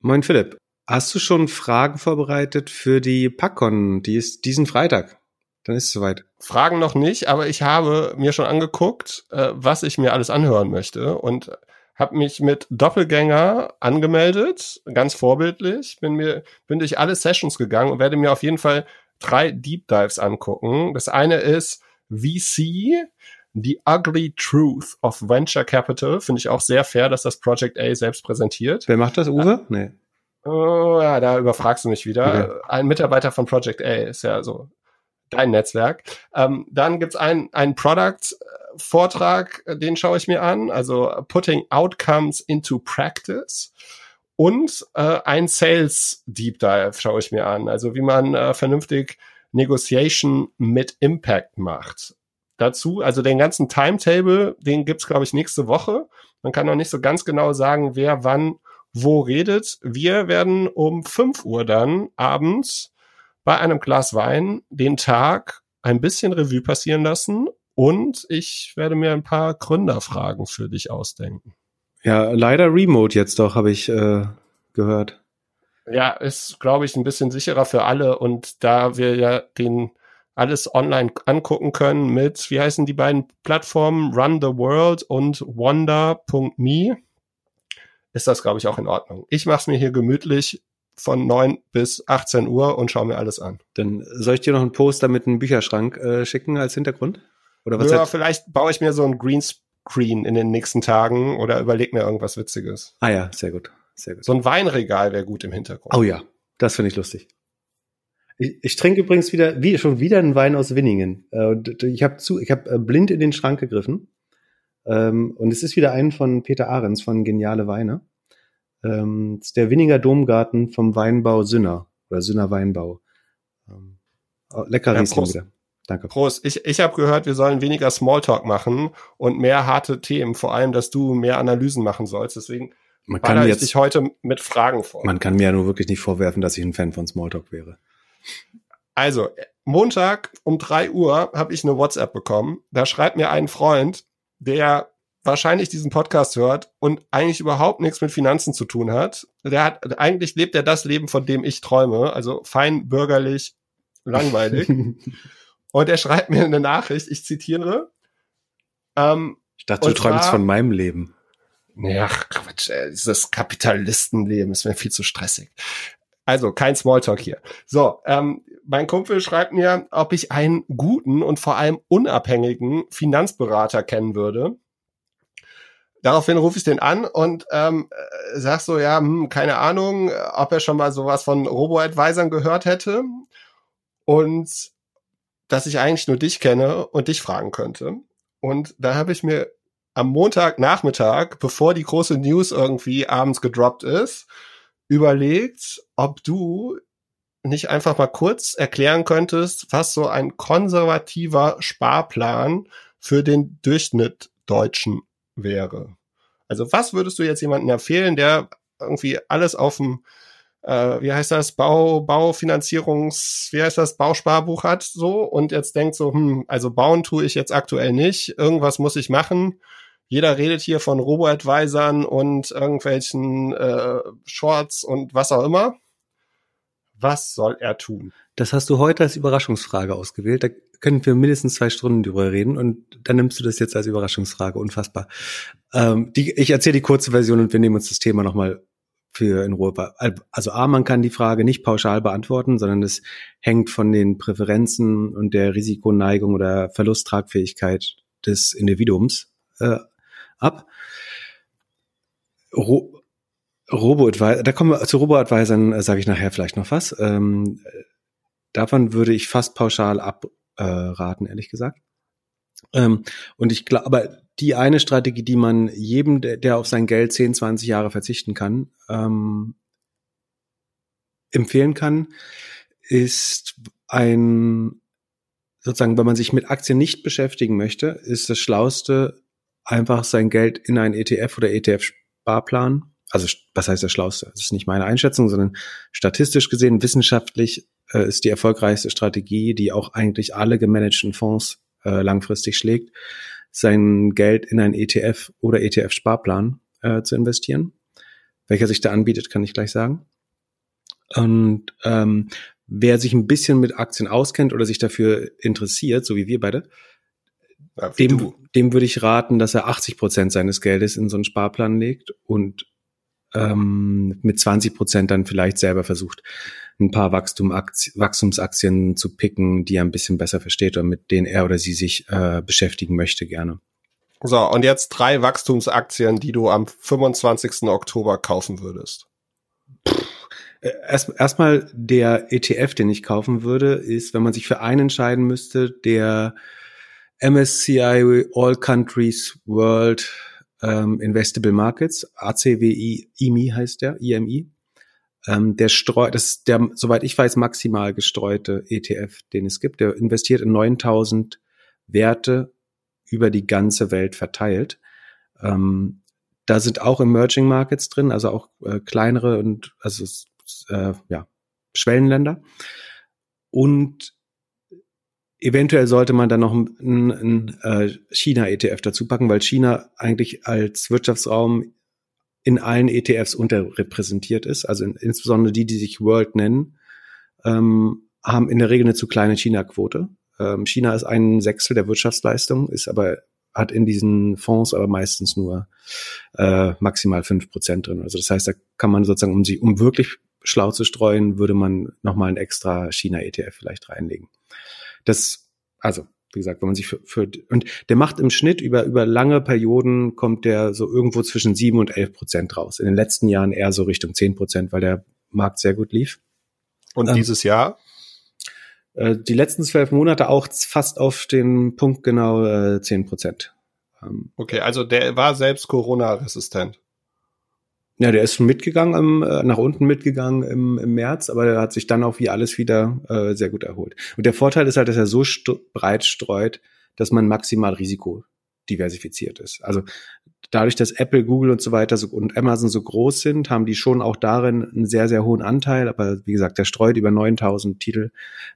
Moin Philipp. Hast du schon Fragen vorbereitet für die PackCon? Die ist diesen Freitag. Dann ist es soweit. Fragen noch nicht, aber ich habe mir schon angeguckt, äh, was ich mir alles anhören möchte und habe mich mit Doppelgänger angemeldet, ganz vorbildlich, bin mir bin durch alle Sessions gegangen und werde mir auf jeden Fall drei Deep Dives angucken. Das eine ist VC, The Ugly Truth of Venture Capital. Finde ich auch sehr fair, dass das Project A selbst präsentiert. Wer macht das, Uwe? Nee. Oh, ja, da überfragst du mich wieder. Okay. Ein Mitarbeiter von Project A ist ja so dein Netzwerk. Ähm, dann gibt's einen, einen Product-Vortrag, den schaue ich mir an, also Putting Outcomes into Practice. Und äh, ein Sales Deep Dive schaue ich mir an, also wie man äh, vernünftig Negotiation mit Impact macht. Dazu, also den ganzen Timetable, den gibt's glaube ich nächste Woche. Man kann noch nicht so ganz genau sagen, wer wann wo redet. Wir werden um fünf Uhr dann abends bei einem Glas Wein den Tag ein bisschen Revue passieren lassen und ich werde mir ein paar Gründerfragen für dich ausdenken. Ja, leider remote jetzt doch, habe ich äh, gehört. Ja, ist, glaube ich, ein bisschen sicherer für alle. Und da wir ja den alles online angucken können mit, wie heißen die beiden Plattformen, Run the World und Wonder.me, ist das, glaube ich, auch in Ordnung. Ich mache es mir hier gemütlich von 9 bis 18 Uhr und schaue mir alles an. Dann soll ich dir noch einen Poster mit einem Bücherschrank äh, schicken als Hintergrund? Oder was ja, vielleicht baue ich mir so ein Greenscreen in den nächsten Tagen oder überleg mir irgendwas Witziges. Ah ja, sehr gut. Sehr gut. So ein Weinregal wäre gut im Hintergrund. Oh ja, das finde ich lustig. Ich, ich trinke übrigens wieder, wie, schon wieder einen Wein aus Winningen. Äh, ich habe zu, ich habe äh, blind in den Schrank gegriffen. Ähm, und es ist wieder ein von Peter Ahrens von Geniale Weine. Ähm, ist der Winninger Domgarten vom Weinbau Sünner oder Sünner Weinbau. Ähm, lecker ja, Riesling wieder. Danke. Prost. Ich, ich habe gehört, wir sollen weniger Smalltalk machen und mehr harte Themen, vor allem, dass du mehr Analysen machen sollst. Deswegen man kann jetzt, dich heute mit Fragen vor. Man kann mir ja nur wirklich nicht vorwerfen, dass ich ein Fan von Smalltalk wäre. Also, Montag um drei Uhr habe ich eine WhatsApp bekommen. Da schreibt mir ein Freund, der wahrscheinlich diesen Podcast hört und eigentlich überhaupt nichts mit Finanzen zu tun hat. Der hat, eigentlich lebt er das Leben, von dem ich träume, also fein bürgerlich, langweilig. und er schreibt mir eine Nachricht, ich zitiere. Ähm, ich dachte, du träumst war, von meinem Leben. Ja, Quatsch, ey, dieses Kapitalistenleben ist mir viel zu stressig. Also kein Smalltalk hier. So, ähm, mein Kumpel schreibt mir, ob ich einen guten und vor allem unabhängigen Finanzberater kennen würde. Daraufhin rufe ich den an und ähm, äh, sag so, ja, hm, keine Ahnung, ob er schon mal sowas von Robo-Advisern gehört hätte und dass ich eigentlich nur dich kenne und dich fragen könnte. Und da habe ich mir am Montagnachmittag, bevor die große News irgendwie abends gedroppt ist, überlegt, ob du nicht einfach mal kurz erklären könntest, was so ein konservativer Sparplan für den Durchschnitt Deutschen wäre. Also was würdest du jetzt jemanden empfehlen, der irgendwie alles auf dem, äh, wie heißt das, Bau, Baufinanzierungs, wie heißt das, Bausparbuch hat so und jetzt denkt so, hm, also bauen tue ich jetzt aktuell nicht, irgendwas muss ich machen jeder redet hier von Robo-Advisern und irgendwelchen äh, Shorts und was auch immer. Was soll er tun? Das hast du heute als Überraschungsfrage ausgewählt. Da können wir mindestens zwei Stunden drüber reden und dann nimmst du das jetzt als Überraschungsfrage. Unfassbar. Ähm, die, ich erzähle die kurze Version und wir nehmen uns das Thema nochmal für in Ruhe. Also A, man kann die Frage nicht pauschal beantworten, sondern es hängt von den Präferenzen und der Risikoneigung oder Verlusttragfähigkeit des Individuums äh, ab. Ro Robo-Advisor, da kommen wir zu Robo-Advisern, äh, sage ich nachher vielleicht noch was. Ähm, davon würde ich fast pauschal abraten, äh, ehrlich gesagt. Ähm, und ich glaube, aber die eine Strategie, die man jedem, der, der auf sein Geld 10, 20 Jahre verzichten kann, ähm, empfehlen kann, ist ein, sozusagen, wenn man sich mit Aktien nicht beschäftigen möchte, ist das Schlauste, einfach sein Geld in einen ETF oder ETF-Sparplan. Also was heißt der Schlauste? Das ist nicht meine Einschätzung, sondern statistisch gesehen, wissenschaftlich äh, ist die erfolgreichste Strategie, die auch eigentlich alle gemanagten Fonds äh, langfristig schlägt, sein Geld in einen ETF oder ETF-Sparplan äh, zu investieren. welcher sich da anbietet, kann ich gleich sagen. Und ähm, wer sich ein bisschen mit Aktien auskennt oder sich dafür interessiert, so wie wir beide, ja, dem, dem würde ich raten, dass er 80 Prozent seines Geldes in so einen Sparplan legt und ähm, mit 20 Prozent dann vielleicht selber versucht, ein paar Wachstumsaktien zu picken, die er ein bisschen besser versteht oder mit denen er oder sie sich äh, beschäftigen möchte gerne. So, und jetzt drei Wachstumsaktien, die du am 25. Oktober kaufen würdest. Äh, erst, erstmal der ETF, den ich kaufen würde, ist, wenn man sich für einen entscheiden müsste, der MSCI All Countries World ähm, Investable Markets, ACWI, IMI heißt der, IMI. Ähm, der streut, das ist der, soweit ich weiß, maximal gestreute ETF, den es gibt. Der investiert in 9000 Werte über die ganze Welt verteilt. Ähm, da sind auch Emerging Markets drin, also auch äh, kleinere und also äh, ja, Schwellenländer. Und eventuell sollte man dann noch einen, einen äh, China-ETF dazu packen, weil China eigentlich als Wirtschaftsraum in allen ETFs unterrepräsentiert ist. Also in, insbesondere die, die sich World nennen, ähm, haben in der Regel eine zu kleine China-Quote. Ähm, China ist ein Sechstel der Wirtschaftsleistung, ist aber hat in diesen Fonds aber meistens nur äh, maximal fünf Prozent drin. Also das heißt, da kann man sozusagen, um sie, um wirklich schlau zu streuen, würde man nochmal ein extra China-ETF vielleicht reinlegen. Das, also, wie gesagt, wenn man sich für, für, und der macht im Schnitt über, über lange Perioden kommt der so irgendwo zwischen sieben und elf Prozent raus. In den letzten Jahren eher so Richtung zehn Prozent, weil der Markt sehr gut lief. Und ähm, dieses Jahr? Äh, die letzten zwölf Monate auch fast auf den Punkt genau äh, zehn äh, Prozent. Ähm, okay, also der war selbst Corona-resistent. Ja, der ist mitgegangen, im, äh, nach unten mitgegangen im, im März, aber er hat sich dann auch wie alles wieder äh, sehr gut erholt. Und der Vorteil ist halt, dass er so breit streut, dass man maximal Risiko diversifiziert ist. Also dadurch, dass Apple, Google und so weiter so, und Amazon so groß sind, haben die schon auch darin einen sehr, sehr hohen Anteil. Aber wie gesagt, der streut über 9000 Titel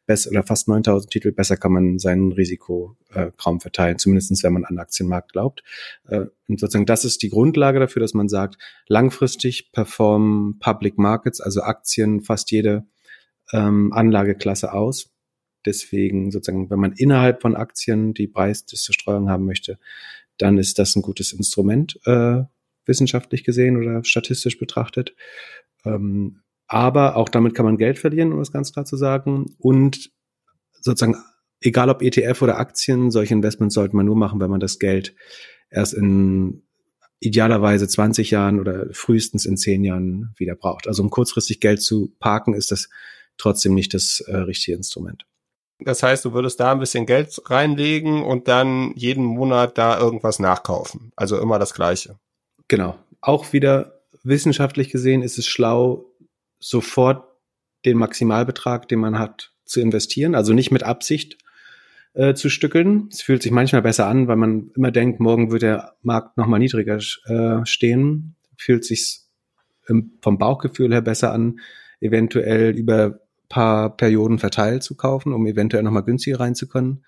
besser oder fast 9000 Titel. Besser kann man sein Risiko äh, kaum verteilen, zumindestens wenn man an den Aktienmarkt glaubt. Äh, und sozusagen das ist die Grundlage dafür, dass man sagt, langfristig performen Public Markets, also Aktien, fast jede ähm, Anlageklasse aus. Deswegen sozusagen, wenn man innerhalb von Aktien die Preisstreuung haben möchte, dann ist das ein gutes Instrument, äh, wissenschaftlich gesehen oder statistisch betrachtet. Ähm, aber auch damit kann man Geld verlieren, um das ganz klar zu sagen. Und sozusagen, egal ob ETF oder Aktien, solche Investments sollte man nur machen, wenn man das Geld erst in idealerweise 20 Jahren oder frühestens in 10 Jahren wieder braucht. Also um kurzfristig Geld zu parken, ist das trotzdem nicht das äh, richtige Instrument. Das heißt, du würdest da ein bisschen Geld reinlegen und dann jeden Monat da irgendwas nachkaufen. Also immer das Gleiche. Genau. Auch wieder wissenschaftlich gesehen ist es schlau, sofort den Maximalbetrag, den man hat, zu investieren. Also nicht mit Absicht äh, zu stückeln. Es fühlt sich manchmal besser an, weil man immer denkt, morgen wird der Markt nochmal niedriger äh, stehen. Fühlt sich vom Bauchgefühl her besser an, eventuell über paar Perioden verteilt zu kaufen, um eventuell nochmal günstiger reinzukommen.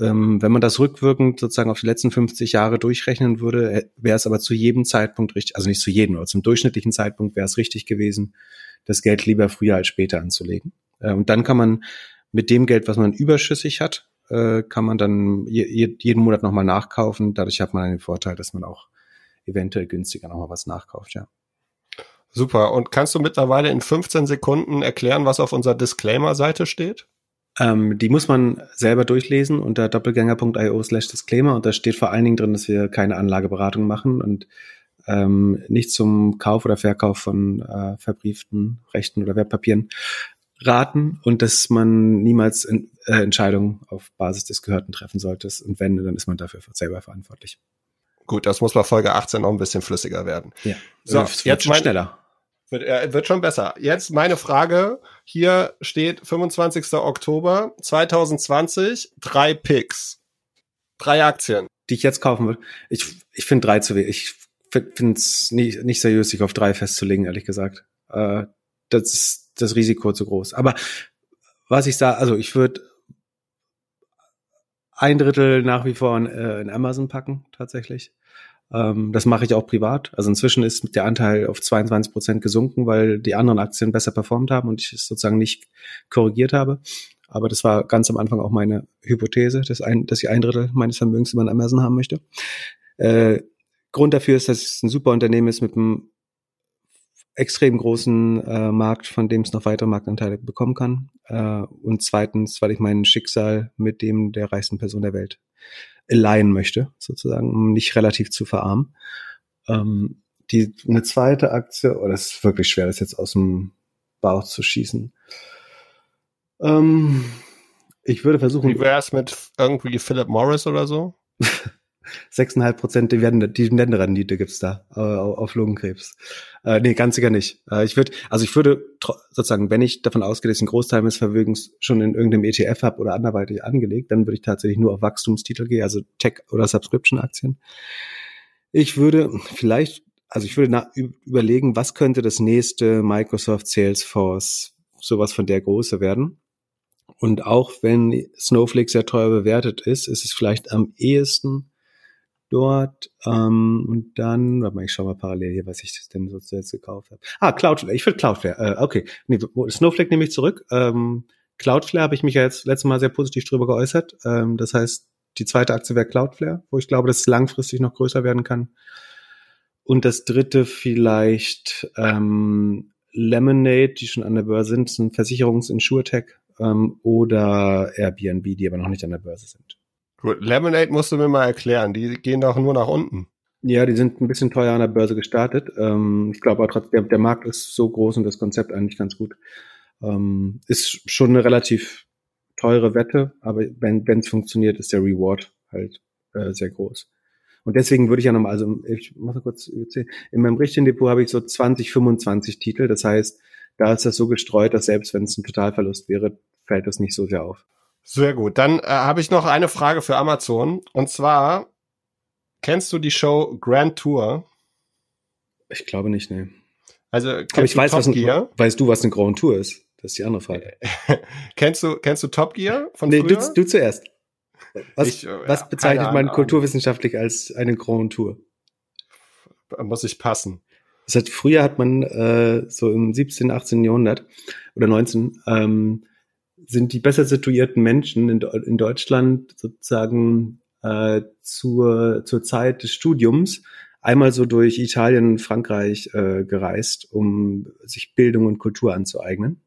Ähm, wenn man das rückwirkend sozusagen auf die letzten 50 Jahre durchrechnen würde, äh, wäre es aber zu jedem Zeitpunkt richtig, also nicht zu jedem, aber zum durchschnittlichen Zeitpunkt wäre es richtig gewesen, das Geld lieber früher als später anzulegen. Äh, und dann kann man mit dem Geld, was man überschüssig hat, äh, kann man dann je, jeden Monat nochmal nachkaufen. Dadurch hat man den Vorteil, dass man auch eventuell günstiger nochmal was nachkauft, ja. Super. Und kannst du mittlerweile in 15 Sekunden erklären, was auf unserer Disclaimer-Seite steht? Ähm, die muss man selber durchlesen unter doppelgänger.io slash Disclaimer und da steht vor allen Dingen drin, dass wir keine Anlageberatung machen und ähm, nicht zum Kauf oder Verkauf von äh, verbrieften Rechten oder Wertpapieren raten und dass man niemals in, äh, Entscheidungen auf Basis des Gehörten treffen sollte. Und wenn, dann ist man dafür selber verantwortlich. Gut, das muss bei Folge 18 noch ein bisschen flüssiger werden. Ja. So, jetzt mein, schneller. Wird, äh, wird schon besser. Jetzt meine Frage. Hier steht 25. Oktober 2020, drei Picks. Drei Aktien. Die ich jetzt kaufen will. Ich, ich finde drei zu wenig. Ich finde es nicht, nicht seriös, sich auf drei festzulegen, ehrlich gesagt. Äh, das ist das Risiko zu groß. Aber was ich sage, also ich würde ein Drittel nach wie vor in, äh, in Amazon packen, tatsächlich. Ähm, das mache ich auch privat. Also inzwischen ist der Anteil auf 22 Prozent gesunken, weil die anderen Aktien besser performt haben und ich es sozusagen nicht korrigiert habe. Aber das war ganz am Anfang auch meine Hypothese, dass, ein, dass ich ein Drittel meines Vermögens immer in Amazon haben möchte. Äh, Grund dafür ist, dass es ein super Unternehmen ist mit einem extrem großen äh, Markt, von dem es noch weitere Marktanteile bekommen kann. Äh, und zweitens, weil ich mein Schicksal mit dem der reichsten Person der Welt leihen möchte, sozusagen, um nicht relativ zu verarmen. Ähm, die, eine zweite Aktie, oh, das ist wirklich schwer, das jetzt aus dem Bauch zu schießen. Ähm, ich würde versuchen. Wie wäre es mit irgendwie Philip Morris oder so? 6,5 Prozent Dividendenrendite gibt's da äh, auf Lungenkrebs. Äh, nee, ganz sicher nicht. Äh, ich würde, also ich würde sozusagen, wenn ich davon ausgehe, dass ich einen Großteil meines Vermögens schon in irgendeinem ETF habe oder anderweitig angelegt, dann würde ich tatsächlich nur auf Wachstumstitel gehen, also Tech- oder Subscription-Aktien. Ich würde vielleicht, also ich würde überlegen, was könnte das nächste Microsoft Salesforce sowas von der Größe werden. Und auch wenn Snowflake sehr teuer bewertet ist, ist es vielleicht am ehesten dort. Ähm, und dann, warte mal, ich schau mal parallel hier, was ich denn so jetzt gekauft habe. Ah, Cloudflare. Ich will Cloudflare. Äh, okay. Nee, Snowflake nehme ich zurück. Ähm, Cloudflare habe ich mich ja jetzt letztes Mal sehr positiv drüber geäußert. Ähm, das heißt, die zweite Aktie wäre Cloudflare, wo ich glaube, dass es langfristig noch größer werden kann. Und das dritte vielleicht ähm, Lemonade, die schon an der Börse sind, sind Versicherungs-Insurtech ähm, oder Airbnb, die aber noch nicht an der Börse sind. Gut, Lemonade musst du mir mal erklären. Die gehen doch nur nach unten. Ja, die sind ein bisschen teuer an der Börse gestartet. Ähm, ich glaube aber trotzdem, der, Markt ist so groß und das Konzept eigentlich ganz gut. Ähm, ist schon eine relativ teure Wette, aber wenn es funktioniert, ist der Reward halt äh, sehr groß. Und deswegen würde ich ja nochmal, also ich muss mal kurz erzählen, in meinem richtigen Depot habe ich so 20, 25 Titel. Das heißt, da ist das so gestreut, dass selbst wenn es ein Totalverlust wäre, fällt das nicht so sehr auf. Sehr gut. Dann äh, habe ich noch eine Frage für Amazon. Und zwar, kennst du die Show Grand Tour? Ich glaube nicht, nee. Also, Aber ich weiß, Top was ein, weißt du, was eine Grand Tour ist? Das ist die andere Frage. kennst du, kennst du Top Gear von nee, früher? Du, du zuerst. Was, ich, äh, was bezeichnet man kulturwissenschaftlich als eine Grand Tour? Muss ich passen. Das heißt, früher hat man äh, so im 17., 18. Jahrhundert oder 19 ähm, sind die besser situierten Menschen in, in Deutschland sozusagen äh, zur, zur Zeit des Studiums einmal so durch Italien und Frankreich äh, gereist, um sich Bildung und Kultur anzueignen.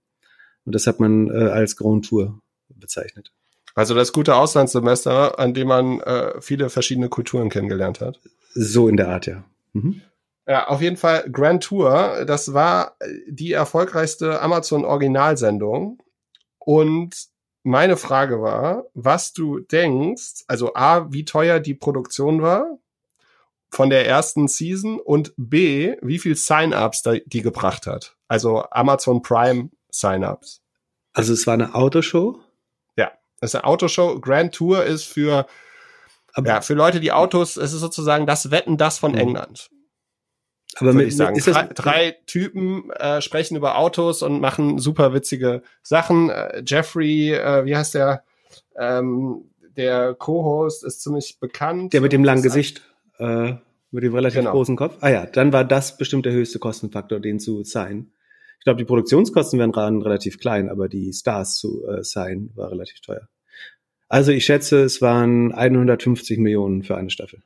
Und das hat man äh, als Grand Tour bezeichnet. Also das gute Auslandssemester, an dem man äh, viele verschiedene Kulturen kennengelernt hat. So in der Art, ja. Mhm. Ja, auf jeden Fall Grand Tour. Das war die erfolgreichste Amazon Originalsendung und meine Frage war, was du denkst, also A, wie teuer die Produktion war von der ersten Season und B, wie viel Sign-ups die gebracht hat. Also Amazon Prime Sign-ups. Also es war eine Autoshow? Ja, es ist eine Autoshow. Grand Tour ist für, Aber ja, für Leute, die Autos, es ist sozusagen das Wetten das von mhm. England. Aber mit, ich sagen. Drei, drei Typen äh, sprechen über Autos und machen super witzige Sachen. Äh, Jeffrey, äh, wie heißt der? Ähm, der Co-Host ist ziemlich bekannt. Der mit dem langen Gesicht, äh, mit dem relativ genau. großen Kopf. Ah ja, dann war das bestimmt der höchste Kostenfaktor, den zu sein. Ich glaube, die Produktionskosten wären relativ klein, aber die Stars zu äh, sein war relativ teuer. Also ich schätze, es waren 150 Millionen für eine Staffel.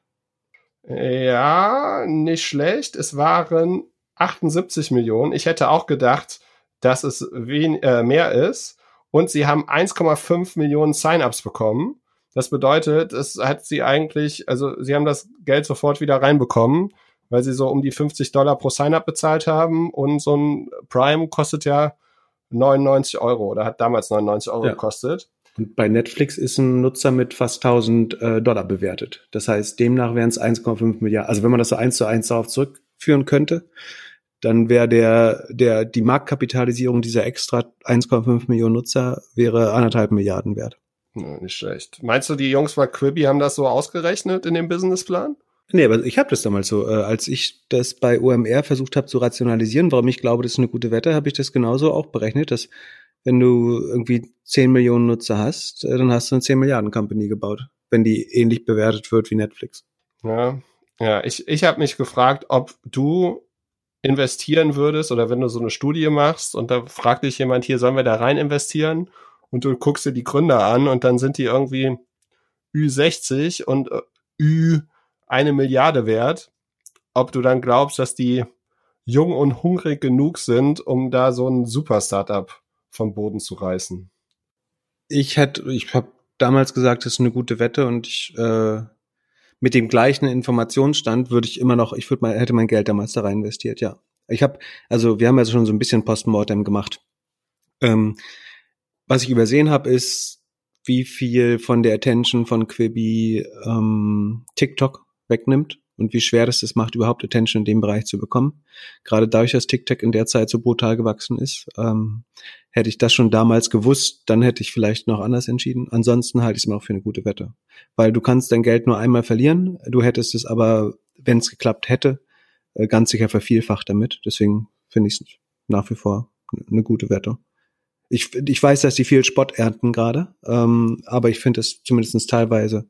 Ja, nicht schlecht. Es waren 78 Millionen. Ich hätte auch gedacht, dass es wen äh, mehr ist. Und sie haben 1,5 Millionen Sign-ups bekommen. Das bedeutet, es hat sie eigentlich, also sie haben das Geld sofort wieder reinbekommen, weil sie so um die 50 Dollar pro Sign-up bezahlt haben. Und so ein Prime kostet ja 99 Euro oder hat damals 99 Euro ja. gekostet. Und bei Netflix ist ein Nutzer mit fast 1000 äh, Dollar bewertet. Das heißt, demnach wären es 1,5 Milliarden. Also wenn man das so eins zu eins darauf zurückführen könnte, dann wäre der, der, die Marktkapitalisierung dieser extra 1,5 Millionen Nutzer wäre anderthalb Milliarden wert. Ja, nicht schlecht. Meinst du, die Jungs bei Quibi haben das so ausgerechnet in dem Businessplan? Nee, aber ich habe das damals so, äh, als ich das bei OMR versucht habe zu rationalisieren, warum ich glaube, das ist eine gute Wette, habe ich das genauso auch berechnet, dass wenn du irgendwie 10 Millionen Nutzer hast, äh, dann hast du eine 10 Milliarden Company gebaut, wenn die ähnlich bewertet wird wie Netflix. Ja, Ja, ich, ich habe mich gefragt, ob du investieren würdest oder wenn du so eine Studie machst und da fragt dich jemand hier, sollen wir da rein investieren? Und du guckst dir die Gründer an und dann sind die irgendwie Ü60 und äh, Ü eine Milliarde wert. Ob du dann glaubst, dass die jung und hungrig genug sind, um da so ein Super-Startup vom Boden zu reißen? Ich hätte, ich habe damals gesagt, das ist eine gute Wette und ich äh, mit dem gleichen Informationsstand würde ich immer noch, ich würde mal, hätte mein Geld damals da rein investiert, ja. Ich habe, also wir haben ja schon so ein bisschen Postmortem gemacht. Ähm, was ich übersehen habe, ist, wie viel von der Attention von Quibi ähm, TikTok wegnimmt und wie schwer das es macht, überhaupt Attention in dem Bereich zu bekommen. Gerade dadurch, dass TikTok in der Zeit so brutal gewachsen ist, ähm, hätte ich das schon damals gewusst, dann hätte ich vielleicht noch anders entschieden. Ansonsten halte ich es immer noch für eine gute Wette. Weil du kannst dein Geld nur einmal verlieren, du hättest es aber, wenn es geklappt hätte, äh, ganz sicher vervielfacht damit. Deswegen finde ich es nach wie vor eine gute Wette. Ich, ich weiß, dass die viel Spott ernten gerade, ähm, aber ich finde es zumindest teilweise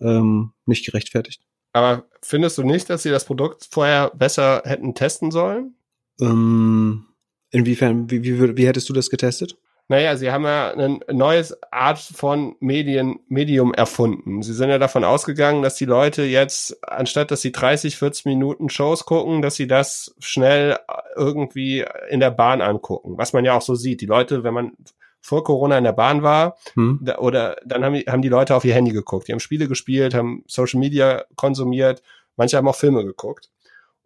ähm, nicht gerechtfertigt. Aber findest du nicht, dass sie das Produkt vorher besser hätten testen sollen? Ähm, inwiefern, wie, wie, wie hättest du das getestet? Naja, sie haben ja ein neues Art von Medien, Medium erfunden. Sie sind ja davon ausgegangen, dass die Leute jetzt, anstatt dass sie 30, 40 Minuten Shows gucken, dass sie das schnell irgendwie in der Bahn angucken. Was man ja auch so sieht. Die Leute, wenn man vor Corona in der Bahn war, hm. da, oder dann haben die, haben die Leute auf ihr Handy geguckt. Die haben Spiele gespielt, haben Social Media konsumiert, manche haben auch Filme geguckt.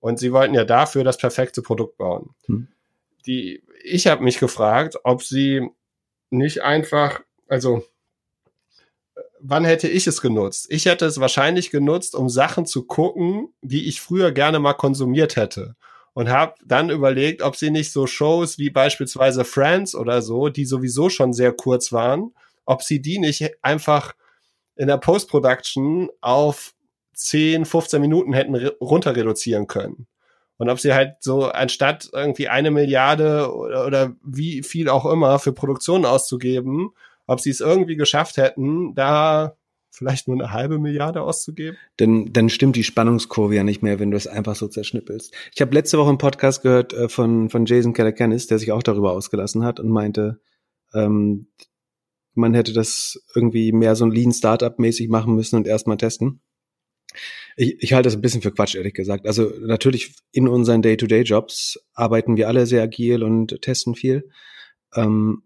Und sie wollten ja dafür das perfekte Produkt bauen. Hm. Die, ich habe mich gefragt, ob sie nicht einfach, also wann hätte ich es genutzt? Ich hätte es wahrscheinlich genutzt, um Sachen zu gucken, die ich früher gerne mal konsumiert hätte und habe dann überlegt, ob sie nicht so Shows wie beispielsweise Friends oder so, die sowieso schon sehr kurz waren, ob sie die nicht einfach in der Post-Production auf 10, 15 Minuten hätten runter reduzieren können. Und ob sie halt so anstatt irgendwie eine Milliarde oder, oder wie viel auch immer für Produktionen auszugeben, ob sie es irgendwie geschafft hätten, da vielleicht nur eine halbe Milliarde auszugeben? Denn dann stimmt die Spannungskurve ja nicht mehr, wenn du es einfach so zerschnippelst. Ich habe letzte Woche einen Podcast gehört äh, von, von Jason Calacanis, der sich auch darüber ausgelassen hat und meinte, ähm, man hätte das irgendwie mehr so ein Lean Startup mäßig machen müssen und erstmal testen. Ich, ich halte das ein bisschen für Quatsch, ehrlich gesagt. Also natürlich in unseren Day-to-Day-Jobs arbeiten wir alle sehr agil und testen viel. Ähm,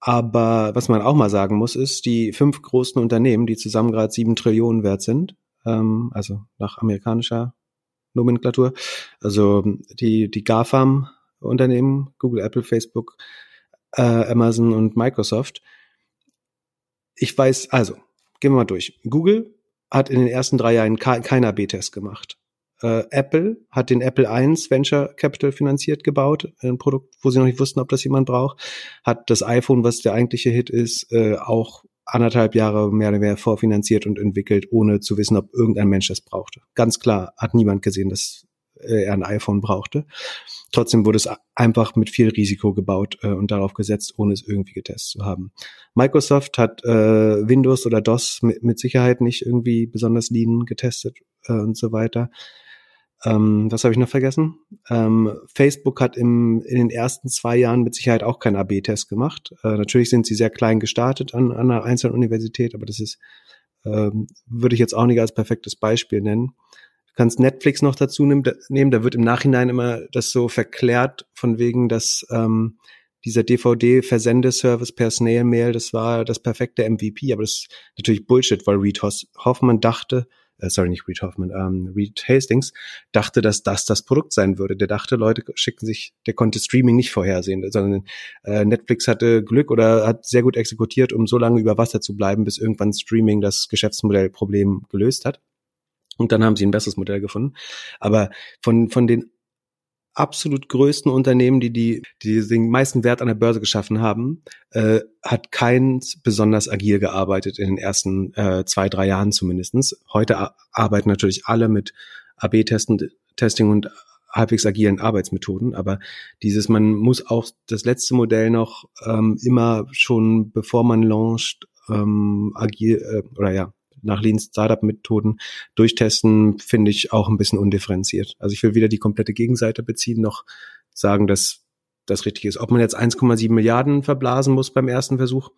aber was man auch mal sagen muss, ist, die fünf großen Unternehmen, die zusammen gerade sieben Trillionen wert sind, ähm, also nach amerikanischer Nomenklatur, also die, die GAFAM-Unternehmen, Google, Apple, Facebook, äh, Amazon und Microsoft. Ich weiß, also, gehen wir mal durch. Google hat in den ersten drei Jahren keiner B-Test gemacht. Äh, Apple hat den Apple I Venture Capital finanziert gebaut, ein Produkt, wo sie noch nicht wussten, ob das jemand braucht. Hat das iPhone, was der eigentliche Hit ist, äh, auch anderthalb Jahre mehr oder weniger vorfinanziert und entwickelt, ohne zu wissen, ob irgendein Mensch das brauchte. Ganz klar hat niemand gesehen, dass äh, er ein iPhone brauchte. Trotzdem wurde es einfach mit viel Risiko gebaut äh, und darauf gesetzt, ohne es irgendwie getestet zu haben. Microsoft hat äh, Windows oder DOS mit, mit Sicherheit nicht irgendwie besonders lean getestet äh, und so weiter. Ähm, was habe ich noch vergessen? Ähm, Facebook hat im, in den ersten zwei Jahren mit Sicherheit auch keinen AB-Test gemacht. Äh, natürlich sind sie sehr klein gestartet an, an einer einzelnen Universität, aber das ist, ähm, würde ich jetzt auch nicht als perfektes Beispiel nennen. Du kannst Netflix noch dazu nehmen, da wird im Nachhinein immer das so verklärt von wegen, dass ähm, dieser DVD-Versendeservice per Snail-Mail, das war das perfekte MVP, aber das ist natürlich Bullshit, weil Reed Hoffman dachte, äh, sorry, nicht Reed Hoffman, ähm, Reed Hastings, dachte, dass das das Produkt sein würde. Der dachte, Leute schicken sich, der konnte Streaming nicht vorhersehen, sondern äh, Netflix hatte Glück oder hat sehr gut exekutiert, um so lange über Wasser zu bleiben, bis irgendwann Streaming das Geschäftsmodellproblem gelöst hat. Und dann haben sie ein besseres Modell gefunden. Aber von, von den absolut größten Unternehmen, die, die, die den meisten Wert an der Börse geschaffen haben, äh, hat keins besonders agil gearbeitet in den ersten äh, zwei, drei Jahren zumindestens. Heute arbeiten natürlich alle mit AB-Testing und halbwegs agilen Arbeitsmethoden, aber dieses, man muss auch das letzte Modell noch ähm, immer schon, bevor man launcht, ähm, agil äh, oder ja, nach Lean Startup Methoden durchtesten, finde ich auch ein bisschen undifferenziert. Also ich will weder die komplette Gegenseite beziehen, noch sagen, dass das richtig ist. Ob man jetzt 1,7 Milliarden verblasen muss beim ersten Versuch,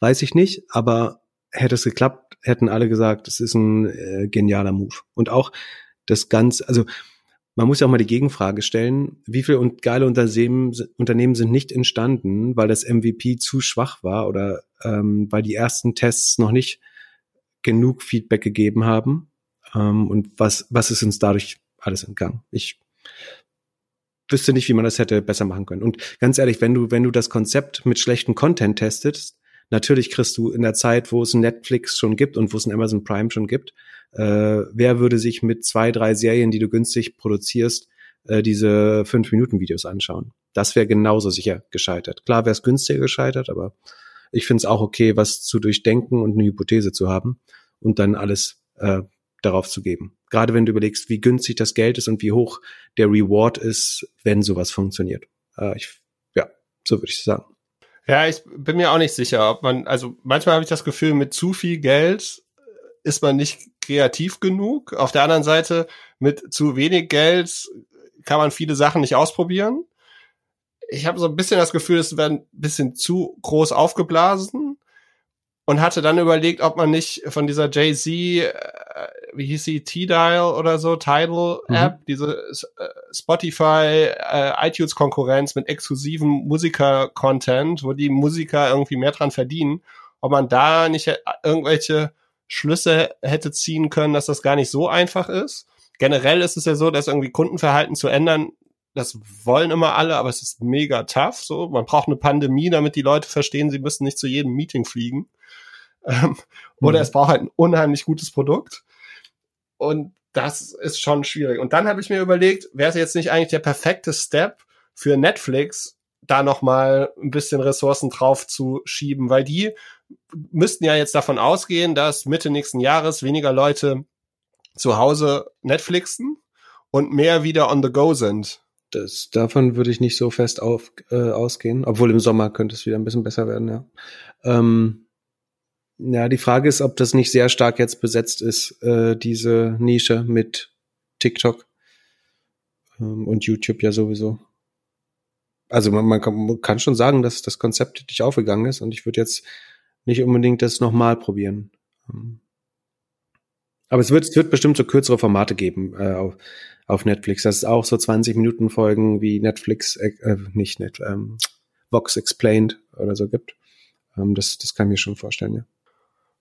weiß ich nicht, aber hätte es geklappt, hätten alle gesagt, es ist ein äh, genialer Move. Und auch das Ganze, also man muss ja auch mal die Gegenfrage stellen, wie viele und geile Unternehmen, Unternehmen sind nicht entstanden, weil das MVP zu schwach war oder ähm, weil die ersten Tests noch nicht genug Feedback gegeben haben. Ähm, und was, was ist uns dadurch alles entgangen? Ich wüsste nicht, wie man das hätte besser machen können. Und ganz ehrlich, wenn du, wenn du das Konzept mit schlechten Content testest, natürlich kriegst du in der Zeit, wo es ein Netflix schon gibt und wo es ein Amazon Prime schon gibt, äh, wer würde sich mit zwei, drei Serien, die du günstig produzierst, äh, diese fünf Minuten Videos anschauen? Das wäre genauso sicher gescheitert. Klar wäre es günstiger gescheitert, aber ich finde es auch okay, was zu durchdenken und eine Hypothese zu haben und dann alles äh, darauf zu geben. Gerade wenn du überlegst, wie günstig das Geld ist und wie hoch der Reward ist, wenn sowas funktioniert. Äh, ich, ja, so würde ich sagen. Ja, ich bin mir auch nicht sicher, ob man, also manchmal habe ich das Gefühl, mit zu viel Geld ist man nicht kreativ genug. Auf der anderen Seite, mit zu wenig Geld kann man viele Sachen nicht ausprobieren. Ich habe so ein bisschen das Gefühl, es werden ein bisschen zu groß aufgeblasen und hatte dann überlegt, ob man nicht von dieser Jay-Z, äh, wie hieß sie, T-Dial oder so, Tidal-App, mhm. diese äh, Spotify, äh, iTunes-Konkurrenz mit exklusivem Musiker-Content, wo die Musiker irgendwie mehr dran verdienen, ob man da nicht irgendwelche Schlüsse hätte ziehen können, dass das gar nicht so einfach ist. Generell ist es ja so, dass irgendwie Kundenverhalten zu ändern, das wollen immer alle, aber es ist mega tough. So, man braucht eine Pandemie, damit die Leute verstehen, sie müssen nicht zu jedem Meeting fliegen. Ähm, oder mhm. es braucht halt ein unheimlich gutes Produkt. Und das ist schon schwierig. Und dann habe ich mir überlegt, wäre es jetzt nicht eigentlich der perfekte Step für Netflix, da noch mal ein bisschen Ressourcen drauf zu schieben, weil die müssten ja jetzt davon ausgehen, dass Mitte nächsten Jahres weniger Leute zu Hause Netflixen und mehr wieder on the go sind. Das, davon würde ich nicht so fest auf, äh, ausgehen, obwohl im Sommer könnte es wieder ein bisschen besser werden, ja. Ähm, ja, die Frage ist, ob das nicht sehr stark jetzt besetzt ist, äh, diese Nische mit TikTok ähm, und YouTube ja sowieso. Also man, man, kann, schon sagen, dass das Konzept nicht aufgegangen ist und ich würde jetzt nicht unbedingt das nochmal probieren. Ähm, aber es wird, es wird bestimmt so kürzere Formate geben äh, auf, auf Netflix. Das ist auch so 20 Minuten Folgen wie Netflix, äh, äh, nicht Net, ähm, Vox Explained oder so gibt. Ähm, das, das kann ich mir schon vorstellen, ja.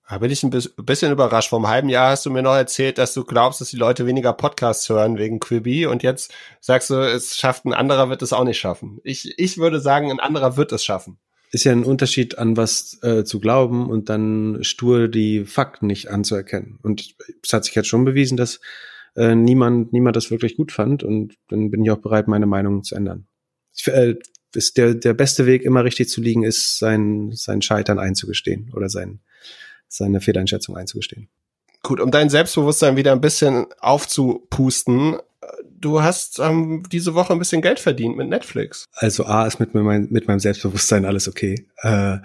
Da bin ich ein bisschen überrascht. Vor einem halben Jahr hast du mir noch erzählt, dass du glaubst, dass die Leute weniger Podcasts hören wegen Quibi und jetzt sagst du, es schafft ein anderer wird es auch nicht schaffen. Ich, ich würde sagen, ein anderer wird es schaffen. Ist ja ein Unterschied, an was äh, zu glauben und dann stur die Fakten nicht anzuerkennen. Und es hat sich jetzt schon bewiesen, dass äh, niemand, niemand das wirklich gut fand und dann bin ich auch bereit, meine Meinung zu ändern. Ich, äh, ist der, der beste Weg, immer richtig zu liegen, ist, sein, sein Scheitern einzugestehen oder sein, seine Fehleinschätzung einzugestehen. Gut, um dein Selbstbewusstsein wieder ein bisschen aufzupusten, du hast ähm, diese Woche ein bisschen Geld verdient mit Netflix. Also A ist mit, mein, mit meinem Selbstbewusstsein alles okay. Äh,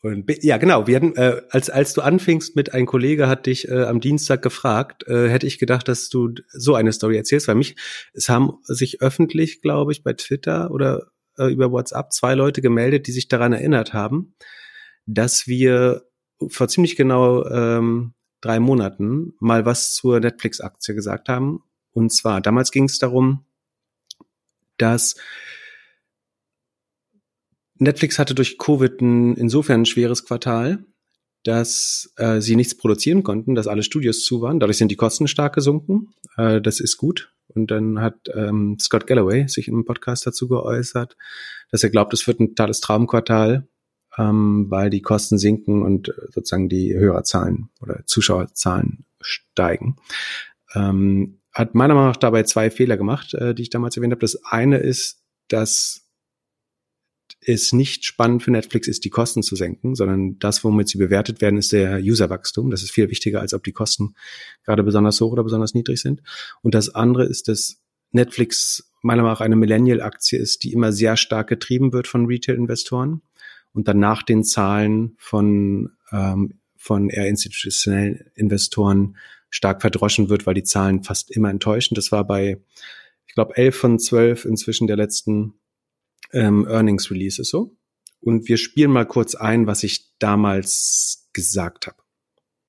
und B, ja, genau. Wir hatten, äh, als als du anfingst mit ein Kollege hat dich äh, am Dienstag gefragt, äh, hätte ich gedacht, dass du so eine Story erzählst, weil mich es haben sich öffentlich, glaube ich, bei Twitter oder äh, über WhatsApp zwei Leute gemeldet, die sich daran erinnert haben, dass wir vor ziemlich genau ähm, drei Monaten mal was zur Netflix-Aktie gesagt haben. Und zwar, damals ging es darum, dass Netflix hatte durch Covid ein, insofern ein schweres Quartal, dass äh, sie nichts produzieren konnten, dass alle Studios zu waren. Dadurch sind die Kosten stark gesunken. Äh, das ist gut. Und dann hat ähm, Scott Galloway sich im Podcast dazu geäußert, dass er glaubt, es wird ein totales Traumquartal ähm, weil die Kosten sinken und äh, sozusagen die Hörerzahlen oder Zuschauerzahlen steigen. Ähm, hat meiner Meinung nach dabei zwei Fehler gemacht, äh, die ich damals erwähnt habe. Das eine ist, dass es nicht spannend für Netflix ist, die Kosten zu senken, sondern das, womit sie bewertet werden, ist der Userwachstum. Das ist viel wichtiger, als ob die Kosten gerade besonders hoch oder besonders niedrig sind. Und das andere ist, dass Netflix meiner Meinung nach eine Millennial-Aktie ist, die immer sehr stark getrieben wird von Retail-Investoren und dann nach den Zahlen von, ähm, von eher institutionellen Investoren stark verdroschen wird, weil die Zahlen fast immer enttäuschen. Das war bei, ich glaube, elf von zwölf inzwischen der letzten ähm, Earnings Releases so. Und wir spielen mal kurz ein, was ich damals gesagt habe.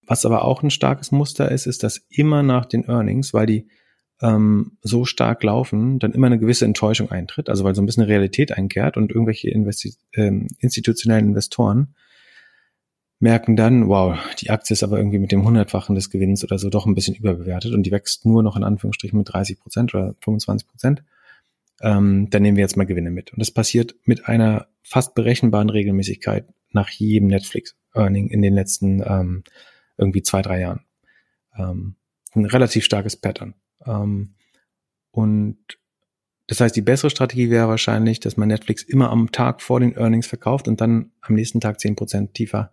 Was aber auch ein starkes Muster ist, ist, dass immer nach den Earnings, weil die ähm, so stark laufen, dann immer eine gewisse Enttäuschung eintritt, also weil so ein bisschen Realität einkehrt und irgendwelche Investi ähm, institutionellen Investoren merken dann, wow, die Aktie ist aber irgendwie mit dem hundertfachen des Gewinns oder so doch ein bisschen überbewertet und die wächst nur noch in Anführungsstrichen mit 30 Prozent oder 25 Prozent. Ähm, dann nehmen wir jetzt mal Gewinne mit. Und das passiert mit einer fast berechenbaren Regelmäßigkeit nach jedem Netflix-Earning in den letzten ähm, irgendwie zwei, drei Jahren. Ähm, ein relativ starkes Pattern. Ähm, und das heißt, die bessere Strategie wäre wahrscheinlich, dass man Netflix immer am Tag vor den Earnings verkauft und dann am nächsten Tag zehn Prozent tiefer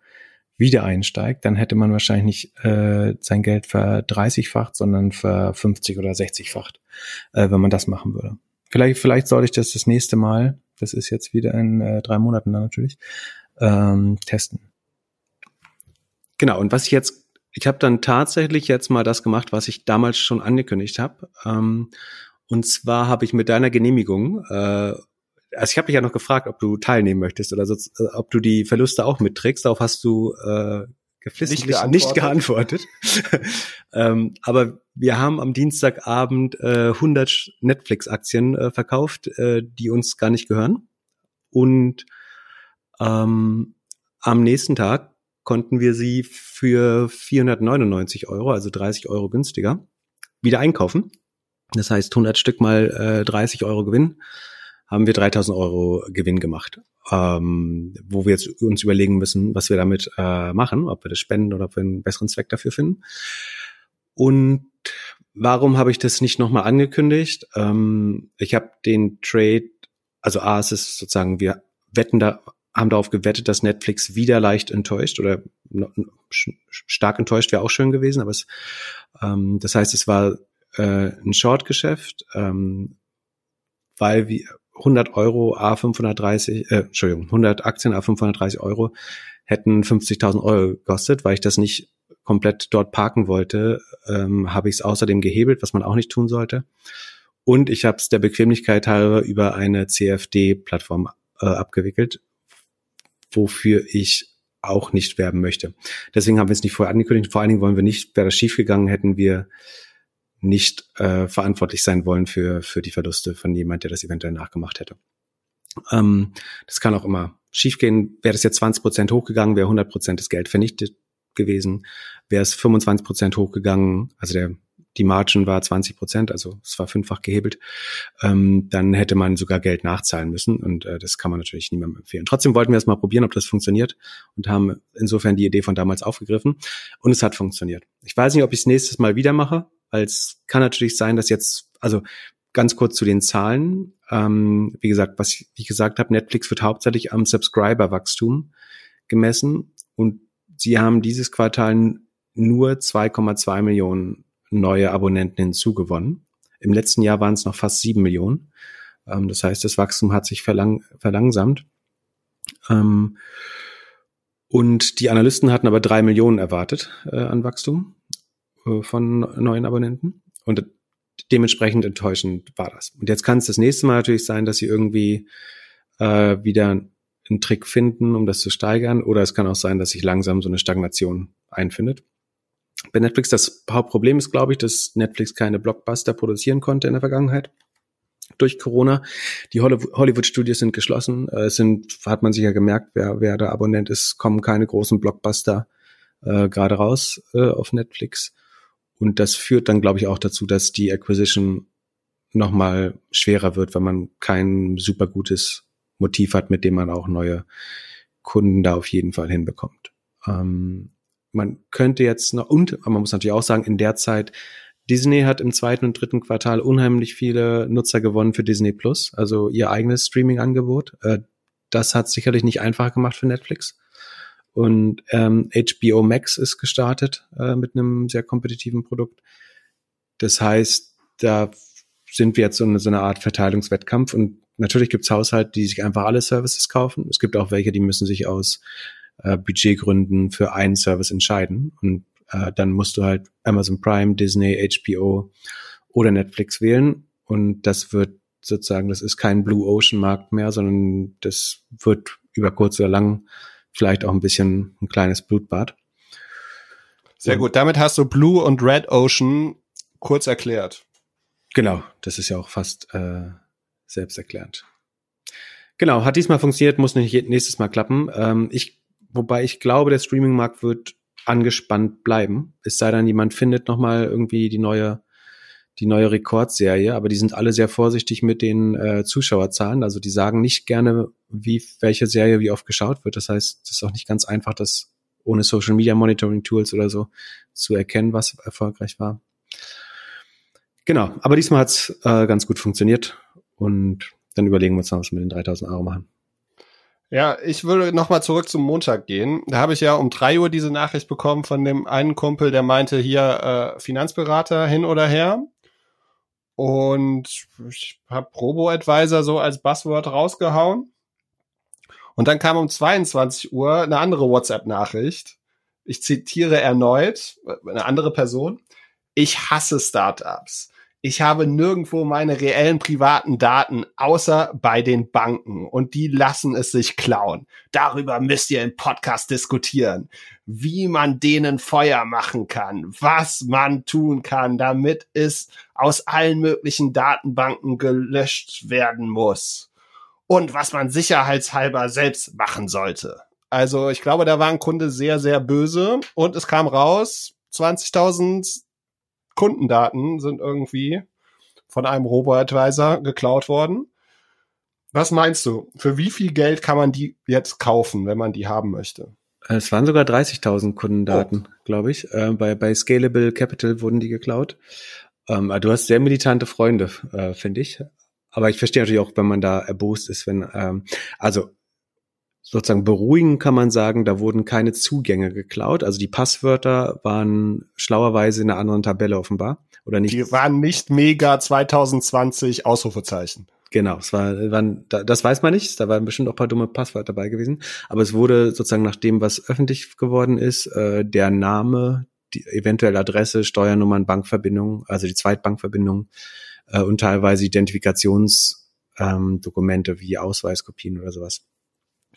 wieder einsteigt. Dann hätte man wahrscheinlich nicht äh, sein Geld verdreißigfacht, sondern ver 50 oder 60-facht, äh, wenn man das machen würde. Vielleicht, vielleicht sollte ich das das nächste Mal, das ist jetzt wieder in äh, drei Monaten dann natürlich, ähm, testen. Genau, und was ich jetzt ich habe dann tatsächlich jetzt mal das gemacht, was ich damals schon angekündigt habe. Ähm, und zwar habe ich mit deiner Genehmigung, äh, also ich habe dich ja noch gefragt, ob du teilnehmen möchtest oder so, äh, ob du die Verluste auch mitträgst. Darauf hast du äh, geflissentlich nicht geantwortet. Nicht geantwortet. ähm, aber wir haben am Dienstagabend äh, 100 Netflix-Aktien äh, verkauft, äh, die uns gar nicht gehören. Und ähm, am nächsten Tag konnten wir sie für 499 Euro, also 30 Euro günstiger, wieder einkaufen. Das heißt, 100 Stück mal äh, 30 Euro Gewinn, haben wir 3000 Euro Gewinn gemacht. Ähm, wo wir jetzt uns überlegen müssen, was wir damit äh, machen, ob wir das spenden oder ob wir einen besseren Zweck dafür finden. Und warum habe ich das nicht nochmal angekündigt? Ähm, ich habe den Trade, also A, es ist sozusagen, wir wetten da haben darauf gewettet, dass Netflix wieder leicht enttäuscht oder stark enttäuscht wäre auch schön gewesen, aber es, ähm, das heißt, es war äh, ein Short-Geschäft, ähm, weil wir 100 Euro A 530, äh, Entschuldigung, 100 Aktien A 530 Euro hätten 50.000 Euro gekostet, weil ich das nicht komplett dort parken wollte, ähm, habe ich es außerdem gehebelt, was man auch nicht tun sollte. Und ich habe es der Bequemlichkeit halber über eine CFD-Plattform äh, abgewickelt, wofür ich auch nicht werben möchte. Deswegen haben wir es nicht vorher angekündigt. Vor allen Dingen wollen wir nicht, wäre das schiefgegangen, hätten wir nicht äh, verantwortlich sein wollen für, für die Verluste von jemand, der das eventuell nachgemacht hätte. Ähm, das kann auch immer schiefgehen. Wäre das jetzt 20 Prozent hochgegangen, wäre 100 Prozent das Geld vernichtet gewesen. Wäre es 25 Prozent hochgegangen, also der die Margin war 20 Prozent, also es war fünffach gehebelt, ähm, dann hätte man sogar Geld nachzahlen müssen und äh, das kann man natürlich niemandem empfehlen. Trotzdem wollten wir es mal probieren, ob das funktioniert und haben insofern die Idee von damals aufgegriffen und es hat funktioniert. Ich weiß nicht, ob ich es nächstes Mal wieder mache, es kann natürlich sein, dass jetzt, also ganz kurz zu den Zahlen. Ähm, wie gesagt, was ich gesagt habe, Netflix wird hauptsächlich am Subscriber-Wachstum gemessen und sie haben dieses Quartal nur 2,2 Millionen neue Abonnenten hinzugewonnen. Im letzten Jahr waren es noch fast sieben Millionen. Ähm, das heißt, das Wachstum hat sich verlang verlangsamt. Ähm, und die Analysten hatten aber drei Millionen erwartet äh, an Wachstum äh, von neuen Abonnenten. Und dementsprechend enttäuschend war das. Und jetzt kann es das nächste Mal natürlich sein, dass sie irgendwie äh, wieder einen Trick finden, um das zu steigern. Oder es kann auch sein, dass sich langsam so eine Stagnation einfindet bei Netflix das Hauptproblem ist, glaube ich, dass Netflix keine Blockbuster produzieren konnte in der Vergangenheit durch Corona. Die Hollywood-Studios sind geschlossen. Äh, es sind, hat man sicher gemerkt, wer, wer der Abonnent ist, kommen keine großen Blockbuster äh, gerade raus äh, auf Netflix. Und das führt dann, glaube ich, auch dazu, dass die Acquisition nochmal schwerer wird, wenn man kein super gutes Motiv hat, mit dem man auch neue Kunden da auf jeden Fall hinbekommt. Ähm, man könnte jetzt noch, und man muss natürlich auch sagen, in der Zeit, Disney hat im zweiten und dritten Quartal unheimlich viele Nutzer gewonnen für Disney Plus, also ihr eigenes Streaming-Angebot. Äh, das hat sicherlich nicht einfach gemacht für Netflix. Und ähm, HBO Max ist gestartet äh, mit einem sehr kompetitiven Produkt. Das heißt, da sind wir jetzt so eine, so eine Art Verteilungswettkampf und natürlich gibt es Haushalte, die sich einfach alle Services kaufen. Es gibt auch welche, die müssen sich aus äh, Budgetgründen für einen Service entscheiden. Und äh, dann musst du halt Amazon Prime, Disney, HBO oder Netflix wählen. Und das wird sozusagen, das ist kein Blue Ocean Markt mehr, sondern das wird über kurz oder lang vielleicht auch ein bisschen ein kleines Blutbad. Sehr gut. Damit hast du Blue und Red Ocean kurz erklärt. Genau, das ist ja auch fast äh, selbsterklärend. Genau, hat diesmal funktioniert, muss nicht nächstes Mal klappen. Ähm, ich, wobei ich glaube, der Streaming-Markt wird angespannt bleiben. Es sei denn, jemand findet nochmal irgendwie die neue, die neue Rekordserie, aber die sind alle sehr vorsichtig mit den äh, Zuschauerzahlen. Also die sagen nicht gerne, wie welche Serie wie oft geschaut wird. Das heißt, es ist auch nicht ganz einfach, das ohne Social Media Monitoring Tools oder so zu erkennen, was erfolgreich war. Genau, aber diesmal hat's äh, ganz gut funktioniert und dann überlegen wir uns noch, was wir mit den 3000 Euro machen. Ja, ich würde nochmal zurück zum Montag gehen. Da habe ich ja um drei Uhr diese Nachricht bekommen von dem einen Kumpel, der meinte hier äh, Finanzberater hin oder her. Und ich habe Robo-Advisor so als Buzzword rausgehauen. Und dann kam um 22 Uhr eine andere WhatsApp-Nachricht. Ich zitiere erneut eine andere Person. Ich hasse Startups ich habe nirgendwo meine reellen privaten Daten außer bei den Banken. Und die lassen es sich klauen. Darüber müsst ihr im Podcast diskutieren, wie man denen Feuer machen kann, was man tun kann, damit es aus allen möglichen Datenbanken gelöscht werden muss. Und was man sicherheitshalber selbst machen sollte. Also ich glaube, da war ein Kunde sehr, sehr böse. Und es kam raus, 20.000 Kundendaten sind irgendwie von einem Robo-Advisor geklaut worden. Was meinst du? Für wie viel Geld kann man die jetzt kaufen, wenn man die haben möchte? Es waren sogar 30.000 Kundendaten, oh. glaube ich. Äh, bei, bei Scalable Capital wurden die geklaut. Ähm, du hast sehr militante Freunde, äh, finde ich. Aber ich verstehe natürlich auch, wenn man da erbost ist, wenn, ähm, also sozusagen beruhigen kann man sagen, da wurden keine Zugänge geklaut. Also die Passwörter waren schlauerweise in einer anderen Tabelle offenbar. Oder nicht? Die waren nicht mega 2020 Ausrufezeichen. Genau, es war, waren, das weiß man nicht, da waren bestimmt auch ein paar dumme Passwörter dabei gewesen. Aber es wurde sozusagen nach dem, was öffentlich geworden ist, äh, der Name, die eventuelle Adresse, Steuernummern, Bankverbindungen, also die Zweitbankverbindung äh, und teilweise Identifikationsdokumente ähm, wie Ausweiskopien oder sowas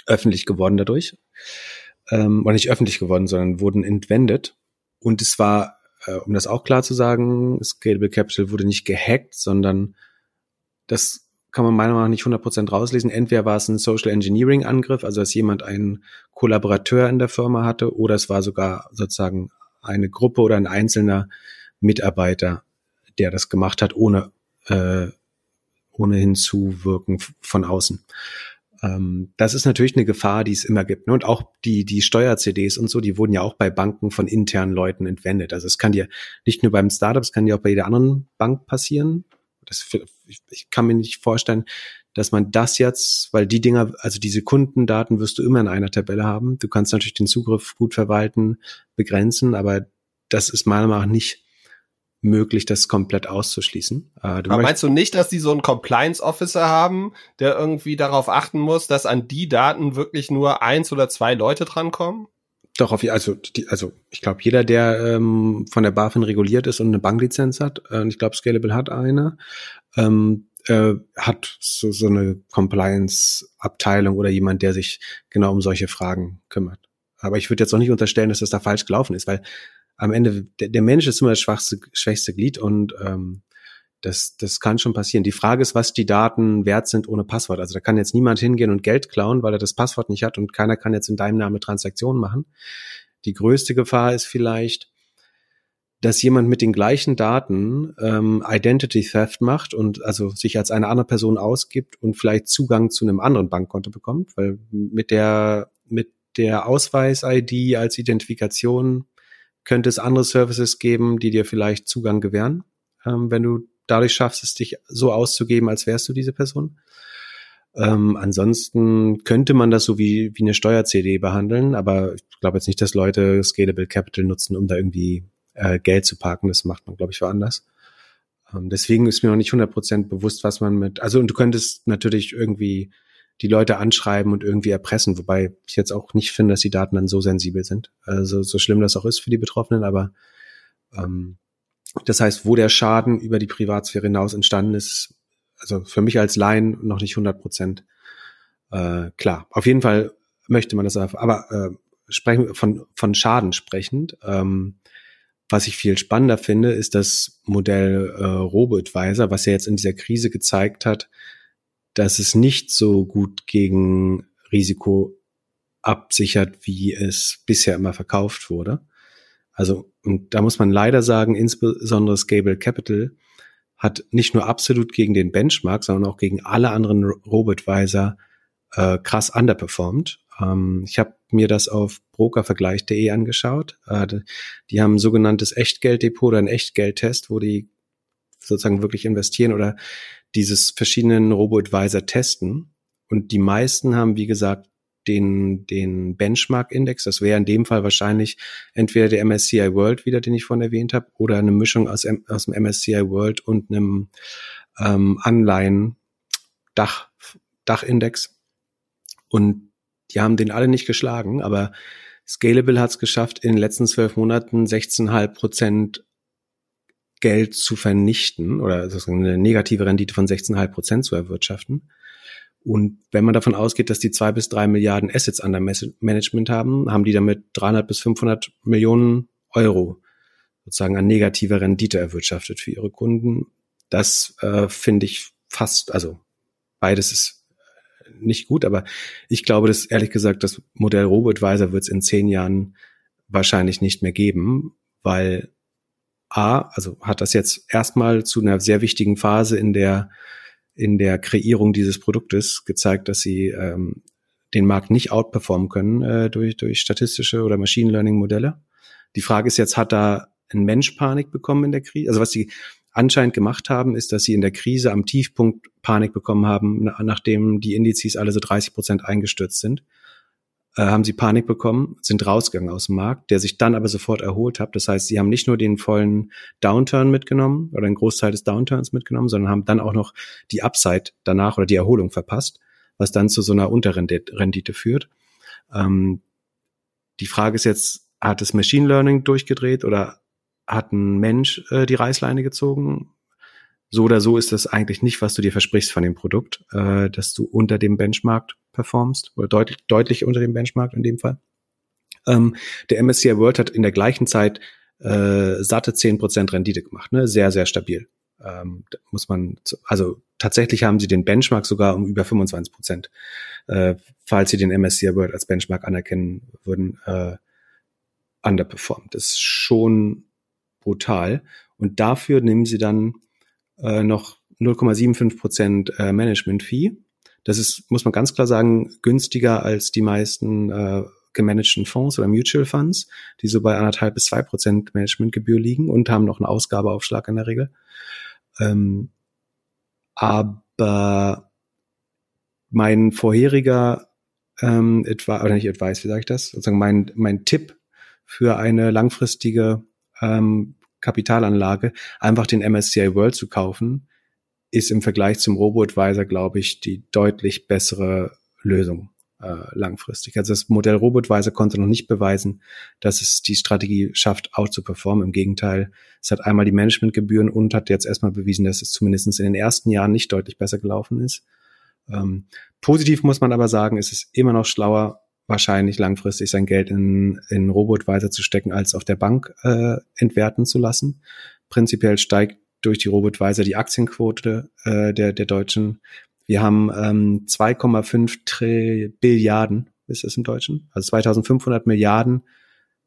öffentlich geworden dadurch. Ähm, oder nicht öffentlich geworden, sondern wurden entwendet. Und es war, äh, um das auch klar zu sagen, Scalable Capital wurde nicht gehackt, sondern das kann man meiner Meinung nach nicht 100% rauslesen. Entweder war es ein Social Engineering Angriff, also dass jemand einen Kollaborateur in der Firma hatte, oder es war sogar sozusagen eine Gruppe oder ein einzelner Mitarbeiter, der das gemacht hat, ohne, äh, ohne hinzuwirken von außen. Ähm, das ist natürlich eine Gefahr, die es immer gibt. Ne? Und auch die, die Steuer-CDs und so, die wurden ja auch bei Banken von internen Leuten entwendet. Also es kann dir nicht nur beim Startup, es kann dir auch bei jeder anderen Bank passieren. Das, ich, ich kann mir nicht vorstellen, dass man das jetzt, weil die Dinger, also diese Kundendaten wirst du immer in einer Tabelle haben. Du kannst natürlich den Zugriff gut verwalten, begrenzen, aber das ist meiner Meinung nach nicht möglich, das komplett auszuschließen. Äh, Aber meinst du nicht, dass die so einen Compliance Officer haben, der irgendwie darauf achten muss, dass an die Daten wirklich nur eins oder zwei Leute drankommen? Doch, auf, also, die, also ich glaube, jeder, der ähm, von der BaFin reguliert ist und eine Banklizenz hat, äh, ich glaube, Scalable hat eine, ähm, äh, hat so, so eine Compliance-Abteilung oder jemand, der sich genau um solche Fragen kümmert. Aber ich würde jetzt auch nicht unterstellen, dass das da falsch gelaufen ist, weil am Ende, der, der Mensch ist immer das schwachste, schwächste Glied und ähm, das, das kann schon passieren. Die Frage ist, was die Daten wert sind ohne Passwort. Also da kann jetzt niemand hingehen und Geld klauen, weil er das Passwort nicht hat und keiner kann jetzt in deinem Namen Transaktionen machen. Die größte Gefahr ist vielleicht, dass jemand mit den gleichen Daten ähm, Identity Theft macht und also sich als eine andere Person ausgibt und vielleicht Zugang zu einem anderen Bankkonto bekommt, weil mit der mit der Ausweis-ID als Identifikation könnte es andere Services geben, die dir vielleicht Zugang gewähren, ähm, wenn du dadurch schaffst, es dich so auszugeben, als wärst du diese Person. Ähm, ansonsten könnte man das so wie, wie eine Steuer-CD behandeln, aber ich glaube jetzt nicht, dass Leute Scalable Capital nutzen, um da irgendwie äh, Geld zu parken. Das macht man, glaube ich, woanders. Ähm, deswegen ist mir noch nicht 100% bewusst, was man mit, also und du könntest natürlich irgendwie die Leute anschreiben und irgendwie erpressen, wobei ich jetzt auch nicht finde, dass die Daten dann so sensibel sind. Also so schlimm das auch ist für die Betroffenen, aber ähm, das heißt, wo der Schaden über die Privatsphäre hinaus entstanden ist, also für mich als Laien noch nicht 100 Prozent äh, klar. Auf jeden Fall möchte man das, aber äh, sprechen von von Schaden sprechend. Ähm, was ich viel spannender finde, ist das Modell äh, RoboAdvisor, was ja jetzt in dieser Krise gezeigt hat, dass es nicht so gut gegen Risiko absichert, wie es bisher immer verkauft wurde. Also, und da muss man leider sagen, insbesondere Scable Capital hat nicht nur absolut gegen den Benchmark, sondern auch gegen alle anderen Robotweiser äh, krass underperformed. Ähm, ich habe mir das auf brokervergleich.de angeschaut. Äh, die haben ein sogenanntes Echtgelddepot oder ein Echtgeldtest, wo die sozusagen wirklich investieren oder dieses verschiedenen Robo-Advisor testen. Und die meisten haben, wie gesagt, den, den Benchmark-Index. Das wäre in dem Fall wahrscheinlich entweder der MSCI World wieder, den ich vorhin erwähnt habe, oder eine Mischung aus, aus dem MSCI World und einem ähm, Anleihen-Dach, Dachindex. Und die haben den alle nicht geschlagen, aber Scalable hat es geschafft, in den letzten zwölf Monaten 16,5 Prozent Geld zu vernichten oder eine negative Rendite von 16,5 Prozent zu erwirtschaften. Und wenn man davon ausgeht, dass die zwei bis drei Milliarden Assets under Management haben, haben die damit 300 bis 500 Millionen Euro sozusagen an negativer Rendite erwirtschaftet für ihre Kunden. Das äh, finde ich fast, also beides ist äh, nicht gut, aber ich glaube, dass ehrlich gesagt das Modell RoboAdvisor wird es in zehn Jahren wahrscheinlich nicht mehr geben, weil A, also hat das jetzt erstmal zu einer sehr wichtigen Phase in der in der Kreierung dieses Produktes gezeigt, dass sie ähm, den Markt nicht outperformen können äh, durch, durch statistische oder Machine Learning Modelle. Die Frage ist jetzt, hat da ein Mensch Panik bekommen in der Krise? Also was sie anscheinend gemacht haben, ist, dass sie in der Krise am Tiefpunkt Panik bekommen haben, nachdem die Indizes alle so 30 Prozent eingestürzt sind äh, haben sie Panik bekommen, sind rausgegangen aus dem Markt, der sich dann aber sofort erholt hat. Das heißt, sie haben nicht nur den vollen Downturn mitgenommen oder einen Großteil des Downturns mitgenommen, sondern haben dann auch noch die Upside danach oder die Erholung verpasst, was dann zu so einer Unterrendite führt. Ähm, die Frage ist jetzt, hat das Machine Learning durchgedreht oder hat ein Mensch äh, die Reißleine gezogen? So oder so ist das eigentlich nicht, was du dir versprichst von dem Produkt, äh, dass du unter dem Benchmark performst oder deutlich, deutlich unter dem Benchmark in dem Fall. Ähm, der MSCI World hat in der gleichen Zeit äh, satte Prozent Rendite gemacht, ne? sehr, sehr stabil. Ähm, muss man, also tatsächlich haben sie den Benchmark sogar um über 25 Prozent, äh, falls sie den MSCI World als Benchmark anerkennen würden, äh, underperformed. Das ist schon brutal. Und dafür nehmen sie dann äh, noch 0,75 Prozent äh, Management-Fee. Das ist, muss man ganz klar sagen, günstiger als die meisten äh, gemanagten Fonds oder Mutual Funds, die so bei anderthalb bis zwei Prozent Managementgebühr liegen und haben noch einen Ausgabeaufschlag in der Regel. Ähm, aber mein vorheriger ähm, etwa oder nicht Advice, wie sage ich das? Sozusagen mein mein Tipp für eine langfristige ähm, Kapitalanlage, einfach den MSCI World zu kaufen, ist im Vergleich zum Robo-Advisor, glaube ich, die deutlich bessere Lösung äh, langfristig. Also das Modell Robo-Advisor konnte noch nicht beweisen, dass es die Strategie schafft, out zu performen. Im Gegenteil, es hat einmal die Managementgebühren und hat jetzt erstmal bewiesen, dass es zumindest in den ersten Jahren nicht deutlich besser gelaufen ist. Ähm, positiv muss man aber sagen, es ist immer noch schlauer, wahrscheinlich langfristig sein Geld in, in Robot weiterzustecken, als auf der Bank äh, entwerten zu lassen. Prinzipiell steigt durch die Robotweiser die Aktienquote äh, der, der Deutschen. Wir haben ähm, 2,5 Billiarden, ist es im Deutschen, also 2500 Milliarden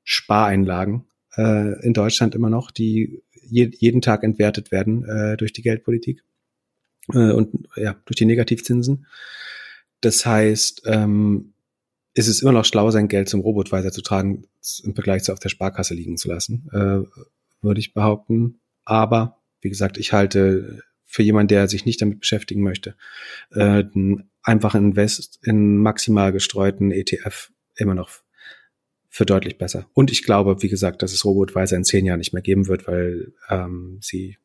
Spareinlagen äh, in Deutschland immer noch, die je, jeden Tag entwertet werden äh, durch die Geldpolitik äh, und ja durch die Negativzinsen. Das heißt, ähm, ist es immer noch schlau, sein Geld zum Robotweiser zu tragen, im Vergleich zu auf der Sparkasse liegen zu lassen, äh, würde ich behaupten. Aber, wie gesagt, ich halte für jemanden, der sich nicht damit beschäftigen möchte, äh, einfach Invest in maximal gestreuten ETF immer noch für deutlich besser. Und ich glaube, wie gesagt, dass es Robotweiser in zehn Jahren nicht mehr geben wird, weil ähm, sie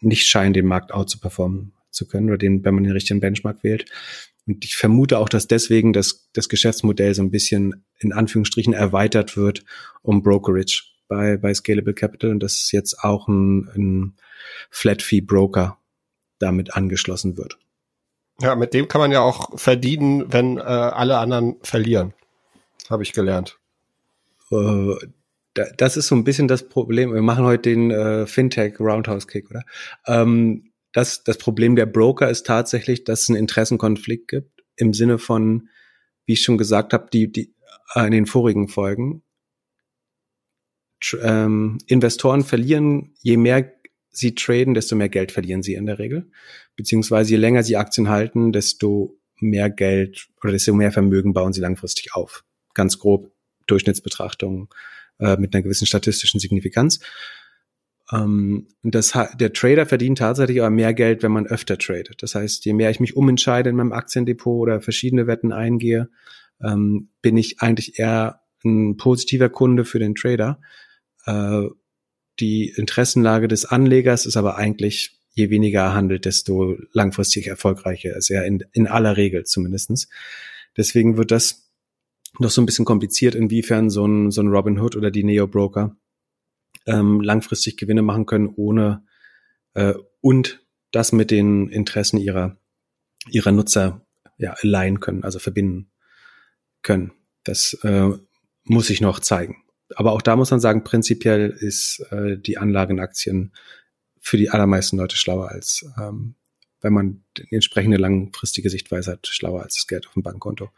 nicht scheinen, den Markt out zu performen zu können oder den, wenn man den richtigen Benchmark wählt. Und ich vermute auch, dass deswegen das, das Geschäftsmodell so ein bisschen in Anführungsstrichen erweitert wird um Brokerage bei, bei Scalable Capital und dass jetzt auch ein, ein Flat Fee Broker damit angeschlossen wird. Ja, mit dem kann man ja auch verdienen, wenn äh, alle anderen verlieren. Habe ich gelernt. Äh, das ist so ein bisschen das Problem. Wir machen heute den äh, Fintech Roundhouse Kick, oder? Ähm, das, das Problem der Broker ist tatsächlich, dass es einen Interessenkonflikt gibt im Sinne von, wie ich schon gesagt habe, die, die äh, in den vorigen Folgen. Ähm, Investoren verlieren, je mehr sie traden, desto mehr Geld verlieren sie in der Regel. Beziehungsweise je länger sie Aktien halten, desto mehr Geld oder desto mehr Vermögen bauen sie langfristig auf. Ganz grob Durchschnittsbetrachtung äh, mit einer gewissen statistischen Signifikanz. Ähm, das, der Trader verdient tatsächlich aber mehr Geld, wenn man öfter tradet. Das heißt, je mehr ich mich umentscheide in meinem Aktiendepot oder verschiedene Wetten eingehe, ähm, bin ich eigentlich eher ein positiver Kunde für den Trader. Äh, die Interessenlage des Anlegers ist aber eigentlich, je weniger er handelt, desto langfristig erfolgreicher ist er in, in aller Regel zumindestens. Deswegen wird das noch so ein bisschen kompliziert, inwiefern so ein, so ein Robin Hood oder die Neo-Broker ähm, langfristig Gewinne machen können, ohne äh, und das mit den Interessen ihrer, ihrer Nutzer ja, align können, also verbinden können. Das äh, muss ich noch zeigen aber auch da muss man sagen, prinzipiell ist äh, die Anlage in Aktien für die allermeisten Leute schlauer als, ähm, wenn man die entsprechende langfristige Sichtweise hat, schlauer als das Geld auf dem Bankkonto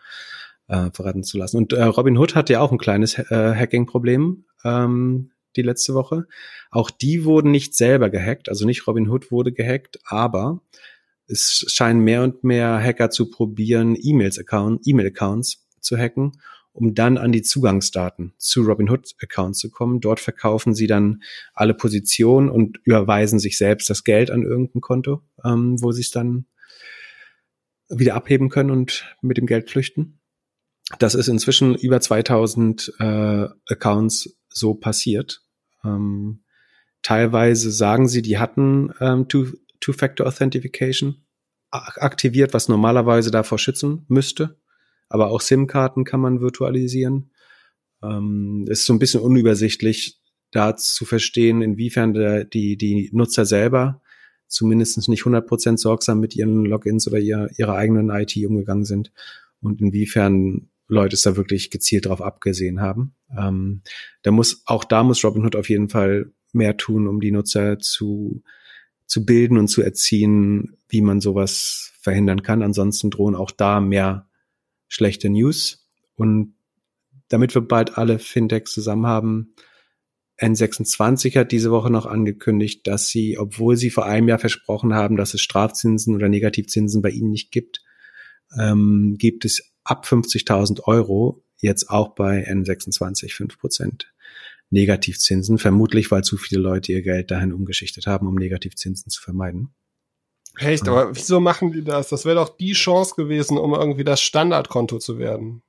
äh, verraten zu lassen. Und äh, Robin Hood hat ja auch ein kleines äh, Hacking-Problem ähm, die letzte Woche. Auch die wurden nicht selber gehackt, also nicht Robin Hood wurde gehackt, aber es scheinen mehr und mehr Hacker zu probieren, E-Mails-Account, E-Mail-Accounts zu hacken um dann an die Zugangsdaten zu Robinhood Account zu kommen. Dort verkaufen sie dann alle Positionen und überweisen sich selbst das Geld an irgendein Konto, ähm, wo sie es dann wieder abheben können und mit dem Geld flüchten. Das ist inzwischen über 2000 äh, Accounts so passiert. Ähm, teilweise sagen sie, die hatten ähm, Two-Factor Authentication aktiviert, was normalerweise davor schützen müsste aber auch SIM-Karten kann man virtualisieren. Ähm, ist so ein bisschen unübersichtlich, da zu verstehen, inwiefern der, die, die Nutzer selber zumindest nicht 100% sorgsam mit ihren Logins oder ihr, ihrer eigenen IT umgegangen sind und inwiefern Leute es da wirklich gezielt darauf abgesehen haben. Ähm, da muss, auch da muss Robinhood auf jeden Fall mehr tun, um die Nutzer zu, zu bilden und zu erziehen, wie man sowas verhindern kann. Ansonsten drohen auch da mehr schlechte News. Und damit wir bald alle Fintechs zusammen haben, N26 hat diese Woche noch angekündigt, dass sie, obwohl sie vor einem Jahr versprochen haben, dass es Strafzinsen oder Negativzinsen bei ihnen nicht gibt, ähm, gibt es ab 50.000 Euro jetzt auch bei N26 5 Prozent Negativzinsen, vermutlich weil zu viele Leute ihr Geld dahin umgeschichtet haben, um Negativzinsen zu vermeiden. Echt, aber wieso machen die das? Das wäre doch die Chance gewesen, um irgendwie das Standardkonto zu werden.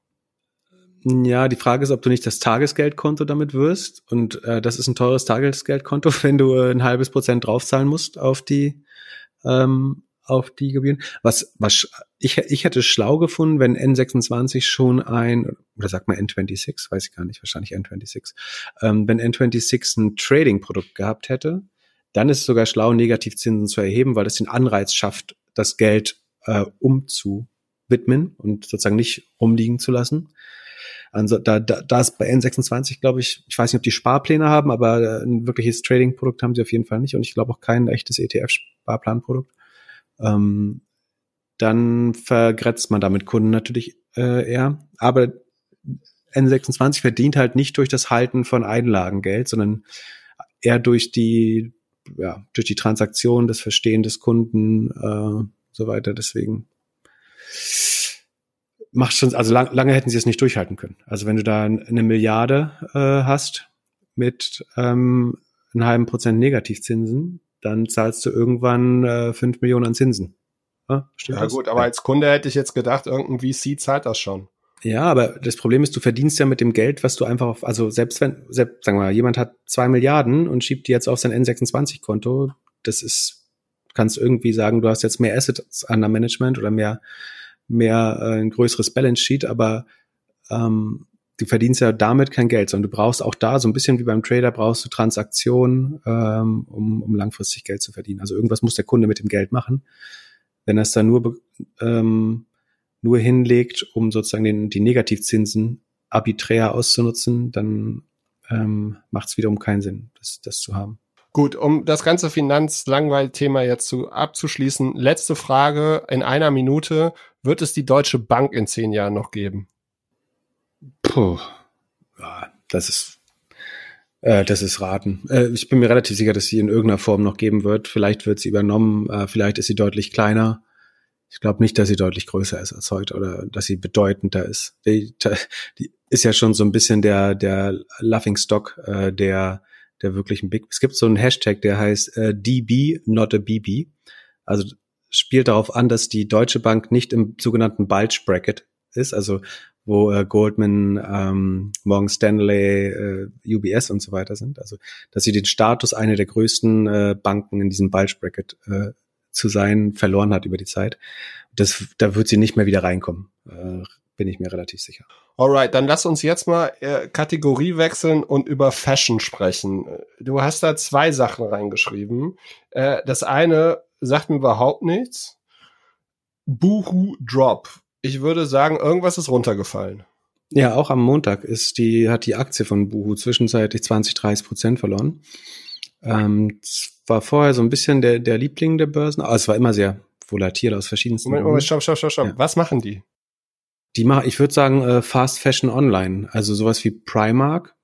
Ja, die Frage ist, ob du nicht das Tagesgeldkonto damit wirst. Und äh, das ist ein teures Tagesgeldkonto, wenn du ein halbes Prozent draufzahlen musst auf die ähm, auf die Gebühren. Was, was ich, ich hätte schlau gefunden, wenn N26 schon ein, oder sagt man N26, weiß ich gar nicht, wahrscheinlich N26, ähm, wenn N26 ein Trading-Produkt gehabt hätte, dann ist es sogar schlau, Negativzinsen zu erheben, weil das den Anreiz schafft, das Geld äh, umzuwidmen und sozusagen nicht rumliegen zu lassen. Also da, da, da ist bei N26, glaube ich, ich weiß nicht, ob die Sparpläne haben, aber äh, ein wirkliches Trading-Produkt haben sie auf jeden Fall nicht und ich glaube auch kein echtes ETF-Sparplanprodukt. Ähm, dann vergrätzt man damit Kunden natürlich äh, eher. Aber N26 verdient halt nicht durch das Halten von Einlagengeld, sondern eher durch die ja, durch die Transaktion, das Verstehen des Kunden, äh, so weiter. Deswegen macht schon, also lang, lange hätten sie es nicht durchhalten können. Also wenn du da eine Milliarde äh, hast mit ähm, einem halben Prozent Negativzinsen, dann zahlst du irgendwann äh, fünf Millionen an Zinsen. Ja, ja gut, aber als Kunde hätte ich jetzt gedacht, irgendein VC zahlt das schon. Ja, aber das Problem ist, du verdienst ja mit dem Geld, was du einfach auf, also selbst wenn, selbst, sagen wir mal, jemand hat zwei Milliarden und schiebt die jetzt auf sein N26-Konto, das ist, kannst irgendwie sagen, du hast jetzt mehr Assets an der Management oder mehr, mehr äh, ein größeres Balance Sheet, aber ähm, du verdienst ja damit kein Geld, sondern du brauchst auch da so ein bisschen wie beim Trader brauchst du Transaktionen, ähm, um, um langfristig Geld zu verdienen. Also irgendwas muss der Kunde mit dem Geld machen. Wenn er es dann nur ähm, nur hinlegt, um sozusagen den, die Negativzinsen arbiträr auszunutzen, dann ähm, macht es wiederum keinen Sinn, das, das zu haben. Gut, um das ganze Finanzlangweil-Thema jetzt zu, abzuschließen, letzte Frage in einer Minute. Wird es die Deutsche Bank in zehn Jahren noch geben? Puh, ja, das ist äh, das ist raten. Äh, ich bin mir relativ sicher, dass sie in irgendeiner Form noch geben wird. Vielleicht wird sie übernommen, äh, vielleicht ist sie deutlich kleiner. Ich glaube nicht, dass sie deutlich größer ist als heute oder dass sie bedeutender ist. Die, die ist ja schon so ein bisschen der der Laughing Stock äh, der der wirklichen Big. Es gibt so einen Hashtag, der heißt äh, DB, not a BB. Also spielt darauf an, dass die Deutsche Bank nicht im sogenannten Bulge Bracket ist, also wo äh, Goldman, ähm, Morgan Stanley, äh, UBS und so weiter sind. Also dass sie den Status einer der größten äh, Banken in diesem Bulge Bracket äh, zu sein verloren hat über die Zeit. Das, da wird sie nicht mehr wieder reinkommen. Äh, bin ich mir relativ sicher. Alright, dann lass uns jetzt mal äh, Kategorie wechseln und über Fashion sprechen. Du hast da zwei Sachen reingeschrieben. Äh, das eine sagt mir überhaupt nichts. Boohoo Drop. Ich würde sagen, irgendwas ist runtergefallen. Ja, auch am Montag ist die, hat die Aktie von Boohoo zwischenzeitlich 20, 30 Prozent verloren. Ähm, war vorher so ein bisschen der, der Liebling der Börsen, aber es war immer sehr volatil aus verschiedensten Moment, Moment, stopp, stopp, stopp, stopp. Ja. Was machen die? Die machen, ich würde sagen, äh, Fast Fashion Online. Also sowas wie Primark.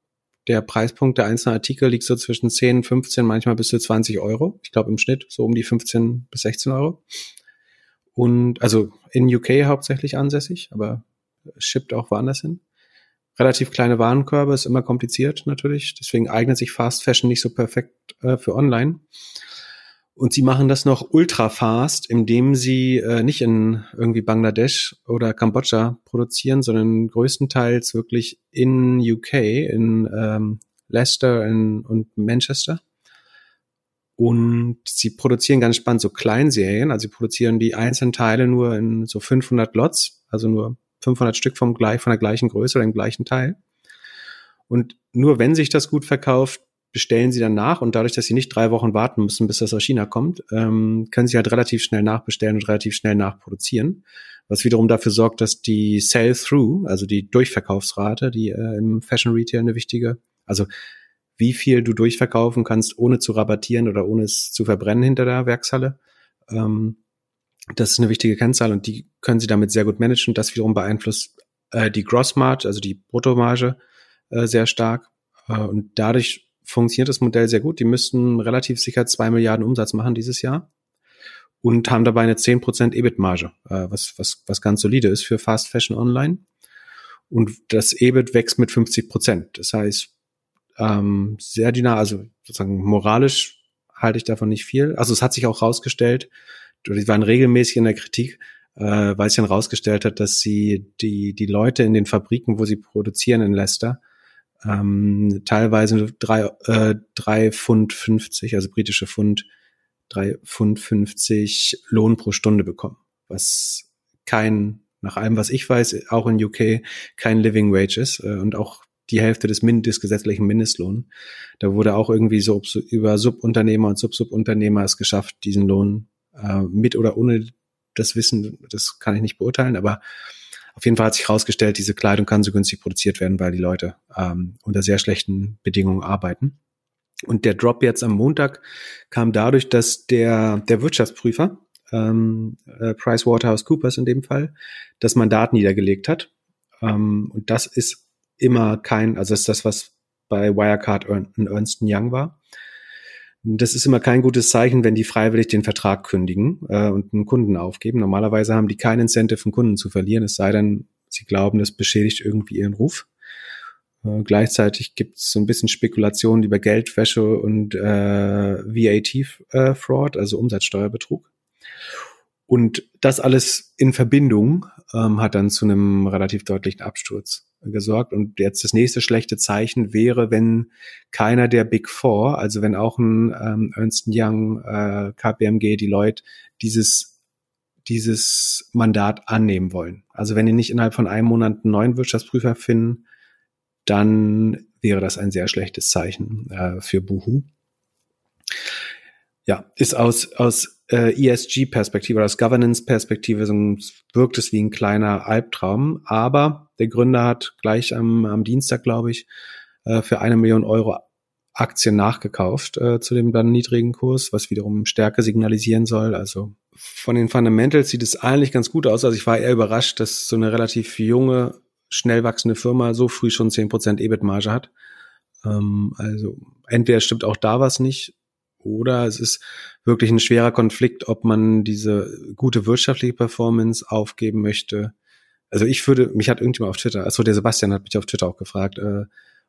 Der Preispunkt der einzelnen Artikel liegt so zwischen 10, 15, manchmal bis zu 20 Euro. Ich glaube im Schnitt so um die 15 bis 16 Euro. Und also in UK hauptsächlich ansässig, aber shippt auch woanders hin. Relativ kleine Warenkörbe, ist immer kompliziert natürlich. Deswegen eignet sich Fast Fashion nicht so perfekt äh, für online. Und sie machen das noch ultra fast, indem sie äh, nicht in irgendwie Bangladesch oder Kambodscha produzieren, sondern größtenteils wirklich in UK, in ähm, Leicester in, und Manchester. Und sie produzieren ganz spannend so Kleinserien, also sie produzieren die einzelnen Teile nur in so 500 Lots, also nur 500 Stück vom gleich, von der gleichen Größe oder dem gleichen Teil. Und nur wenn sich das gut verkauft, bestellen sie dann nach und dadurch, dass sie nicht drei Wochen warten müssen, bis das aus China kommt, ähm, können sie halt relativ schnell nachbestellen und relativ schnell nachproduzieren. Was wiederum dafür sorgt, dass die Sell-Through, also die Durchverkaufsrate, die äh, im Fashion Retail eine wichtige, also wie viel du durchverkaufen kannst, ohne zu rabattieren oder ohne es zu verbrennen hinter der Werkshalle. Ähm, das ist eine wichtige Kennzahl und die können sie damit sehr gut managen. Das wiederum beeinflusst äh, die Grossmarge, also die Bruttomarge, äh, sehr stark. Äh, und dadurch funktioniert das Modell sehr gut. Die müssten relativ sicher zwei Milliarden Umsatz machen dieses Jahr und haben dabei eine 10% EBIT-Marge, äh, was, was, was ganz solide ist für Fast Fashion Online. Und das EBIT wächst mit 50 Prozent. Das heißt, ähm, sehr dynamisch, also sozusagen moralisch halte ich davon nicht viel. Also es hat sich auch rausgestellt, die waren regelmäßig in der Kritik, äh, weil es dann rausgestellt hat, dass sie die, die Leute in den Fabriken, wo sie produzieren in Leicester, ähm, teilweise drei, äh, drei Pfund 50, also britische Pfund, drei Pfund 50 Lohn pro Stunde bekommen, was kein, nach allem, was ich weiß, auch in UK kein Living Wage ist äh, und auch die Hälfte des, Min des gesetzlichen Mindestlohns. Da wurde auch irgendwie so über Subunternehmer und Subsubunternehmer es geschafft, diesen Lohn äh, mit oder ohne das Wissen, das kann ich nicht beurteilen, aber auf jeden Fall hat sich herausgestellt, diese Kleidung kann so günstig produziert werden, weil die Leute ähm, unter sehr schlechten Bedingungen arbeiten. Und der Drop jetzt am Montag kam dadurch, dass der, der Wirtschaftsprüfer, ähm, äh, PricewaterhouseCoopers in dem Fall, das Mandat niedergelegt hat. Ähm, und das ist immer kein, also ist das, was bei Wirecard und Ernst Young war. Das ist immer kein gutes Zeichen, wenn die freiwillig den Vertrag kündigen äh, und einen Kunden aufgeben. Normalerweise haben die kein Incentive, einen Kunden zu verlieren, es sei denn, sie glauben, das beschädigt irgendwie ihren Ruf. Äh, gleichzeitig gibt es so ein bisschen Spekulationen über Geldwäsche und äh, VAT-Fraud, äh, also Umsatzsteuerbetrug. Und das alles in Verbindung ähm, hat dann zu einem relativ deutlichen Absturz gesorgt. Und jetzt das nächste schlechte Zeichen wäre, wenn keiner der Big Four, also wenn auch ein ähm, Ernst Young, äh, KPMG, Deloitte, dieses dieses Mandat annehmen wollen. Also wenn die nicht innerhalb von einem Monat einen neuen Wirtschaftsprüfer finden, dann wäre das ein sehr schlechtes Zeichen äh, für Buhu. Ja, ist aus, aus äh, ESG-Perspektive oder aus Governance-Perspektive wirkt es wie ein kleiner Albtraum. Aber der Gründer hat gleich am, am Dienstag, glaube ich, äh, für eine Million Euro Aktien nachgekauft äh, zu dem dann niedrigen Kurs, was wiederum Stärke signalisieren soll. Also von den Fundamentals sieht es eigentlich ganz gut aus. Also ich war eher überrascht, dass so eine relativ junge, schnell wachsende Firma so früh schon zehn Prozent EBIT-Marge hat. Ähm, also entweder stimmt auch da was nicht oder es ist wirklich ein schwerer Konflikt, ob man diese gute wirtschaftliche Performance aufgeben möchte. Also ich würde, mich hat irgendjemand auf Twitter, also der Sebastian hat mich auf Twitter auch gefragt, äh,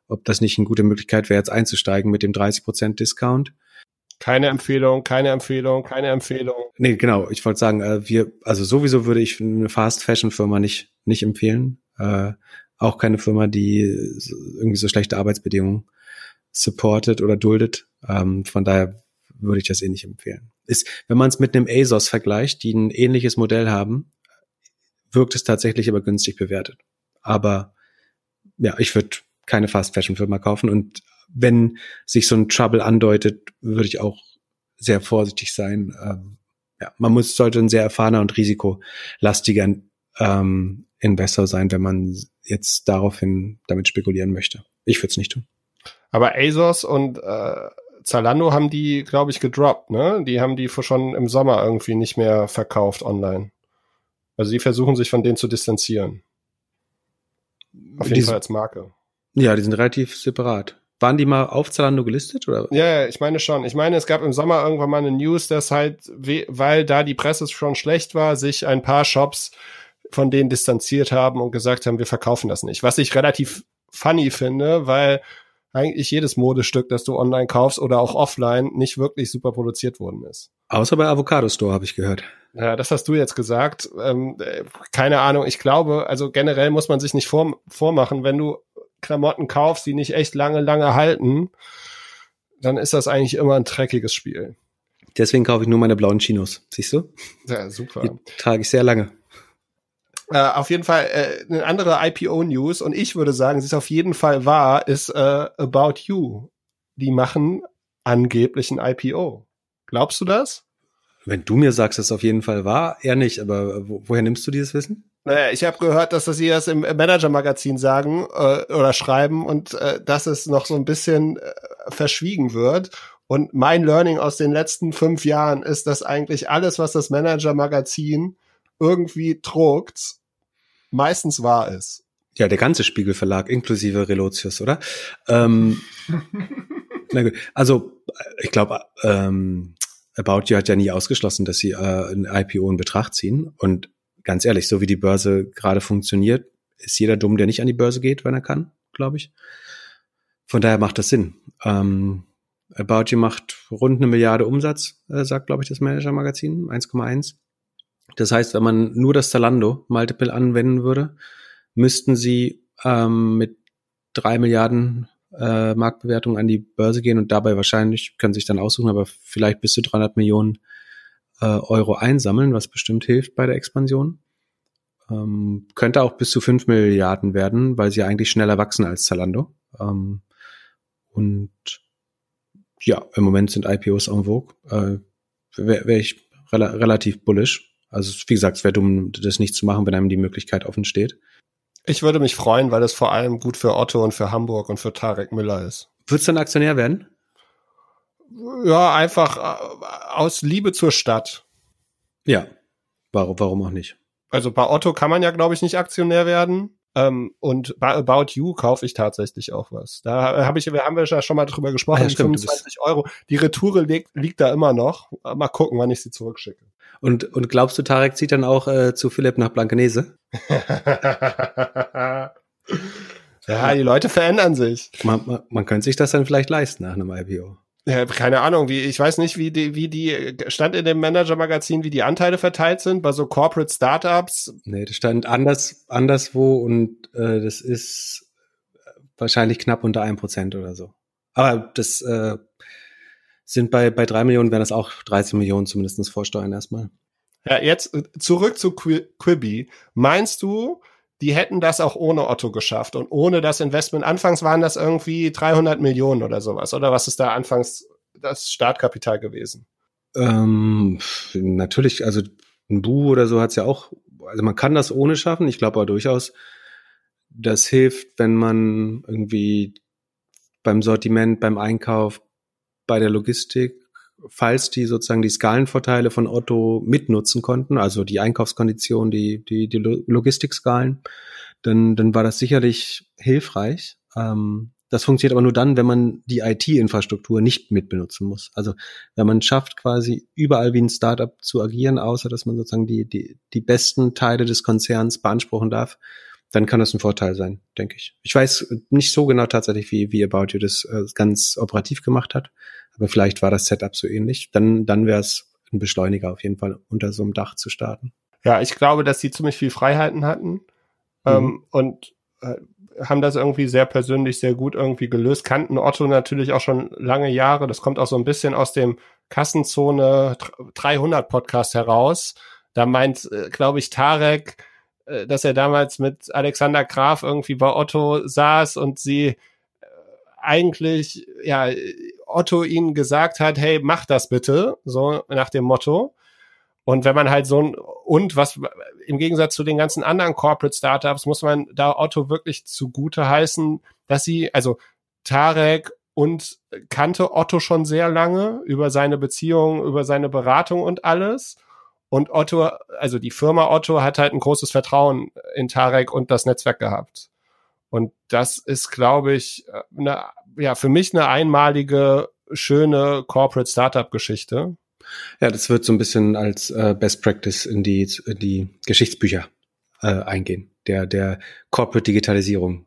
ob das nicht eine gute Möglichkeit wäre, jetzt einzusteigen mit dem 30% Discount. Keine Empfehlung, keine Empfehlung, keine Empfehlung. Nee, genau. Ich wollte sagen, äh, wir, also sowieso würde ich eine Fast Fashion Firma nicht, nicht empfehlen. Äh, auch keine Firma, die irgendwie so schlechte Arbeitsbedingungen supportet oder duldet. Ähm, von daher würde ich das eh nicht empfehlen. Ist, wenn man es mit einem ASOS vergleicht, die ein ähnliches Modell haben, wirkt es tatsächlich aber günstig bewertet. Aber ja, ich würde keine Fast Fashion Firma kaufen und wenn sich so ein Trouble andeutet, würde ich auch sehr vorsichtig sein. Ähm, ja, man muss sollte ein sehr erfahrener und risikolastiger ähm, Investor sein, wenn man jetzt daraufhin damit spekulieren möchte. Ich würde es nicht tun. Aber ASOS und äh, Zalando haben die, glaube ich, gedroppt, ne? Die haben die schon im Sommer irgendwie nicht mehr verkauft online. Also die versuchen sich von denen zu distanzieren. Auf jeden die, Fall als Marke. Ja, die sind relativ separat. Waren die mal auf Zalando gelistet oder? Ja, ich meine schon. Ich meine, es gab im Sommer irgendwann mal eine News, dass halt, weil da die Presse schon schlecht war, sich ein paar Shops von denen distanziert haben und gesagt haben, wir verkaufen das nicht. Was ich relativ funny finde, weil eigentlich jedes Modestück, das du online kaufst oder auch offline, nicht wirklich super produziert worden ist. Außer bei Avocado Store habe ich gehört. Ja, das hast du jetzt gesagt. Ähm, keine Ahnung. Ich glaube, also generell muss man sich nicht vor, vormachen, wenn du Klamotten kaufst, die nicht echt lange, lange halten, dann ist das eigentlich immer ein dreckiges Spiel. Deswegen kaufe ich nur meine blauen Chinos. Siehst du? Ja, super. Die trage ich sehr lange. Äh, auf jeden Fall äh, eine andere IPO-News und ich würde sagen, sie ist auf jeden Fall wahr, ist äh, About You. Die machen angeblich ein IPO. Glaubst du das? Wenn du mir sagst, dass es auf jeden Fall wahr, eher nicht, aber wo, woher nimmst du dieses Wissen? Naja, ich habe gehört, dass das sie das im Manager-Magazin sagen äh, oder schreiben und äh, dass es noch so ein bisschen äh, verschwiegen wird. Und mein Learning aus den letzten fünf Jahren ist, dass eigentlich alles, was das Manager-Magazin irgendwie druckt, meistens wahr ist. Ja, der ganze Spiegelverlag inklusive Relotius, oder? Ähm, na gut. Also ich glaube, ähm, About You hat ja nie ausgeschlossen, dass sie äh, ein IPO in Betracht ziehen. Und ganz ehrlich, so wie die Börse gerade funktioniert, ist jeder dumm, der nicht an die Börse geht, wenn er kann, glaube ich. Von daher macht das Sinn. Ähm, About You macht rund eine Milliarde Umsatz, äh, sagt, glaube ich, das Manager-Magazin, 1,1. Das heißt, wenn man nur das Zalando Multiple anwenden würde, müssten sie ähm, mit drei Milliarden äh, Marktbewertung an die Börse gehen und dabei wahrscheinlich, können sich dann aussuchen, aber vielleicht bis zu 300 Millionen äh, Euro einsammeln, was bestimmt hilft bei der Expansion. Ähm, könnte auch bis zu 5 Milliarden werden, weil sie eigentlich schneller wachsen als Zalando. Ähm, und ja, im Moment sind IPOs en vogue. Äh, Wäre wär ich rela relativ bullish. Also wie gesagt, es wäre dumm, das nicht zu machen, wenn einem die Möglichkeit offen steht. Ich würde mich freuen, weil es vor allem gut für Otto und für Hamburg und für Tarek Müller ist. Würdest du ein Aktionär werden? Ja, einfach äh, aus Liebe zur Stadt. Ja, warum, warum auch nicht? Also bei Otto kann man ja, glaube ich, nicht Aktionär werden. Ähm, und bei About You kaufe ich tatsächlich auch was. Da habe ich, wir haben wir ja schon mal drüber gesprochen, ah, ja, stimmt, 25 Euro. Die Retoure liegt, liegt da immer noch. Mal gucken, wann ich sie zurückschicke. Und, und glaubst du, Tarek zieht dann auch äh, zu Philipp nach Blankenese? ja, die Leute verändern sich. Man, man, man könnte sich das dann vielleicht leisten nach einem IPO. Keine Ahnung, wie ich weiß nicht, wie die, wie die stand in dem Manager-Magazin, wie die Anteile verteilt sind bei so Corporate Startups. Nee, das stand anders, anderswo und äh, das ist wahrscheinlich knapp unter einem Prozent oder so. Aber das äh, sind bei, bei drei Millionen wären das auch 13 Millionen zumindestens Vorsteuern erstmal. Ja, jetzt äh, zurück zu Quibi. Meinst du, die hätten das auch ohne Otto geschafft und ohne das Investment? Anfangs waren das irgendwie 300 Millionen oder sowas. Oder was ist da anfangs das Startkapital gewesen? Ähm, natürlich, also ein Bu oder so hat's ja auch, also man kann das ohne schaffen. Ich glaube aber durchaus, das hilft, wenn man irgendwie beim Sortiment, beim Einkauf, bei der Logistik, falls die sozusagen die Skalenvorteile von Otto mitnutzen konnten, also die Einkaufskonditionen, die, die, die Logistikskalen, dann, dann war das sicherlich hilfreich. Ähm, das funktioniert aber nur dann, wenn man die IT-Infrastruktur nicht mitbenutzen muss. Also wenn man schafft, quasi überall wie ein Startup zu agieren, außer dass man sozusagen die, die, die besten Teile des Konzerns beanspruchen darf, dann kann das ein Vorteil sein, denke ich. Ich weiß nicht so genau tatsächlich, wie, wie About You das äh, ganz operativ gemacht hat, aber vielleicht war das Setup so ähnlich. Dann, dann wäre es ein Beschleuniger auf jeden Fall unter so einem Dach zu starten. Ja, ich glaube, dass sie ziemlich viel Freiheiten hatten mhm. ähm, und äh, haben das irgendwie sehr persönlich sehr gut irgendwie gelöst. Kannten Otto natürlich auch schon lange Jahre. Das kommt auch so ein bisschen aus dem Kassenzone 300 Podcast heraus. Da meint, äh, glaube ich, Tarek, äh, dass er damals mit Alexander Graf irgendwie bei Otto saß und sie eigentlich, ja, Otto ihnen gesagt hat, hey, mach das bitte, so nach dem Motto. Und wenn man halt so ein, und was im Gegensatz zu den ganzen anderen Corporate Startups muss man da Otto wirklich zugute heißen, dass sie, also Tarek und kannte Otto schon sehr lange über seine Beziehung, über seine Beratung und alles. Und Otto, also die Firma Otto hat halt ein großes Vertrauen in Tarek und das Netzwerk gehabt. Und das ist, glaube ich, eine, ja, für mich eine einmalige, schöne Corporate Startup Geschichte. Ja, das wird so ein bisschen als äh, Best Practice in die, in die Geschichtsbücher äh, eingehen, der, der Corporate Digitalisierung.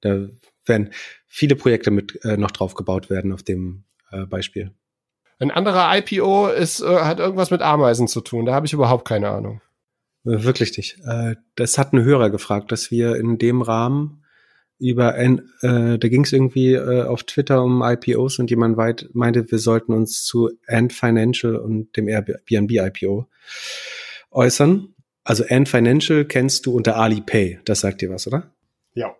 Da werden viele Projekte mit äh, noch drauf gebaut werden auf dem äh, Beispiel. Ein anderer IPO ist, äh, hat irgendwas mit Ameisen zu tun. Da habe ich überhaupt keine Ahnung. Äh, wirklich nicht. Äh, das hat ein Hörer gefragt, dass wir in dem Rahmen über, ein, äh, da ging es irgendwie äh, auf Twitter um IPOs und jemand weit meinte, wir sollten uns zu Ant Financial und dem Airbnb IPO äußern. Also Ant Financial kennst du unter Alipay. Das sagt dir was, oder? Ja.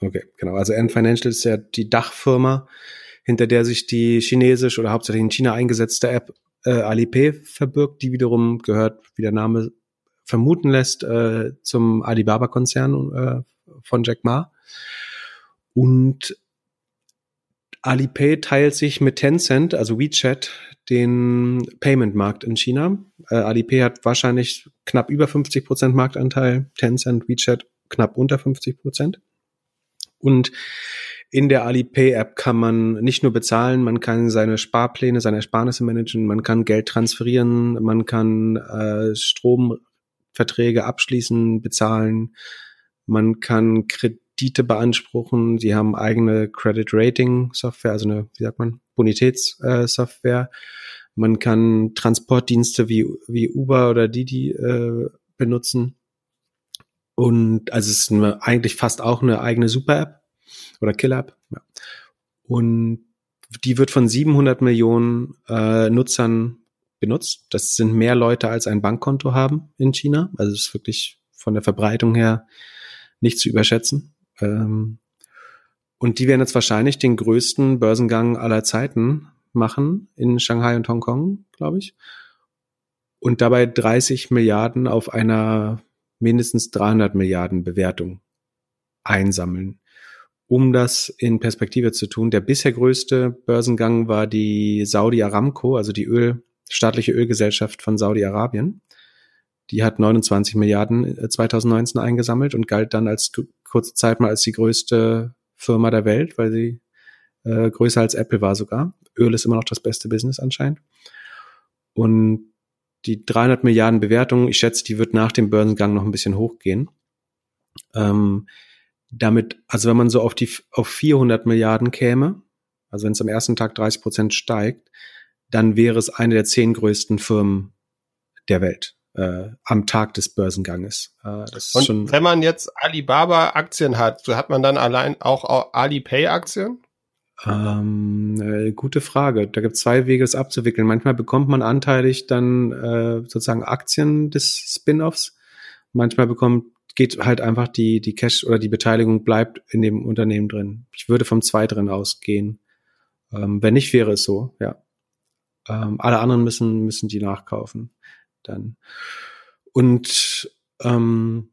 Okay, genau. Also Ant Financial ist ja die Dachfirma, hinter der sich die chinesisch oder hauptsächlich in China eingesetzte App äh, Alipay verbirgt, die wiederum gehört, wie der Name vermuten lässt, äh, zum Alibaba-Konzern äh, von Jack Ma. Und Alipay teilt sich mit Tencent, also WeChat, den Payment-Markt in China. Äh, Alipay hat wahrscheinlich knapp über 50 Prozent Marktanteil, Tencent, WeChat knapp unter 50 Prozent. Und in der Alipay-App kann man nicht nur bezahlen, man kann seine Sparpläne, seine Ersparnisse managen, man kann Geld transferieren, man kann äh, Stromverträge abschließen, bezahlen, man kann Kredite beanspruchen, sie haben eigene Credit Rating Software, also eine, wie sagt man, Bonitätssoftware. Man kann Transportdienste wie, wie Uber oder Didi äh, benutzen. Und also es ist eine, eigentlich fast auch eine eigene Super-App oder Killer-App. Ja. Und die wird von 700 Millionen äh, Nutzern benutzt. Das sind mehr Leute, als ein Bankkonto haben in China. Also es ist wirklich von der Verbreitung her nicht zu überschätzen. Ähm, und die werden jetzt wahrscheinlich den größten Börsengang aller Zeiten machen in Shanghai und Hongkong, glaube ich. Und dabei 30 Milliarden auf einer mindestens 300 Milliarden Bewertung einsammeln um das in Perspektive zu tun. Der bisher größte Börsengang war die Saudi Aramco, also die Öl, staatliche Ölgesellschaft von Saudi-Arabien. Die hat 29 Milliarden 2019 äh, eingesammelt und galt dann als kurze Zeit mal als die größte Firma der Welt, weil sie äh, größer als Apple war sogar. Öl ist immer noch das beste Business anscheinend. Und die 300 Milliarden Bewertung, ich schätze, die wird nach dem Börsengang noch ein bisschen hochgehen. Ähm, damit, also wenn man so auf die auf 400 Milliarden käme, also wenn es am ersten Tag 30 Prozent steigt, dann wäre es eine der zehn größten Firmen der Welt äh, am Tag des Börsenganges. Äh, Und wenn man jetzt Alibaba-Aktien hat, so hat man dann allein auch Alipay-Aktien? Ähm, äh, gute Frage. Da gibt es zwei Wege, es abzuwickeln. Manchmal bekommt man anteilig dann äh, sozusagen Aktien des Spin-offs. Manchmal bekommt geht halt einfach die die Cash oder die Beteiligung bleibt in dem Unternehmen drin. Ich würde vom Zweiteren ausgehen. Ähm, wenn nicht, wäre es so. Ja. Ähm, alle anderen müssen müssen die nachkaufen. Dann und ähm,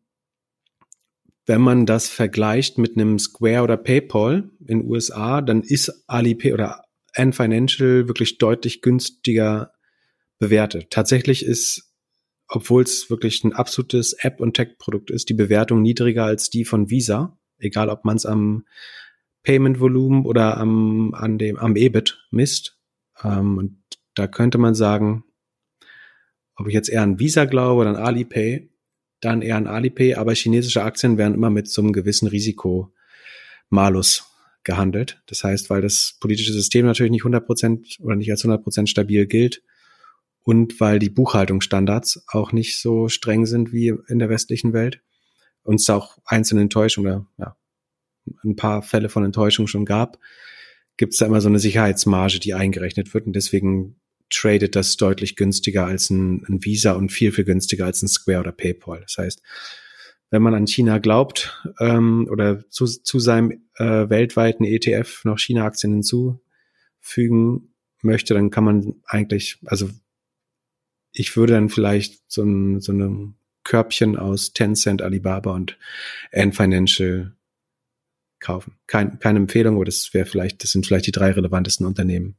wenn man das vergleicht mit einem Square oder PayPal in USA, dann ist Alipay oder Ant Financial wirklich deutlich günstiger bewertet. Tatsächlich ist, obwohl es wirklich ein absolutes App- und Tech-Produkt ist, die Bewertung niedriger als die von Visa, egal ob man es am Payment-Volumen oder am, an dem, am EBIT misst. Ähm, und da könnte man sagen, ob ich jetzt eher an Visa glaube oder an Alipay, dann eher an Alipay, aber chinesische Aktien werden immer mit so einem gewissen Risikomalus gehandelt. Das heißt, weil das politische System natürlich nicht 100 Prozent oder nicht als 100 Prozent stabil gilt und weil die Buchhaltungsstandards auch nicht so streng sind wie in der westlichen Welt. Und es auch einzelne Enttäuschungen oder ja, ein paar Fälle von Enttäuschung schon gab, gibt es da immer so eine Sicherheitsmarge, die eingerechnet wird. Und deswegen tradet das deutlich günstiger als ein, ein Visa und viel, viel günstiger als ein Square oder PayPal. Das heißt, wenn man an China glaubt ähm, oder zu, zu seinem äh, weltweiten ETF noch China-Aktien hinzufügen möchte, dann kann man eigentlich, also ich würde dann vielleicht so ein, so ein Körbchen aus Tencent, Alibaba und Ant Financial kaufen. Kein, keine Empfehlung, aber das wäre vielleicht, das sind vielleicht die drei relevantesten Unternehmen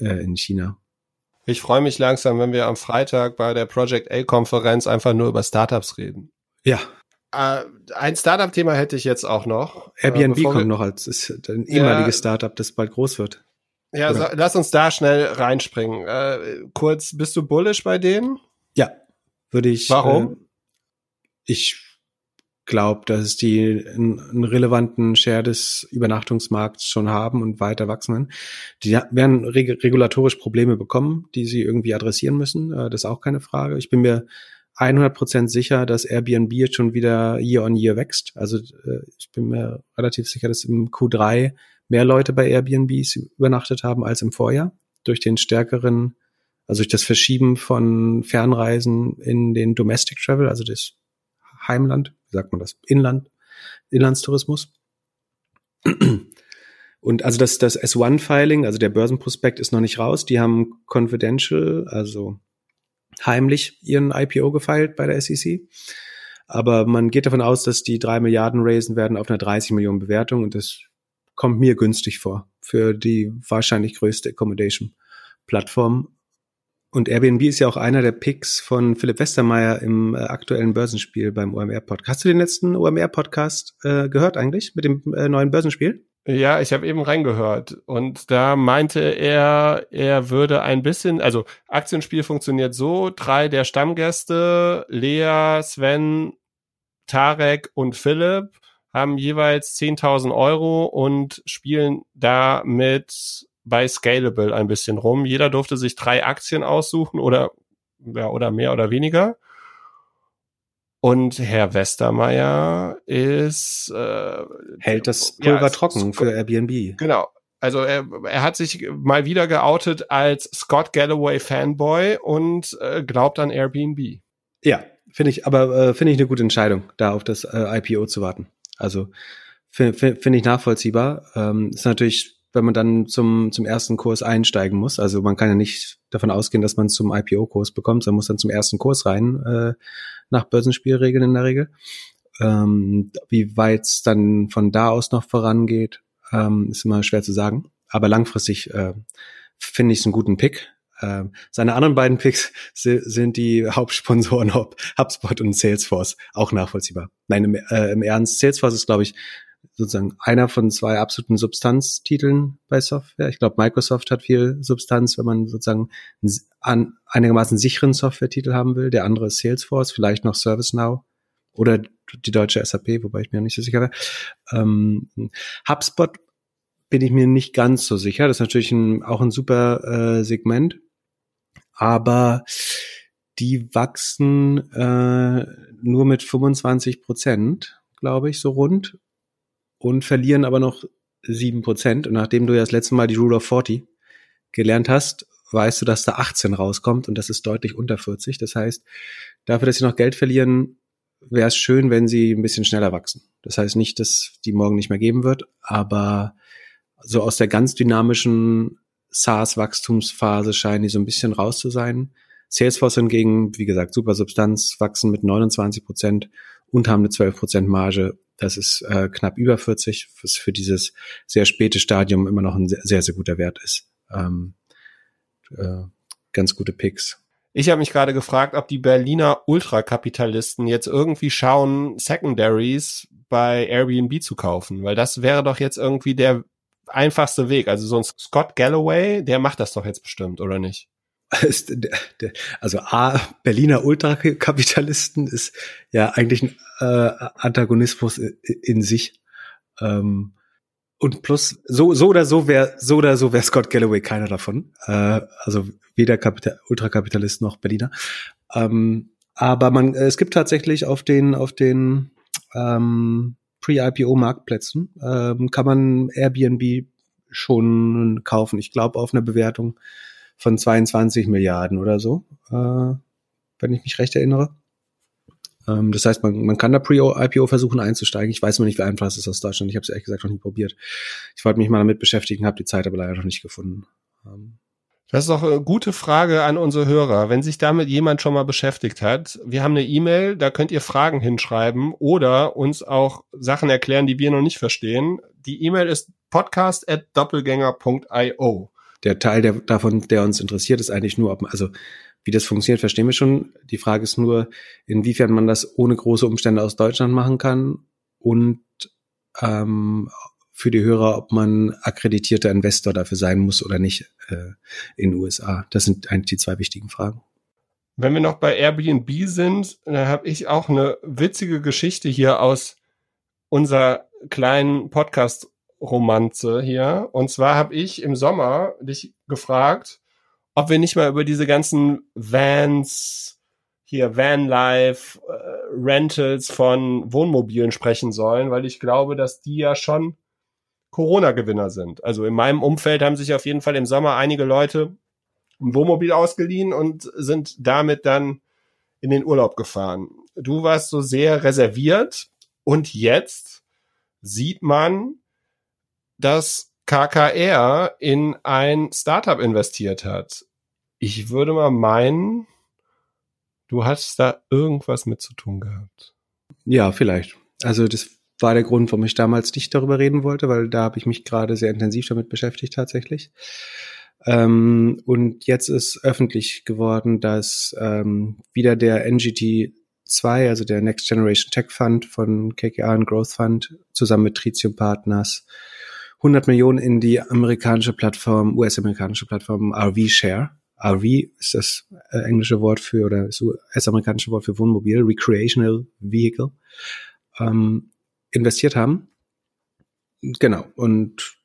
äh, in China. Ich freue mich langsam, wenn wir am Freitag bei der Project A-Konferenz einfach nur über Startups reden. Ja. Äh, ein Startup-Thema hätte ich jetzt auch noch. Airbnb äh, kommt noch als ist ein ehemaliges ja, Startup, das bald groß wird. Ja, so, lass uns da schnell reinspringen. Äh, kurz, bist du bullish bei denen? Ja, würde ich. Warum? Äh, ich glaube, dass die einen, relevanten Share des Übernachtungsmarkts schon haben und weiter wachsen. Die werden reg regulatorisch Probleme bekommen, die sie irgendwie adressieren müssen. Äh, das ist auch keine Frage. Ich bin mir 100% sicher, dass Airbnb jetzt schon wieder year on year wächst. Also äh, ich bin mir relativ sicher, dass im Q3 mehr Leute bei Airbnbs übernachtet haben als im Vorjahr durch den stärkeren, also durch das Verschieben von Fernreisen in den Domestic Travel, also das Heimland, wie sagt man das, Inland, Inlandstourismus. Und also das, das S1-Filing, also der Börsenprospekt ist noch nicht raus. Die haben confidential, also heimlich ihren IPO gefeilt bei der SEC. Aber man geht davon aus, dass die drei Milliarden raisen werden auf einer 30 Millionen Bewertung und das kommt mir günstig vor für die wahrscheinlich größte Accommodation-Plattform. Und Airbnb ist ja auch einer der Picks von Philipp Westermeier im äh, aktuellen Börsenspiel beim OMR-Podcast. Hast du den letzten OMR-Podcast äh, gehört eigentlich mit dem äh, neuen Börsenspiel? Ja, ich habe eben reingehört und da meinte er, er würde ein bisschen, also Aktienspiel funktioniert so, drei der Stammgäste, Lea, Sven, Tarek und Philipp haben jeweils 10.000 Euro und spielen damit bei Scalable ein bisschen rum. Jeder durfte sich drei Aktien aussuchen oder, ja, oder mehr oder weniger. Und Herr Westermeier ist äh, hält das Pulver ja, trocken für Airbnb. Genau. Also er, er hat sich mal wieder geoutet als Scott Galloway Fanboy und äh, glaubt an Airbnb. Ja, finde ich, aber äh, finde ich eine gute Entscheidung, da auf das äh, IPO zu warten. Also finde find ich nachvollziehbar. Ähm, ist natürlich wenn man dann zum, zum ersten Kurs einsteigen muss. Also man kann ja nicht davon ausgehen, dass man zum IPO-Kurs bekommt, sondern muss dann zum ersten Kurs rein, äh, nach Börsenspielregeln in der Regel. Ähm, wie weit es dann von da aus noch vorangeht, ähm, ist immer schwer zu sagen. Aber langfristig äh, finde ich es einen guten Pick. Äh, seine anderen beiden Picks sind die Hauptsponsoren HubSpot und Salesforce, auch nachvollziehbar. Nein, im, äh, im Ernst, Salesforce ist, glaube ich, sozusagen einer von zwei absoluten Substanztiteln bei Software. Ich glaube, Microsoft hat viel Substanz, wenn man sozusagen einen einigermaßen sicheren Software-Titel haben will. Der andere ist Salesforce, vielleicht noch ServiceNow oder die deutsche SAP, wobei ich mir nicht so sicher wäre. Ähm, HubSpot bin ich mir nicht ganz so sicher. Das ist natürlich ein, auch ein super äh, Segment, aber die wachsen äh, nur mit 25 Prozent, glaube ich, so rund und verlieren aber noch sieben Prozent. Und nachdem du ja das letzte Mal die Rule of 40 gelernt hast, weißt du, dass da 18 rauskommt und das ist deutlich unter 40. Das heißt, dafür, dass sie noch Geld verlieren, wäre es schön, wenn sie ein bisschen schneller wachsen. Das heißt nicht, dass die morgen nicht mehr geben wird, aber so aus der ganz dynamischen SaaS-Wachstumsphase scheinen die so ein bisschen raus zu sein. Salesforce hingegen, wie gesagt, super Substanz, wachsen mit 29 Prozent und haben eine 12 Prozent Marge. Das ist äh, knapp über 40, was für dieses sehr späte Stadium immer noch ein sehr, sehr guter Wert ist. Ähm, äh, ganz gute Picks. Ich habe mich gerade gefragt, ob die Berliner Ultrakapitalisten jetzt irgendwie schauen, Secondaries bei Airbnb zu kaufen, weil das wäre doch jetzt irgendwie der einfachste Weg. Also so ein Scott Galloway, der macht das doch jetzt bestimmt, oder nicht? Also A, Berliner Ultrakapitalisten ist ja eigentlich ein äh, Antagonismus in sich. Ähm, und plus, so, so oder so wäre, so oder so wäre Scott Galloway keiner davon. Äh, also weder Kapital Ultrakapitalist noch Berliner. Ähm, aber man, es gibt tatsächlich auf den, auf den ähm, Pre-IPO-Marktplätzen ähm, kann man Airbnb schon kaufen. Ich glaube auf eine Bewertung von 22 Milliarden oder so, äh, wenn ich mich recht erinnere. Ähm, das heißt, man, man kann da Pre-IPO versuchen einzusteigen. Ich weiß noch nicht, wie einfach es ist aus Deutschland. Ich habe es ehrlich gesagt noch nie probiert. Ich wollte mich mal damit beschäftigen, habe die Zeit aber leider noch nicht gefunden. Ähm, das ist doch eine gute Frage an unsere Hörer. Wenn sich damit jemand schon mal beschäftigt hat, wir haben eine E-Mail, da könnt ihr Fragen hinschreiben oder uns auch Sachen erklären, die wir noch nicht verstehen. Die E-Mail ist podcast@doppelgänger.io. Der Teil der, davon, der uns interessiert, ist eigentlich nur, ob man, also wie das funktioniert, verstehen wir schon. Die Frage ist nur, inwiefern man das ohne große Umstände aus Deutschland machen kann und ähm, für die Hörer, ob man akkreditierter Investor dafür sein muss oder nicht äh, in den USA. Das sind eigentlich die zwei wichtigen Fragen. Wenn wir noch bei Airbnb sind, dann habe ich auch eine witzige Geschichte hier aus unserer kleinen Podcast-Romanze hier. Und zwar habe ich im Sommer dich gefragt, ob wir nicht mal über diese ganzen Vans, hier Vanlife, äh, Rentals von Wohnmobilen sprechen sollen, weil ich glaube, dass die ja schon Corona-Gewinner sind. Also in meinem Umfeld haben sich auf jeden Fall im Sommer einige Leute ein Wohnmobil ausgeliehen und sind damit dann in den Urlaub gefahren. Du warst so sehr reserviert und jetzt sieht man, dass KKR in ein Startup investiert hat. Ich würde mal meinen, du hast da irgendwas mit zu tun gehabt. Ja, vielleicht. Also das war der Grund, warum ich damals nicht darüber reden wollte, weil da habe ich mich gerade sehr intensiv damit beschäftigt tatsächlich. Ähm, und jetzt ist öffentlich geworden, dass ähm, wieder der NGT 2, also der Next Generation Tech Fund von KKR und Growth Fund, zusammen mit Tritium Partners 100 Millionen in die amerikanische Plattform, US-amerikanische Plattform RV Share. RV ist das äh, englische Wort für oder das US-amerikanische Wort für Wohnmobil, Recreational Vehicle. Ähm, investiert haben. Genau. Und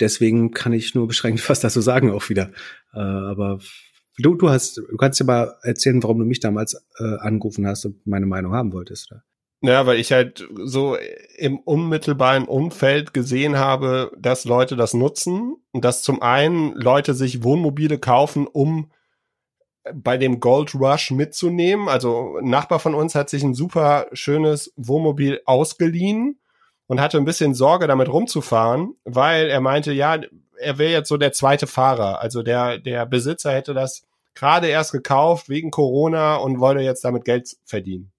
deswegen kann ich nur beschränkt was dazu sagen auch wieder. Äh, aber du, du hast, du kannst dir mal erzählen, warum du mich damals äh, angerufen hast und meine Meinung haben wolltest, oder? Ja, weil ich halt so im unmittelbaren Umfeld gesehen habe, dass Leute das nutzen und dass zum einen Leute sich Wohnmobile kaufen, um bei dem Gold Rush mitzunehmen. Also ein Nachbar von uns hat sich ein super schönes Wohnmobil ausgeliehen und hatte ein bisschen Sorge, damit rumzufahren, weil er meinte, ja, er wäre jetzt so der zweite Fahrer. Also der, der Besitzer hätte das gerade erst gekauft wegen Corona und wollte jetzt damit Geld verdienen.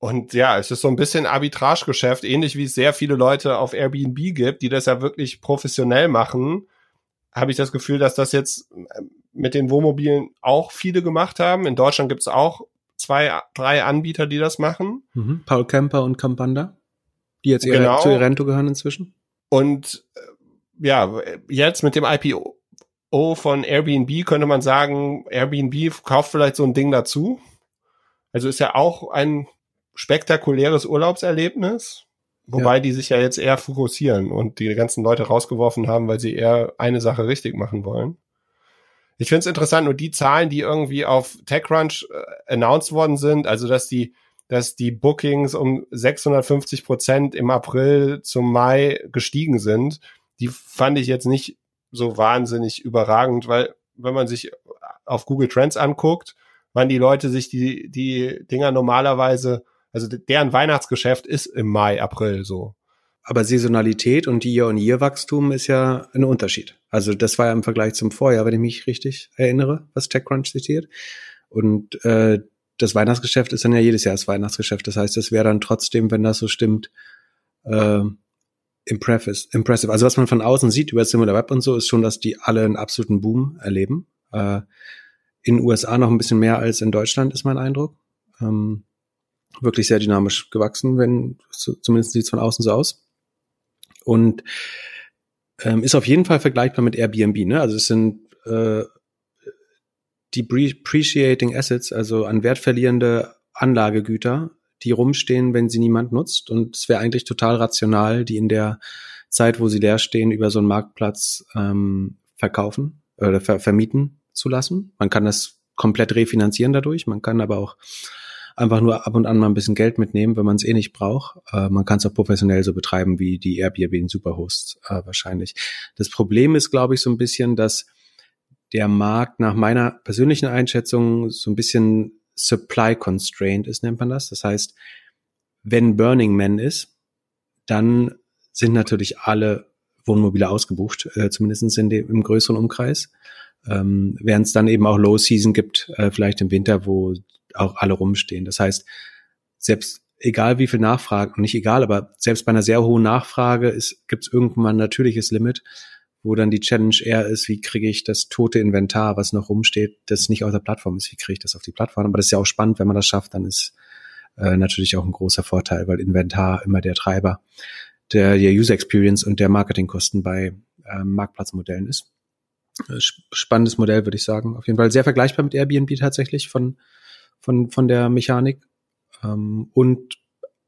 Und ja, es ist so ein bisschen Arbitragegeschäft, ähnlich wie es sehr viele Leute auf Airbnb gibt, die das ja wirklich professionell machen habe ich das Gefühl, dass das jetzt ähm, mit den Wohnmobilen auch viele gemacht haben. In Deutschland gibt es auch zwei, drei Anbieter, die das machen. Mhm. Paul Kemper und Campanda, die jetzt genau. zu Irento gehören inzwischen. Und äh, ja, jetzt mit dem IPO von Airbnb könnte man sagen, Airbnb kauft vielleicht so ein Ding dazu. Also ist ja auch ein spektakuläres Urlaubserlebnis. Wobei ja. die sich ja jetzt eher fokussieren und die ganzen Leute rausgeworfen haben, weil sie eher eine Sache richtig machen wollen. Ich finde es interessant, nur die Zahlen, die irgendwie auf TechCrunch äh, announced worden sind, also dass die dass die Bookings um 650 Prozent im April zum Mai gestiegen sind. Die fand ich jetzt nicht so wahnsinnig überragend, weil wenn man sich auf Google Trends anguckt, wann die Leute sich die, die Dinger normalerweise, also deren Weihnachtsgeschäft ist im Mai, April so. Aber Saisonalität und Year-on-Year-Wachstum ist ja ein Unterschied. Also das war ja im Vergleich zum Vorjahr, wenn ich mich richtig erinnere, was TechCrunch zitiert. Und äh, das Weihnachtsgeschäft ist dann ja jedes Jahr das Weihnachtsgeschäft. Das heißt, es wäre dann trotzdem, wenn das so stimmt, äh, impressive. Also was man von außen sieht über Similar Web und so, ist schon, dass die alle einen absoluten Boom erleben. Äh, in den USA noch ein bisschen mehr als in Deutschland, ist mein Eindruck. Ähm, wirklich sehr dynamisch gewachsen, wenn zumindest sieht es von außen so aus. Und ähm, ist auf jeden Fall vergleichbar mit Airbnb. Ne? Also es sind äh, depreciating Assets, also an Wert verlierende Anlagegüter, die rumstehen, wenn sie niemand nutzt. Und es wäre eigentlich total rational, die in der Zeit, wo sie leer stehen, über so einen Marktplatz ähm, verkaufen oder ver vermieten zu lassen. Man kann das komplett refinanzieren dadurch. Man kann aber auch einfach nur ab und an mal ein bisschen Geld mitnehmen, wenn man es eh nicht braucht. Äh, man kann es auch professionell so betreiben wie die Airbnb in Superhosts äh, wahrscheinlich. Das Problem ist, glaube ich, so ein bisschen, dass der Markt nach meiner persönlichen Einschätzung so ein bisschen supply constrained ist, nennt man das. Das heißt, wenn Burning Man ist, dann sind natürlich alle Wohnmobile ausgebucht, äh, zumindest in dem, im größeren Umkreis. Ähm, Während es dann eben auch Low Season gibt, äh, vielleicht im Winter, wo auch alle rumstehen. Das heißt, selbst egal wie viel Nachfrage, nicht egal, aber selbst bei einer sehr hohen Nachfrage gibt es irgendwann ein natürliches Limit, wo dann die Challenge eher ist, wie kriege ich das tote Inventar, was noch rumsteht, das nicht auf der Plattform ist, wie kriege ich das auf die Plattform. Aber das ist ja auch spannend, wenn man das schafft, dann ist äh, natürlich auch ein großer Vorteil, weil Inventar immer der Treiber der, der User Experience und der Marketingkosten bei ähm, Marktplatzmodellen ist. Äh, spannendes Modell, würde ich sagen. Auf jeden Fall sehr vergleichbar mit Airbnb tatsächlich von, von, von der Mechanik. Ähm, und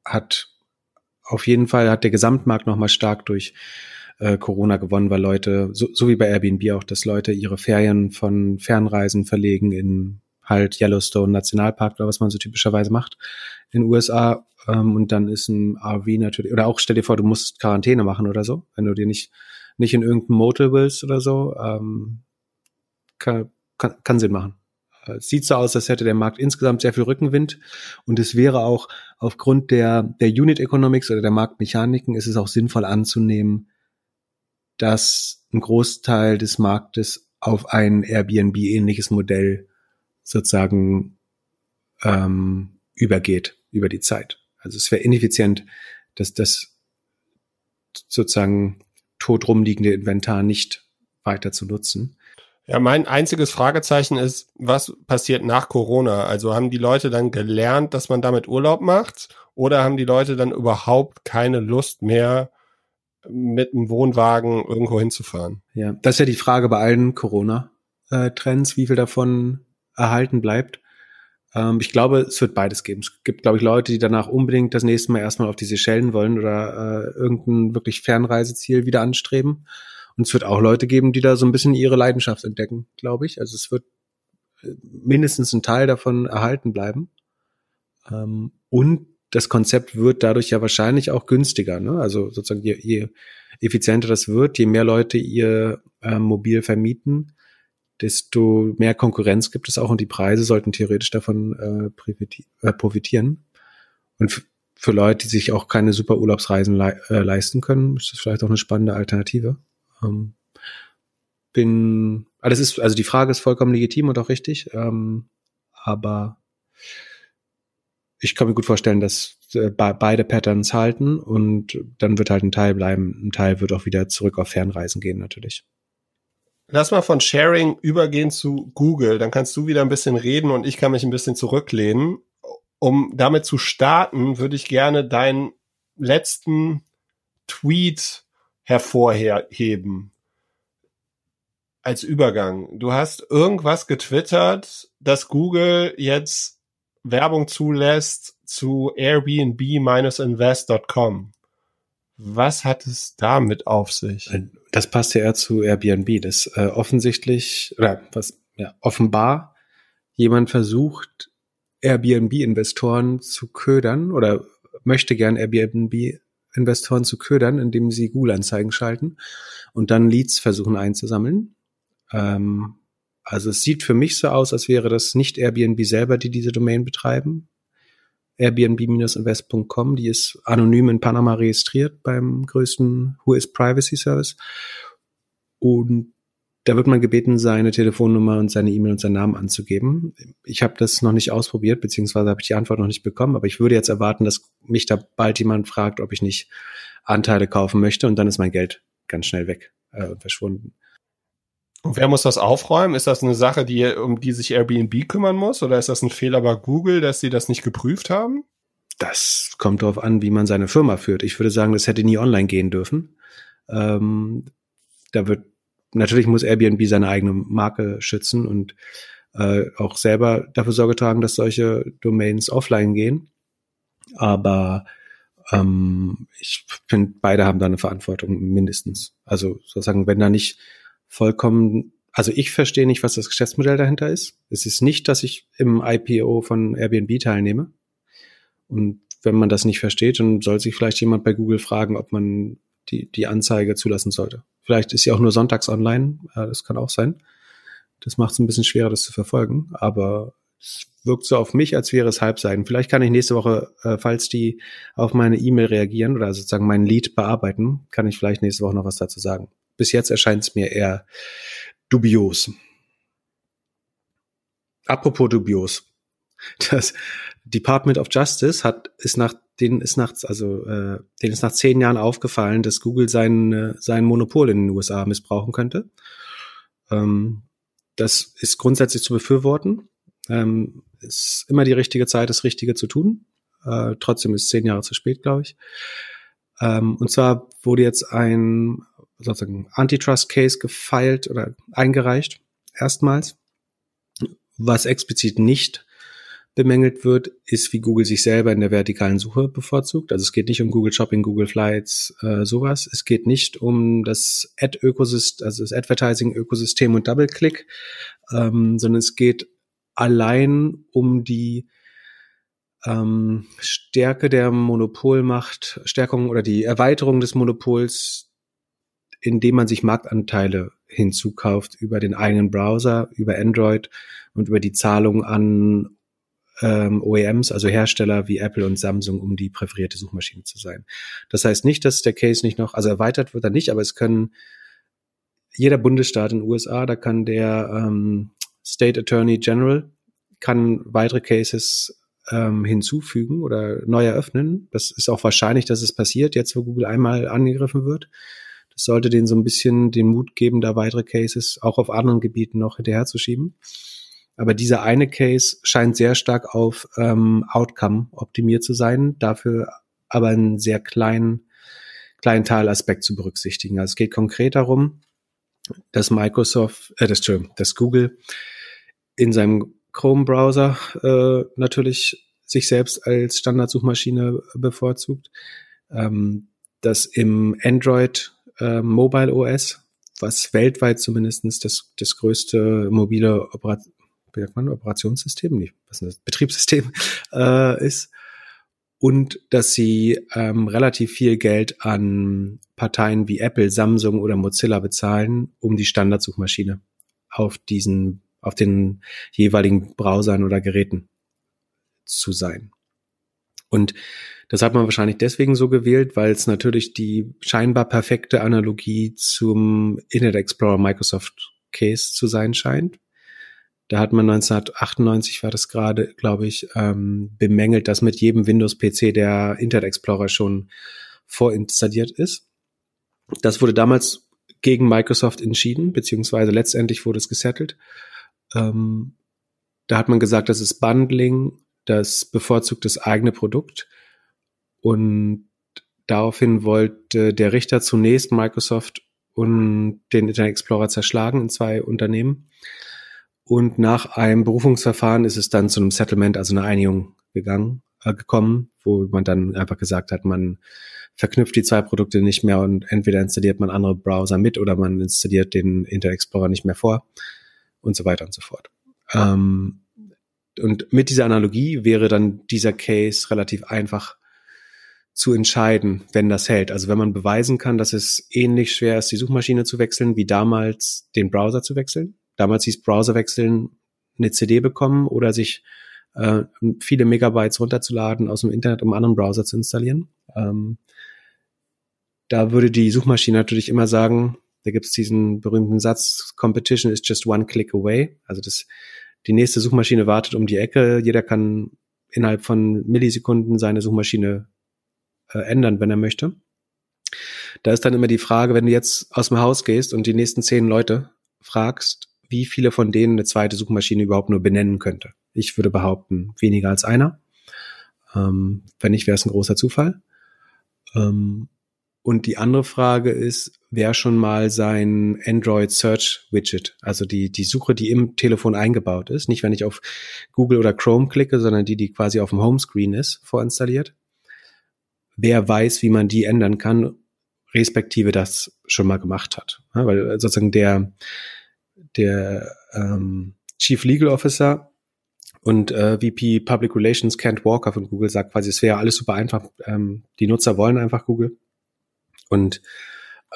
hat auf jeden Fall hat der Gesamtmarkt nochmal stark durch äh, Corona gewonnen, weil Leute, so, so wie bei Airbnb auch, dass Leute ihre Ferien von Fernreisen verlegen in halt Yellowstone Nationalpark oder was man so typischerweise macht in den USA. Ähm, und dann ist ein RV natürlich, oder auch stell dir vor, du musst Quarantäne machen oder so, wenn du dir nicht, nicht in irgendein Motel willst oder so, ähm, kann, kann, kann Sinn machen. Äh, es sieht so aus, als hätte der Markt insgesamt sehr viel Rückenwind und es wäre auch aufgrund der, der Unit Economics oder der Marktmechaniken ist es auch sinnvoll anzunehmen, dass ein Großteil des Marktes auf ein Airbnb-ähnliches Modell sozusagen ähm, übergeht über die Zeit. Also es wäre ineffizient, dass das sozusagen tot rumliegende Inventar nicht weiter zu nutzen. Ja, mein einziges Fragezeichen ist, was passiert nach Corona? Also haben die Leute dann gelernt, dass man damit Urlaub macht? Oder haben die Leute dann überhaupt keine Lust mehr, mit einem Wohnwagen irgendwo hinzufahren. Ja, das ist ja die Frage bei allen Corona-Trends, wie viel davon erhalten bleibt. Ähm, ich glaube, es wird beides geben. Es gibt, glaube ich, Leute, die danach unbedingt das nächste Mal erstmal auf die Seychellen wollen oder äh, irgendein wirklich Fernreiseziel wieder anstreben. Und es wird auch Leute geben, die da so ein bisschen ihre Leidenschaft entdecken, glaube ich. Also es wird äh, mindestens ein Teil davon erhalten bleiben. Ähm, und das Konzept wird dadurch ja wahrscheinlich auch günstiger. Ne? Also sozusagen je, je effizienter das wird, je mehr Leute ihr äh, mobil vermieten, desto mehr Konkurrenz gibt es auch und die Preise sollten theoretisch davon äh, äh, profitieren. Und für Leute, die sich auch keine super Urlaubsreisen le äh, leisten können, ist das vielleicht auch eine spannende Alternative. Ähm, bin, alles ist, also die Frage ist vollkommen legitim und auch richtig, ähm, aber ich kann mir gut vorstellen, dass äh, beide Patterns halten und dann wird halt ein Teil bleiben. Ein Teil wird auch wieder zurück auf Fernreisen gehen, natürlich. Lass mal von Sharing übergehen zu Google. Dann kannst du wieder ein bisschen reden und ich kann mich ein bisschen zurücklehnen. Um damit zu starten, würde ich gerne deinen letzten Tweet hervorheben. Als Übergang. Du hast irgendwas getwittert, dass Google jetzt Werbung zulässt zu Airbnb-invest.com. Was hat es damit auf sich? Das passt ja eher zu Airbnb, das äh, offensichtlich, oder was, ja, offenbar jemand versucht, Airbnb-Investoren zu ködern oder möchte gern Airbnb-Investoren zu ködern, indem sie Google-Anzeigen schalten und dann Leads versuchen einzusammeln. Ähm, also es sieht für mich so aus, als wäre das nicht Airbnb selber, die diese Domain betreiben. Airbnb-invest.com, die ist anonym in Panama registriert beim größten is Privacy Service. Und da wird man gebeten, seine Telefonnummer und seine E-Mail und seinen Namen anzugeben. Ich habe das noch nicht ausprobiert, beziehungsweise habe ich die Antwort noch nicht bekommen, aber ich würde jetzt erwarten, dass mich da bald jemand fragt, ob ich nicht Anteile kaufen möchte und dann ist mein Geld ganz schnell weg äh, und verschwunden. Und wer muss das aufräumen? Ist das eine Sache, die, um die sich Airbnb kümmern muss? Oder ist das ein Fehler bei Google, dass sie das nicht geprüft haben? Das kommt darauf an, wie man seine Firma führt. Ich würde sagen, das hätte nie online gehen dürfen. Ähm, da wird natürlich muss Airbnb seine eigene Marke schützen und äh, auch selber dafür Sorge tragen, dass solche Domains offline gehen. Aber ähm, ich finde, beide haben da eine Verantwortung mindestens. Also sozusagen, wenn da nicht vollkommen, also ich verstehe nicht, was das Geschäftsmodell dahinter ist. Es ist nicht, dass ich im IPO von Airbnb teilnehme. Und wenn man das nicht versteht, dann soll sich vielleicht jemand bei Google fragen, ob man die, die Anzeige zulassen sollte. Vielleicht ist sie auch nur sonntags online, das kann auch sein. Das macht es ein bisschen schwerer, das zu verfolgen, aber es wirkt so auf mich, als wäre es Halbseiten. Vielleicht kann ich nächste Woche, äh, falls die auf meine E-Mail reagieren oder sozusagen mein Lead bearbeiten, kann ich vielleicht nächste Woche noch was dazu sagen. Bis jetzt erscheint es mir eher dubios. Apropos dubios. Das Department of Justice hat, ist nach denen ist nach, also äh, denen ist nach zehn Jahren aufgefallen, dass Google sein, äh, sein Monopol in den USA missbrauchen könnte. Ähm, das ist grundsätzlich zu befürworten. Ähm, ist immer die richtige Zeit, das Richtige zu tun. Äh, trotzdem ist zehn Jahre zu spät, glaube ich. Ähm, und zwar wurde jetzt ein sozusagen Antitrust-Case gefeilt oder eingereicht, erstmals, was explizit nicht bemängelt wird, ist, wie Google sich selber in der vertikalen Suche bevorzugt. Also es geht nicht um Google Shopping, Google Flights, äh, sowas. Es geht nicht um das Ad-Ökosystem, also das Advertising-Ökosystem und Double-Click, ähm, sondern es geht allein um die ähm, Stärke der Monopolmacht, Stärkung oder die Erweiterung des Monopols, indem man sich Marktanteile hinzukauft über den eigenen Browser, über Android und über die Zahlung an ähm, OEMs, also Hersteller wie Apple und Samsung, um die präferierte Suchmaschine zu sein. Das heißt nicht, dass der Case nicht noch, also erweitert wird er nicht, aber es können jeder Bundesstaat in den USA, da kann der ähm, State Attorney General kann weitere Cases ähm, hinzufügen oder neu eröffnen. Das ist auch wahrscheinlich, dass es passiert, jetzt wo Google einmal angegriffen wird. Das sollte denen so ein bisschen den Mut geben, da weitere Cases auch auf anderen Gebieten noch hinterherzuschieben. Aber dieser eine Case scheint sehr stark auf ähm, Outcome optimiert zu sein, dafür aber einen sehr kleinen, kleinen Teilaspekt zu berücksichtigen. Also es geht konkret darum, dass Microsoft, äh, das, Entschuldigung, dass Google in seinem Chrome-Browser äh, natürlich sich selbst als Standardsuchmaschine bevorzugt, ähm, dass im Android äh, Mobile OS, was weltweit zumindestens das, das größte mobile Operat wie sagt man, Operationssystem, nicht, was ist das, Betriebssystem äh, ist. Und dass sie ähm, relativ viel Geld an Parteien wie Apple, Samsung oder Mozilla bezahlen, um die Standardsuchmaschine auf diesen, auf den jeweiligen Browsern oder Geräten zu sein. Und das hat man wahrscheinlich deswegen so gewählt, weil es natürlich die scheinbar perfekte Analogie zum Internet Explorer Microsoft Case zu sein scheint, da hat man 1998 war das gerade, glaube ich, ähm, bemängelt, dass mit jedem Windows-PC der Internet Explorer schon vorinstalliert ist. Das wurde damals gegen Microsoft entschieden, beziehungsweise letztendlich wurde es gesettelt. Ähm, da hat man gesagt, das ist Bundling, das bevorzugt das eigene Produkt. Und daraufhin wollte der Richter zunächst Microsoft und den Internet Explorer zerschlagen in zwei Unternehmen. Und nach einem Berufungsverfahren ist es dann zu einem Settlement, also einer Einigung gegangen, äh, gekommen, wo man dann einfach gesagt hat, man verknüpft die zwei Produkte nicht mehr und entweder installiert man andere Browser mit oder man installiert den Internet Explorer nicht mehr vor und so weiter und so fort. Ähm, und mit dieser Analogie wäre dann dieser Case relativ einfach zu entscheiden, wenn das hält. Also wenn man beweisen kann, dass es ähnlich schwer ist, die Suchmaschine zu wechseln, wie damals den Browser zu wechseln. Damals hieß Browser wechseln eine CD bekommen oder sich äh, viele Megabytes runterzuladen aus dem Internet, um einen anderen Browser zu installieren. Ähm, da würde die Suchmaschine natürlich immer sagen, da gibt es diesen berühmten Satz, Competition is just one click away. Also das, die nächste Suchmaschine wartet um die Ecke. Jeder kann innerhalb von Millisekunden seine Suchmaschine äh, ändern, wenn er möchte. Da ist dann immer die Frage, wenn du jetzt aus dem Haus gehst und die nächsten zehn Leute fragst, wie viele von denen eine zweite Suchmaschine überhaupt nur benennen könnte. Ich würde behaupten, weniger als einer. Ähm, wenn nicht, wäre es ein großer Zufall. Ähm, und die andere Frage ist, wer schon mal sein Android Search Widget, also die, die Suche, die im Telefon eingebaut ist, nicht wenn ich auf Google oder Chrome klicke, sondern die, die quasi auf dem Homescreen ist, vorinstalliert. Wer weiß, wie man die ändern kann, respektive das schon mal gemacht hat. Ja, weil sozusagen der, der ähm, Chief Legal Officer und äh, VP Public Relations Kent Walker von Google sagt quasi, es wäre alles super einfach. Ähm, die Nutzer wollen einfach Google. Und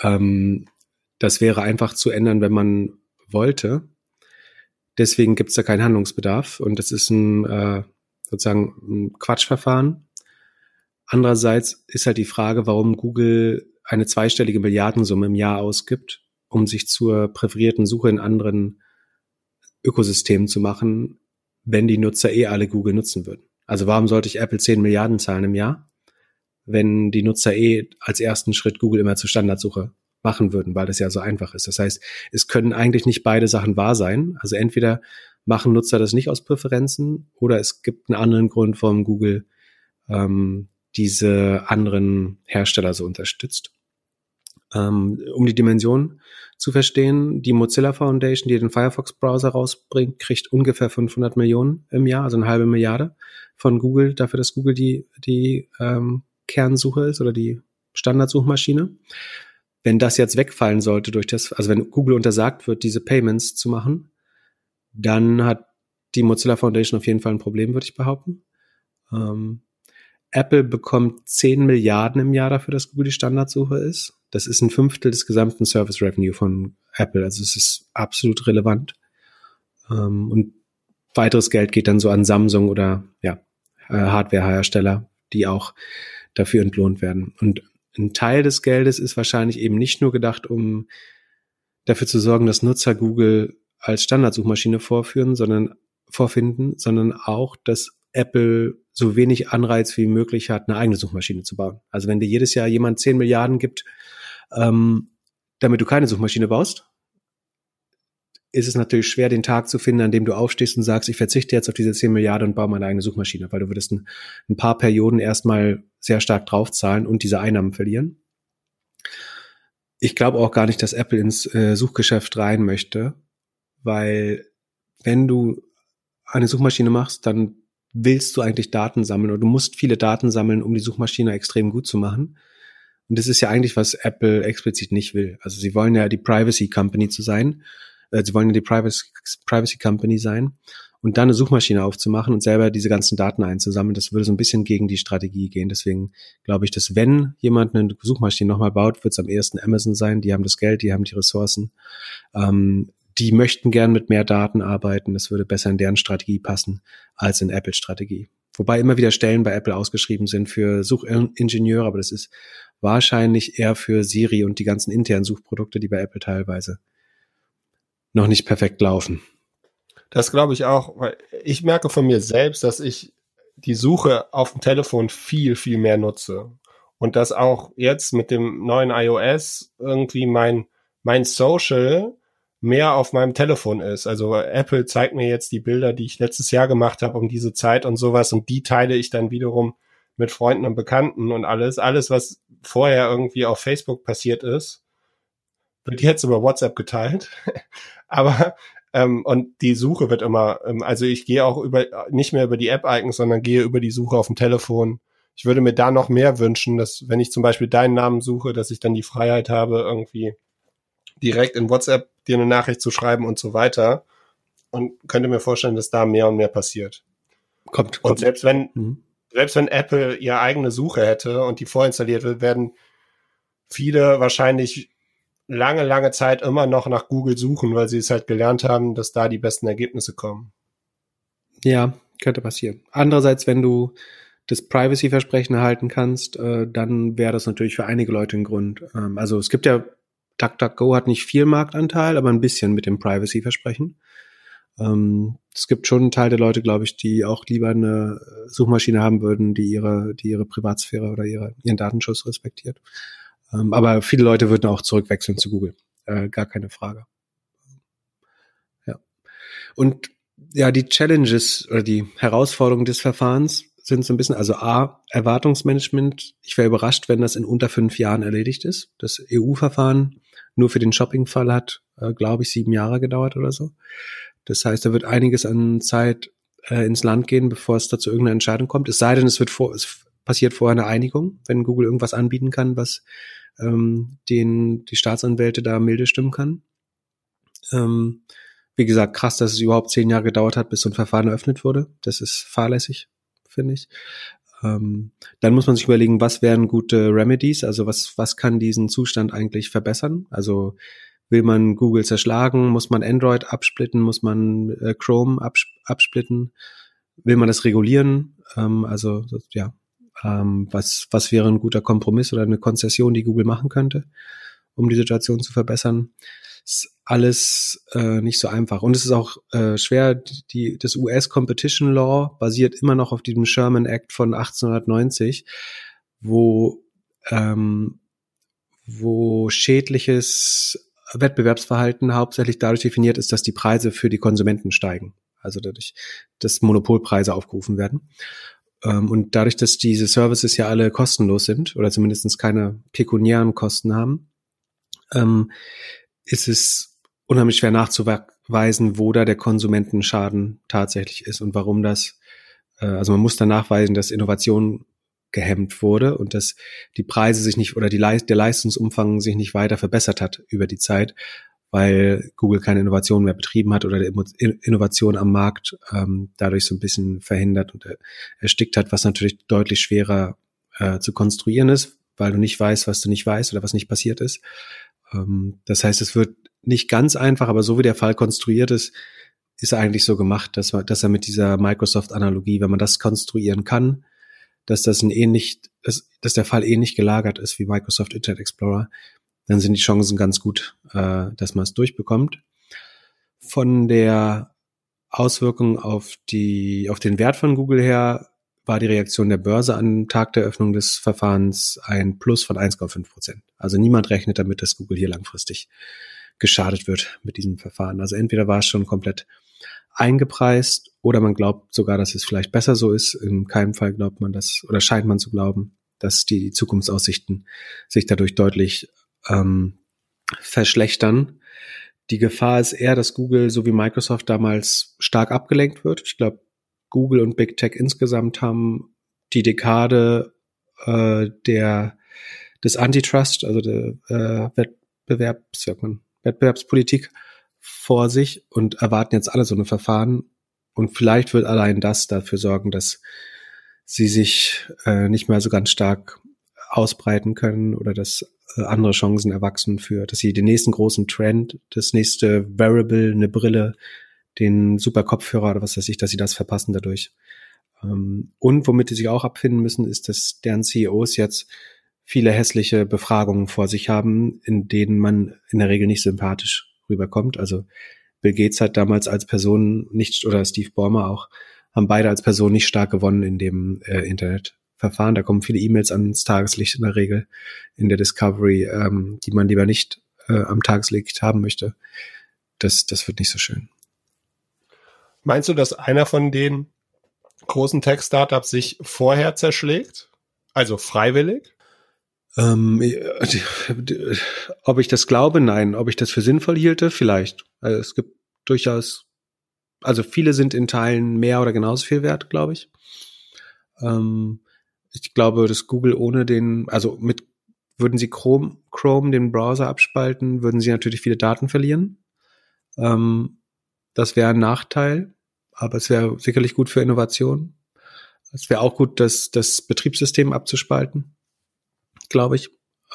ähm, das wäre einfach zu ändern, wenn man wollte. Deswegen gibt es da keinen Handlungsbedarf und das ist ein äh, sozusagen ein Quatschverfahren. Andererseits ist halt die Frage, warum Google eine zweistellige Milliardensumme im Jahr ausgibt, um sich zur präferierten Suche in anderen Ökosystemen zu machen, wenn die Nutzer eh alle Google nutzen würden. Also warum sollte ich Apple 10 Milliarden zahlen im Jahr? wenn die Nutzer eh als ersten Schritt Google immer zur Standardsuche machen würden, weil das ja so einfach ist. Das heißt, es können eigentlich nicht beide Sachen wahr sein. Also entweder machen Nutzer das nicht aus Präferenzen oder es gibt einen anderen Grund, warum Google ähm, diese anderen Hersteller so unterstützt. Ähm, um die Dimension zu verstehen, die Mozilla Foundation, die den Firefox-Browser rausbringt, kriegt ungefähr 500 Millionen im Jahr, also eine halbe Milliarde von Google, dafür, dass Google die, die ähm, Kernsuche ist oder die Standardsuchmaschine. Wenn das jetzt wegfallen sollte durch das, also wenn Google untersagt wird, diese Payments zu machen, dann hat die Mozilla Foundation auf jeden Fall ein Problem, würde ich behaupten. Ähm, Apple bekommt 10 Milliarden im Jahr dafür, dass Google die Standardsuche ist. Das ist ein Fünftel des gesamten Service Revenue von Apple. Also es ist absolut relevant. Ähm, und weiteres Geld geht dann so an Samsung oder ja, äh, Hardwarehersteller, die auch dafür entlohnt werden. Und ein Teil des Geldes ist wahrscheinlich eben nicht nur gedacht, um dafür zu sorgen, dass Nutzer Google als Standardsuchmaschine vorführen, sondern vorfinden, sondern auch, dass Apple so wenig Anreiz wie möglich hat, eine eigene Suchmaschine zu bauen. Also wenn dir jedes Jahr jemand 10 Milliarden gibt, ähm, damit du keine Suchmaschine baust, ist es natürlich schwer, den Tag zu finden, an dem du aufstehst und sagst, ich verzichte jetzt auf diese 10 Milliarden und baue meine eigene Suchmaschine, weil du würdest ein, ein paar Perioden erstmal sehr stark draufzahlen und diese Einnahmen verlieren. Ich glaube auch gar nicht, dass Apple ins äh, Suchgeschäft rein möchte, weil wenn du eine Suchmaschine machst, dann willst du eigentlich Daten sammeln oder du musst viele Daten sammeln, um die Suchmaschine extrem gut zu machen. Und das ist ja eigentlich, was Apple explizit nicht will. Also sie wollen ja die Privacy Company zu sein äh, sie wollen ja die Privacy, Company sein und dann eine Suchmaschine aufzumachen und selber diese ganzen Daten einzusammeln, das würde so ein bisschen gegen die Strategie gehen. Deswegen glaube ich, dass wenn jemand eine Suchmaschine nochmal baut, wird es am ehesten Amazon sein. Die haben das Geld, die haben die Ressourcen. Ähm, die möchten gern mit mehr Daten arbeiten. Das würde besser in deren Strategie passen als in Apple Strategie. Wobei immer wieder Stellen bei Apple ausgeschrieben sind für Suchingenieure, aber das ist wahrscheinlich eher für Siri und die ganzen internen Suchprodukte, die bei Apple teilweise noch nicht perfekt laufen. Das glaube ich auch, weil ich merke von mir selbst, dass ich die Suche auf dem Telefon viel, viel mehr nutze. Und dass auch jetzt mit dem neuen iOS irgendwie mein, mein Social mehr auf meinem Telefon ist. Also Apple zeigt mir jetzt die Bilder, die ich letztes Jahr gemacht habe um diese Zeit und sowas und die teile ich dann wiederum mit Freunden und Bekannten und alles. Alles, was vorher irgendwie auf Facebook passiert ist, wird jetzt über WhatsApp geteilt. Aber ähm, und die Suche wird immer, ähm, also ich gehe auch über nicht mehr über die App-Icons, sondern gehe über die Suche auf dem Telefon. Ich würde mir da noch mehr wünschen, dass wenn ich zum Beispiel deinen Namen suche, dass ich dann die Freiheit habe, irgendwie direkt in WhatsApp dir eine Nachricht zu schreiben und so weiter. und könnte mir vorstellen, dass da mehr und mehr passiert. Kommt. Und kommt. selbst wenn, Mhm. selbst wenn Apple ihre eigene Suche hätte und die vorinstalliert wird, werden viele wahrscheinlich lange, lange Zeit immer noch nach Google suchen, weil sie es halt gelernt haben, dass da die besten Ergebnisse kommen. Ja, könnte passieren. Andererseits, wenn du das Privacy-Versprechen erhalten kannst, äh, dann wäre das natürlich für einige Leute ein Grund. Ähm, also es gibt ja, DuckDuckGo hat nicht viel Marktanteil, aber ein bisschen mit dem Privacy-Versprechen. Ähm, es gibt schon einen Teil der Leute, glaube ich, die auch lieber eine Suchmaschine haben würden, die ihre, die ihre Privatsphäre oder ihre, ihren Datenschutz respektiert. Ähm, aber viele Leute würden auch zurückwechseln zu Google. Äh, gar keine Frage. Ja. Und ja, die Challenges oder die Herausforderungen des Verfahrens sind so ein bisschen, also A, Erwartungsmanagement. Ich wäre überrascht, wenn das in unter fünf Jahren erledigt ist. Das EU-Verfahren nur für den Shopping-Fall hat, äh, glaube ich, sieben Jahre gedauert oder so. Das heißt, da wird einiges an Zeit äh, ins Land gehen, bevor es dazu irgendeine Entscheidung kommt. Es sei denn, es wird vor, es passiert vorher eine Einigung, wenn Google irgendwas anbieten kann, was ähm, den die Staatsanwälte da milde stimmen kann. Ähm, wie gesagt, krass, dass es überhaupt zehn Jahre gedauert hat, bis so ein Verfahren eröffnet wurde. Das ist fahrlässig, finde ich. Ähm, dann muss man sich überlegen, was wären gute Remedies, also was, was kann diesen Zustand eigentlich verbessern? Also will man Google zerschlagen, muss man Android absplitten, muss man äh, Chrome abs absplitten, will man das regulieren? Ähm, also ja, ähm, was, was wäre ein guter Kompromiss oder eine Konzession, die Google machen könnte, um die Situation zu verbessern? Alles äh, nicht so einfach. Und es ist auch äh, schwer, die, das US Competition Law basiert immer noch auf diesem Sherman Act von 1890, wo, ähm, wo schädliches Wettbewerbsverhalten hauptsächlich dadurch definiert ist, dass die Preise für die Konsumenten steigen. Also dadurch, dass Monopolpreise aufgerufen werden. Ähm, und dadurch, dass diese Services ja alle kostenlos sind oder zumindest keine pekuniären Kosten haben, ähm, ist es unheimlich schwer nachzuweisen, wo da der Konsumentenschaden tatsächlich ist und warum das, äh, also man muss dann nachweisen, dass Innovation gehemmt wurde und dass die Preise sich nicht oder die der Leistungsumfang sich nicht weiter verbessert hat über die Zeit, weil Google keine Innovation mehr betrieben hat oder Innovation am Markt ähm, dadurch so ein bisschen verhindert und erstickt hat, was natürlich deutlich schwerer äh, zu konstruieren ist, weil du nicht weißt, was du nicht weißt oder was nicht passiert ist. Ähm, das heißt, es wird nicht ganz einfach, aber so wie der Fall konstruiert ist, ist er eigentlich so gemacht, dass, dass er mit dieser Microsoft-Analogie, wenn man das konstruieren kann, dass das ein ähnlich, dass, dass der Fall ähnlich gelagert ist wie Microsoft Internet Explorer, dann sind die Chancen ganz gut, äh, dass man es durchbekommt. Von der Auswirkung auf die, auf den Wert von Google her war die Reaktion der Börse am Tag der Öffnung des Verfahrens ein Plus von 1,5 Prozent. Also niemand rechnet damit, dass Google hier langfristig geschadet wird mit diesem Verfahren. Also entweder war es schon komplett eingepreist oder man glaubt sogar, dass es vielleicht besser so ist. In keinem Fall glaubt man das oder scheint man zu glauben, dass die Zukunftsaussichten sich dadurch deutlich ähm, verschlechtern. Die Gefahr ist eher, dass Google so wie Microsoft damals stark abgelenkt wird. Ich glaube, Google und Big Tech insgesamt haben die Dekade äh, der des Antitrust, also der äh, Wettbewerbs, man, Wettbewerbspolitik vor sich und erwarten jetzt alle so eine Verfahren. Und vielleicht wird allein das dafür sorgen, dass sie sich äh, nicht mehr so ganz stark ausbreiten können oder dass äh, andere Chancen erwachsen für, dass sie den nächsten großen Trend, das nächste Variable, eine Brille, den super Kopfhörer oder was weiß ich, dass sie das verpassen dadurch. Ähm, und womit sie sich auch abfinden müssen, ist, dass deren CEOs jetzt viele hässliche Befragungen vor sich haben, in denen man in der Regel nicht sympathisch rüberkommt. Also Bill Gates hat damals als Person nicht, oder Steve Ballmer auch, haben beide als Person nicht stark gewonnen in dem äh, Internetverfahren. Da kommen viele E-Mails ans Tageslicht in der Regel in der Discovery, ähm, die man lieber nicht äh, am Tageslicht haben möchte. Das, das wird nicht so schön. Meinst du, dass einer von den großen Tech-Startups sich vorher zerschlägt? Also freiwillig? Ähm, ob ich das glaube? Nein. Ob ich das für sinnvoll hielte? Vielleicht. Also es gibt durchaus, also viele sind in Teilen mehr oder genauso viel wert, glaube ich. Ähm, ich glaube, dass Google ohne den, also mit, würden sie Chrome, Chrome den Browser abspalten, würden sie natürlich viele Daten verlieren. Ähm, Das wäre ein Nachteil, aber es wäre sicherlich gut für Innovation. Es wäre auch gut, das, das Betriebssystem abzuspalten, glaube ich.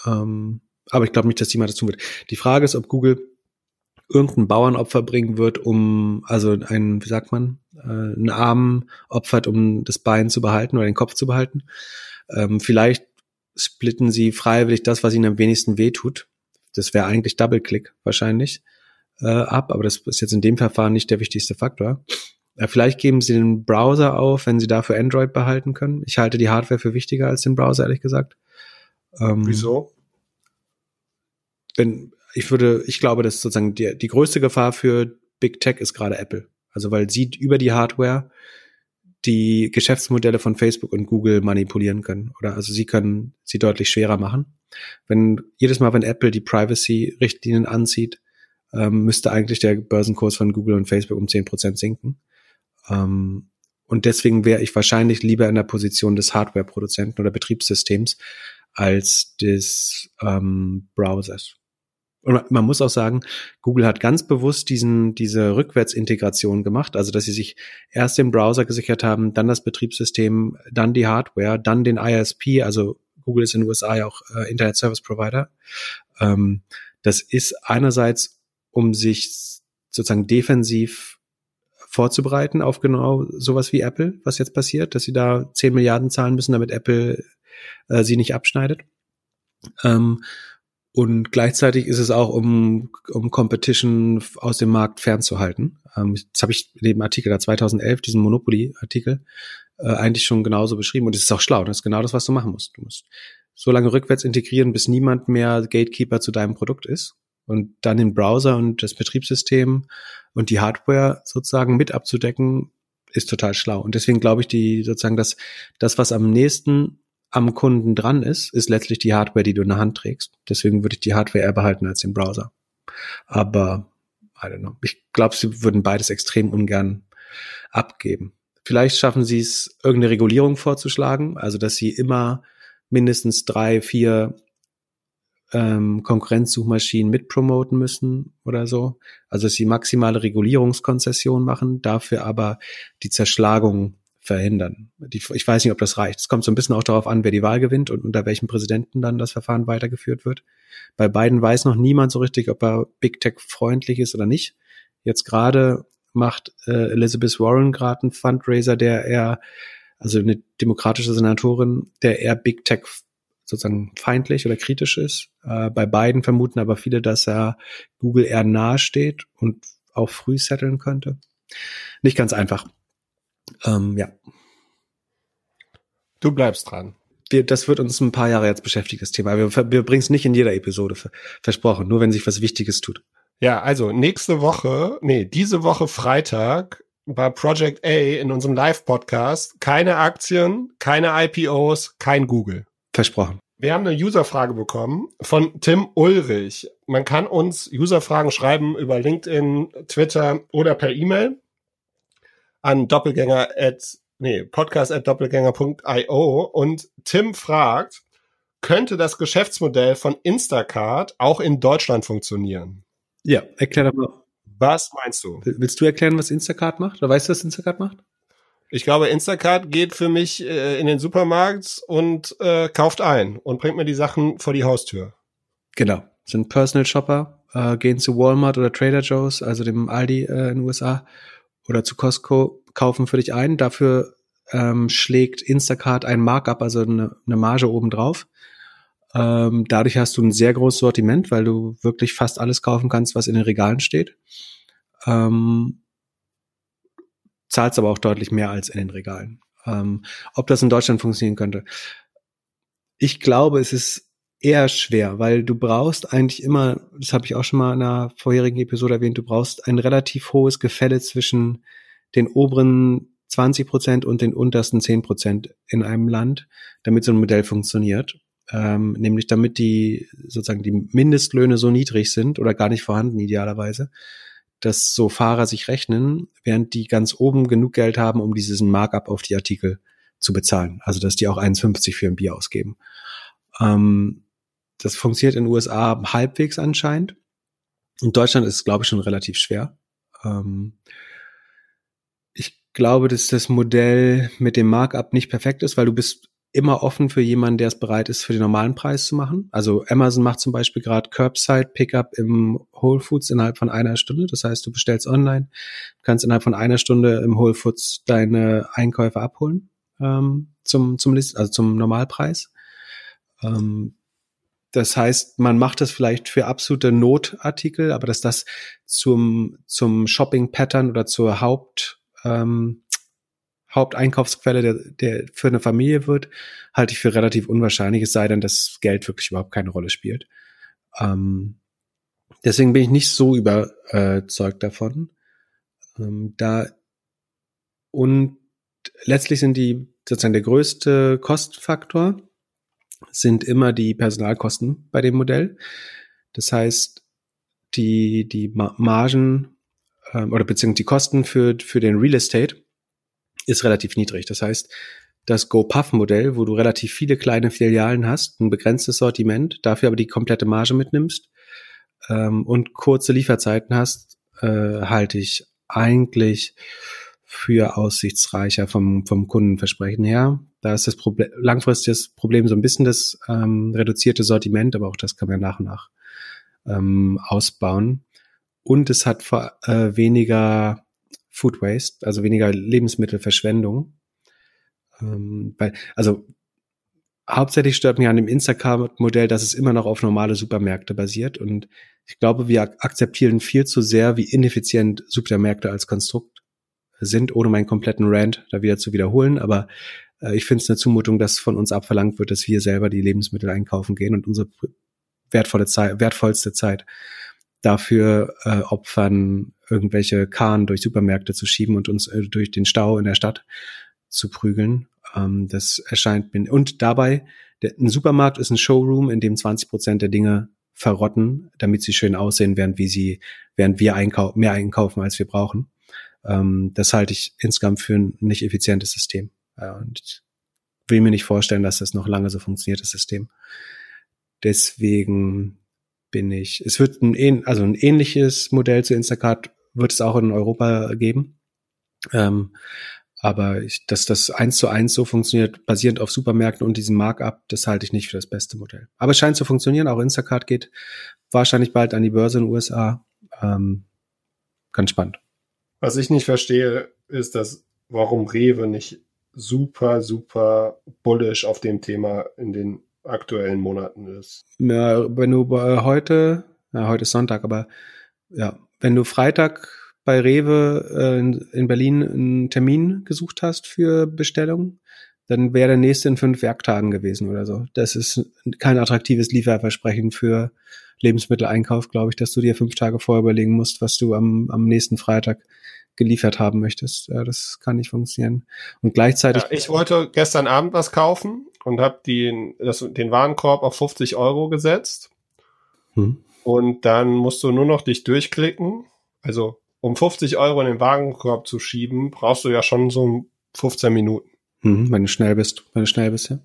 Ähm, aber ich glaube nicht, dass jemand das tun wird. Die Frage ist, ob Google irgendein Bauernopfer bringen wird, um, also ein, wie sagt man, äh, einen Arm opfert, um das Bein zu behalten oder den Kopf zu behalten. Ähm, vielleicht splitten sie freiwillig das, was ihnen am wenigsten wehtut. Das wäre eigentlich Double-Click wahrscheinlich äh, ab, aber das ist jetzt in dem Verfahren nicht der wichtigste Faktor. Äh, vielleicht geben sie den Browser auf, wenn sie dafür Android behalten können. Ich halte die Hardware für wichtiger als den Browser, ehrlich gesagt. Ähm, Wieso? Wenn, ich würde, ich glaube, dass sozusagen die, die größte Gefahr für Big Tech ist gerade Apple. Also weil sie über die Hardware die Geschäftsmodelle von Facebook und Google manipulieren können. Oder also sie können sie deutlich schwerer machen. Wenn jedes Mal, wenn Apple die Privacy-Richtlinien anzieht, ähm, müsste eigentlich der Börsenkurs von Google und Facebook um zehn Prozent sinken. Ähm, und deswegen wäre ich wahrscheinlich lieber in der Position des Hardware-Produzenten oder Betriebssystems als des ähm, Browsers. Und man muss auch sagen, Google hat ganz bewusst diesen, diese Rückwärtsintegration gemacht, also dass sie sich erst den Browser gesichert haben, dann das Betriebssystem, dann die Hardware, dann den ISP, also Google ist in den USA ja auch äh, Internet Service Provider. Ähm, das ist einerseits, um sich sozusagen defensiv vorzubereiten auf genau sowas wie Apple, was jetzt passiert, dass sie da 10 Milliarden zahlen müssen, damit Apple äh, sie nicht abschneidet. Ähm, und gleichzeitig ist es auch, um, um Competition aus dem Markt fernzuhalten. Ähm, das habe ich in dem Artikel da 2011, diesen Monopoly-Artikel, äh, eigentlich schon genauso beschrieben. Und es ist auch schlau. Das ist genau das, was du machen musst. Du musst so lange rückwärts integrieren, bis niemand mehr Gatekeeper zu deinem Produkt ist. Und dann den Browser und das Betriebssystem und die Hardware sozusagen mit abzudecken, ist total schlau. Und deswegen glaube ich, die sozusagen das, das, was am nächsten am Kunden dran ist, ist letztlich die Hardware, die du in der Hand trägst. Deswegen würde ich die Hardware eher behalten als den Browser. Aber, I don't know. Ich glaube, sie würden beides extrem ungern abgeben. Vielleicht schaffen sie es, irgendeine Regulierung vorzuschlagen, also dass sie immer mindestens drei, vier ähm, Konkurrenzsuchmaschinen mitpromoten müssen oder so. Also dass sie maximale Regulierungskonzession machen, dafür aber die Zerschlagung verhindern. Die, ich weiß nicht, ob das reicht. Es kommt so ein bisschen auch darauf an, wer die Wahl gewinnt und unter welchem Präsidenten dann das Verfahren weitergeführt wird. Bei beiden weiß noch niemand so richtig, ob er Big Tech freundlich ist oder nicht. Jetzt gerade macht äh, Elizabeth Warren gerade einen Fundraiser, der eher, also eine demokratische Senatorin, der eher Big Tech sozusagen feindlich oder kritisch ist. Äh, bei beiden vermuten aber viele, dass er Google eher nahe steht und auch früh setteln könnte. Nicht ganz einfach. Ähm, ja. Du bleibst dran. Wir, das wird uns ein paar Jahre jetzt beschäftigt, das Thema. Wir, wir bringen es nicht in jeder Episode, versprochen, nur wenn sich was Wichtiges tut. Ja, also nächste Woche, nee, diese Woche Freitag bei Project A in unserem Live-Podcast keine Aktien, keine IPOs, kein Google. Versprochen. Wir haben eine Userfrage bekommen von Tim Ulrich. Man kann uns Userfragen schreiben über LinkedIn, Twitter oder per E-Mail an Doppelgänger at, nee, podcast at doppelgänger.io und Tim fragt, könnte das Geschäftsmodell von Instacart auch in Deutschland funktionieren? Ja, erklär doch mal. Was meinst du? Willst du erklären, was Instacart macht? Oder weißt du, was Instacart macht? Ich glaube, Instacart geht für mich äh, in den Supermarkt und äh, kauft ein und bringt mir die Sachen vor die Haustür. Genau. Sind Personal Shopper, äh, gehen zu Walmart oder Trader Joe's, also dem Aldi äh, in den USA oder zu Costco kaufen für dich ein. Dafür ähm, schlägt Instacart ein Markup, also eine, eine Marge obendrauf. Ähm, dadurch hast du ein sehr großes Sortiment, weil du wirklich fast alles kaufen kannst, was in den Regalen steht. Ähm, zahlst aber auch deutlich mehr als in den Regalen. Ähm, ob das in Deutschland funktionieren könnte. Ich glaube, es ist eher schwer, weil du brauchst eigentlich immer, das habe ich auch schon mal in einer vorherigen Episode erwähnt, du brauchst ein relativ hohes Gefälle zwischen den oberen 20 Prozent und den untersten 10 Prozent in einem Land, damit so ein Modell funktioniert. Ähm, nämlich damit die sozusagen die Mindestlöhne so niedrig sind oder gar nicht vorhanden idealerweise, dass so Fahrer sich rechnen, während die ganz oben genug Geld haben, um diesen Markup auf die Artikel zu bezahlen. Also dass die auch 1,50 für ein Bier ausgeben. Ähm, das funktioniert in den USA halbwegs anscheinend. In Deutschland ist es, glaube ich, schon relativ schwer. Ähm, ich glaube, dass das Modell mit dem Markup nicht perfekt ist, weil du bist immer offen für jemanden, der es bereit ist, für den normalen Preis zu machen. Also Amazon macht zum Beispiel gerade Curbside Pickup im Whole Foods innerhalb von einer Stunde. Das heißt, du bestellst online, kannst innerhalb von einer Stunde im Whole Foods deine Einkäufe abholen ähm, zum zum List, also zum Normalpreis. Ähm, das heißt, man macht das vielleicht für absolute Notartikel, aber dass das zum, zum Shopping-Pattern oder zur Haupt, ähm, Haupteinkaufsquelle der, der für eine Familie wird, halte ich für relativ unwahrscheinlich, es sei denn, dass Geld wirklich überhaupt keine Rolle spielt. Ähm, deswegen bin ich nicht so überzeugt davon. Ähm, da und letztlich sind die sozusagen der größte Kostenfaktor sind immer die Personalkosten bei dem Modell. Das heißt, die, die Margen ähm, oder beziehungsweise die Kosten für, für den Real Estate ist relativ niedrig. Das heißt, das GoPuff-Modell, wo du relativ viele kleine Filialen hast, ein begrenztes Sortiment, dafür aber die komplette Marge mitnimmst ähm, und kurze Lieferzeiten hast, äh, halte ich eigentlich für aussichtsreicher vom, vom Kundenversprechen her. Da ist das Problem, langfristiges Problem so ein bisschen das ähm, reduzierte Sortiment, aber auch das kann man nach und nach ähm, ausbauen. Und es hat äh, weniger Food Waste, also weniger Lebensmittelverschwendung. Ähm, weil, also hauptsächlich stört mich an dem Instacart-Modell, dass es immer noch auf normale Supermärkte basiert. Und ich glaube, wir akzeptieren viel zu sehr, wie ineffizient Supermärkte als Konstrukt sind, ohne meinen kompletten Rant da wieder zu wiederholen. Aber äh, ich finde es eine Zumutung, dass von uns abverlangt wird, dass wir selber die Lebensmittel einkaufen gehen und unsere wertvolle Zeit, wertvollste Zeit dafür äh, opfern, irgendwelche Kahn durch Supermärkte zu schieben und uns äh, durch den Stau in der Stadt zu prügeln. Ähm, das erscheint mir. Und dabei, der, ein Supermarkt ist ein Showroom, in dem 20 Prozent der Dinge verrotten, damit sie schön aussehen, während wie sie, während wir einkau mehr einkaufen, als wir brauchen. Ähm, das halte ich insgesamt für ein nicht effizientes System. Ja, und will mir nicht vorstellen, dass das noch lange so funktioniert, das System. Deswegen bin ich, es wird ein, also ein ähnliches Modell zu Instacart wird es auch in Europa geben. Ähm, aber ich, dass das eins zu eins so funktioniert, basierend auf Supermärkten und diesem Markup, das halte ich nicht für das beste Modell. Aber es scheint zu funktionieren. Auch Instacart geht wahrscheinlich bald an die Börse in den USA. Ähm, ganz spannend. Was ich nicht verstehe, ist, dass warum Rewe nicht super, super bullish auf dem Thema in den aktuellen Monaten ist. Ja, wenn du heute, ja, heute ist Sonntag, aber ja, wenn du Freitag bei Rewe äh, in, in, Berlin einen Termin gesucht hast für Bestellung, dann wäre der nächste in fünf Werktagen gewesen oder so. Das ist kein attraktives Lieferversprechen für Lebensmitteleinkauf, glaube ich, dass du dir fünf Tage vorher überlegen musst, was du am, am nächsten Freitag geliefert haben möchtest. Ja, das kann nicht funktionieren. Und gleichzeitig. Ja, ich wollte gestern Abend was kaufen und habe den, den Warenkorb auf 50 Euro gesetzt. Hm. Und dann musst du nur noch dich durchklicken. Also um 50 Euro in den Warenkorb zu schieben, brauchst du ja schon so 15 Minuten. Hm, wenn du schnell bist, wenn du schnell bist, ja.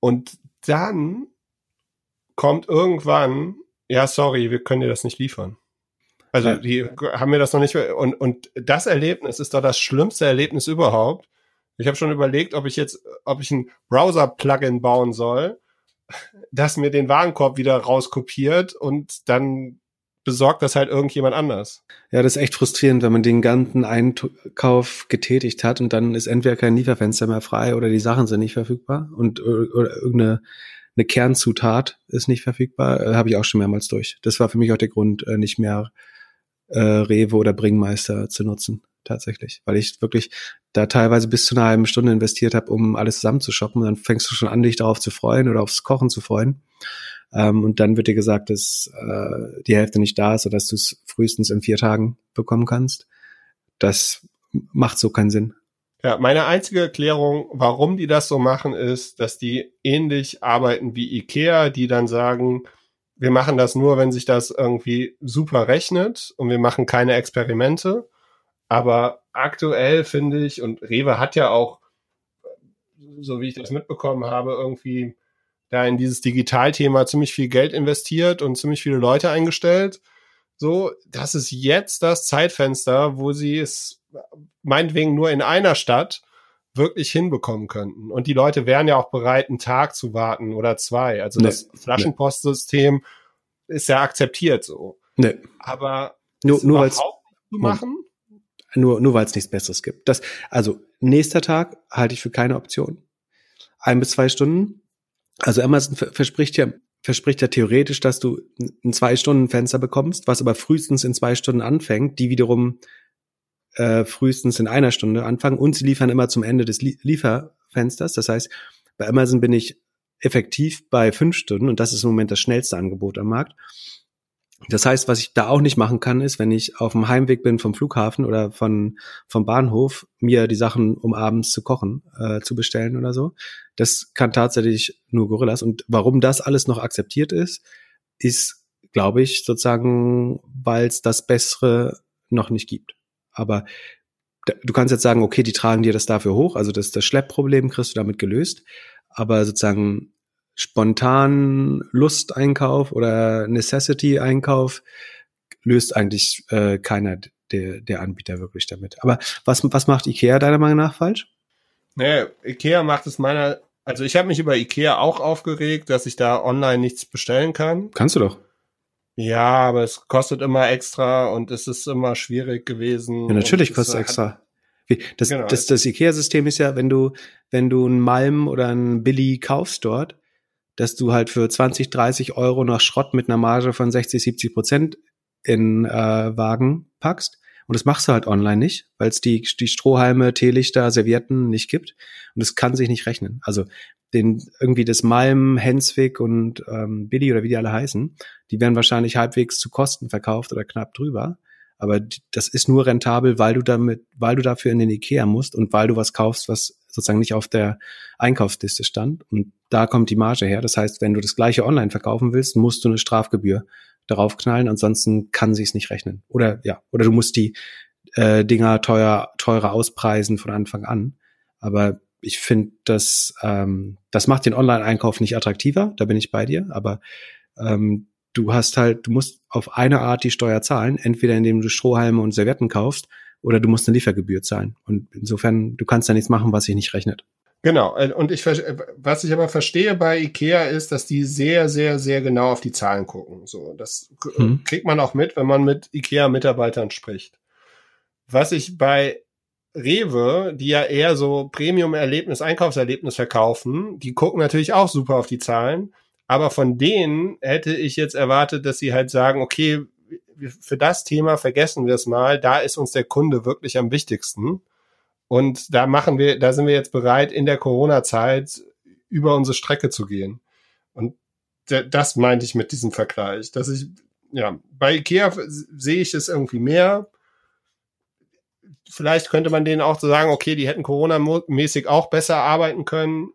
Und dann kommt irgendwann, ja, sorry, wir können dir das nicht liefern. Also ja. die haben mir das noch nicht und und das Erlebnis ist doch das schlimmste Erlebnis überhaupt. Ich habe schon überlegt, ob ich jetzt, ob ich ein Browser-Plugin bauen soll, das mir den Warenkorb wieder rauskopiert und dann besorgt das halt irgendjemand anders. Ja, das ist echt frustrierend, wenn man den ganzen Einkauf getätigt hat und dann ist entweder kein Lieferfenster mehr frei oder die Sachen sind nicht verfügbar und oder irgendeine eine Kernzutat ist nicht verfügbar, äh, habe ich auch schon mehrmals durch. Das war für mich auch der Grund, äh, nicht mehr äh, Rewe oder Bringmeister zu nutzen, tatsächlich. Weil ich wirklich da teilweise bis zu einer halben Stunde investiert habe, um alles zusammenzushoppen. Und dann fängst du schon an, dich darauf zu freuen oder aufs Kochen zu freuen. Ähm, und dann wird dir gesagt, dass äh, die Hälfte nicht da ist oder dass du es frühestens in vier Tagen bekommen kannst. Das macht so keinen Sinn. Ja, meine einzige Erklärung, warum die das so machen, ist, dass die ähnlich arbeiten wie Ikea, die dann sagen, wir machen das nur, wenn sich das irgendwie super rechnet und wir machen keine Experimente. Aber aktuell finde ich, und Rewe hat ja auch, so wie ich das mitbekommen habe, irgendwie da in dieses Digitalthema ziemlich viel Geld investiert und ziemlich viele Leute eingestellt. so, das ist jetzt das Zeitfenster, wo sie es meinetwegen nur in einer Stadt wirklich hinbekommen könnten. Und die Leute wären ja auch bereit, einen Tag zu warten oder zwei. Also nee, das Flaschenpostsystem nee. ist ja akzeptiert so. Nee. Aber nur, nur weil zu machen? Nur, nur weil es nichts Besseres gibt. Das, also nächster Tag halte ich für keine Option. Ein bis zwei Stunden. Also Amazon verspricht ja, verspricht ja theoretisch, dass du ein zwei Stunden Fenster bekommst, was aber frühestens in zwei Stunden anfängt, die wiederum äh, frühestens in einer Stunde anfangen und sie liefern immer zum Ende des Lieferfensters. Das heißt, bei Amazon bin ich effektiv bei fünf Stunden und das ist im Moment das schnellste Angebot am Markt. Das heißt, was ich da auch nicht machen kann, ist, wenn ich auf dem Heimweg bin vom Flughafen oder von, vom Bahnhof, mir die Sachen, um abends zu kochen, äh, zu bestellen oder so. Das kann tatsächlich nur Gorillas. Und warum das alles noch akzeptiert ist, ist, glaube ich, sozusagen, weil es das Bessere noch nicht gibt. Aber du kannst jetzt sagen, okay, die tragen dir das dafür hoch, also das, das Schleppproblem kriegst du damit gelöst. Aber sozusagen spontan Lusteinkauf oder Necessity-Einkauf löst eigentlich äh, keiner der, der Anbieter wirklich damit. Aber was, was macht Ikea deiner Meinung nach falsch? Naja, Ikea macht es meiner, also ich habe mich über Ikea auch aufgeregt, dass ich da online nichts bestellen kann. Kannst du doch. Ja, aber es kostet immer extra und es ist immer schwierig gewesen. Ja, natürlich kostet es extra. Das, genau. das, das IKEA-System ist ja, wenn du, wenn du einen Malm oder einen Billy kaufst dort, dass du halt für 20, 30 Euro noch Schrott mit einer Marge von 60, 70 Prozent in äh, Wagen packst. Und das machst du halt online nicht, weil es die, die Strohhalme, Teelichter, Servietten nicht gibt. Und es kann sich nicht rechnen. Also den irgendwie das Malm, Henswick und ähm, Billy oder wie die alle heißen, die werden wahrscheinlich halbwegs zu Kosten verkauft oder knapp drüber. Aber das ist nur rentabel, weil du damit, weil du dafür in den Ikea musst und weil du was kaufst, was sozusagen nicht auf der Einkaufsliste stand. Und da kommt die Marge her. Das heißt, wenn du das gleiche online verkaufen willst, musst du eine Strafgebühr darauf knallen, ansonsten kann sie es nicht rechnen. Oder ja, oder du musst die äh, Dinger teuer, teurer auspreisen von Anfang an. Aber ich finde, das, ähm, das macht den Online-Einkauf nicht attraktiver, da bin ich bei dir, aber ähm, du hast halt, du musst auf eine Art die Steuer zahlen, entweder indem du Strohhalme und Servietten kaufst oder du musst eine Liefergebühr zahlen. Und insofern, du kannst da nichts machen, was sich nicht rechnet. Genau. Äh, und ich, was ich aber verstehe bei Ikea ist, dass die sehr, sehr, sehr genau auf die Zahlen gucken. So, das hm. kriegt man auch mit, wenn man mit Ikea-Mitarbeitern spricht. Was ich bei Rewe, die ja eher so Premium-Erlebnis, Einkaufserlebnis verkaufen, die gucken natürlich auch super auf die Zahlen. Aber von denen hätte ich jetzt erwartet, dass sie halt sagen, okay, für das Thema vergessen wir es mal, da ist uns der Kunde wirklich am wichtigsten. Und da machen wir, da sind wir jetzt bereit, in der Corona-Zeit über unsere Strecke zu gehen. Und das meinte ich mit diesem Vergleich, dass ich, ja, bei Ikea sehe ich es irgendwie mehr. Vielleicht könnte man denen auch so sagen, okay, die hätten Corona-mäßig auch besser arbeiten können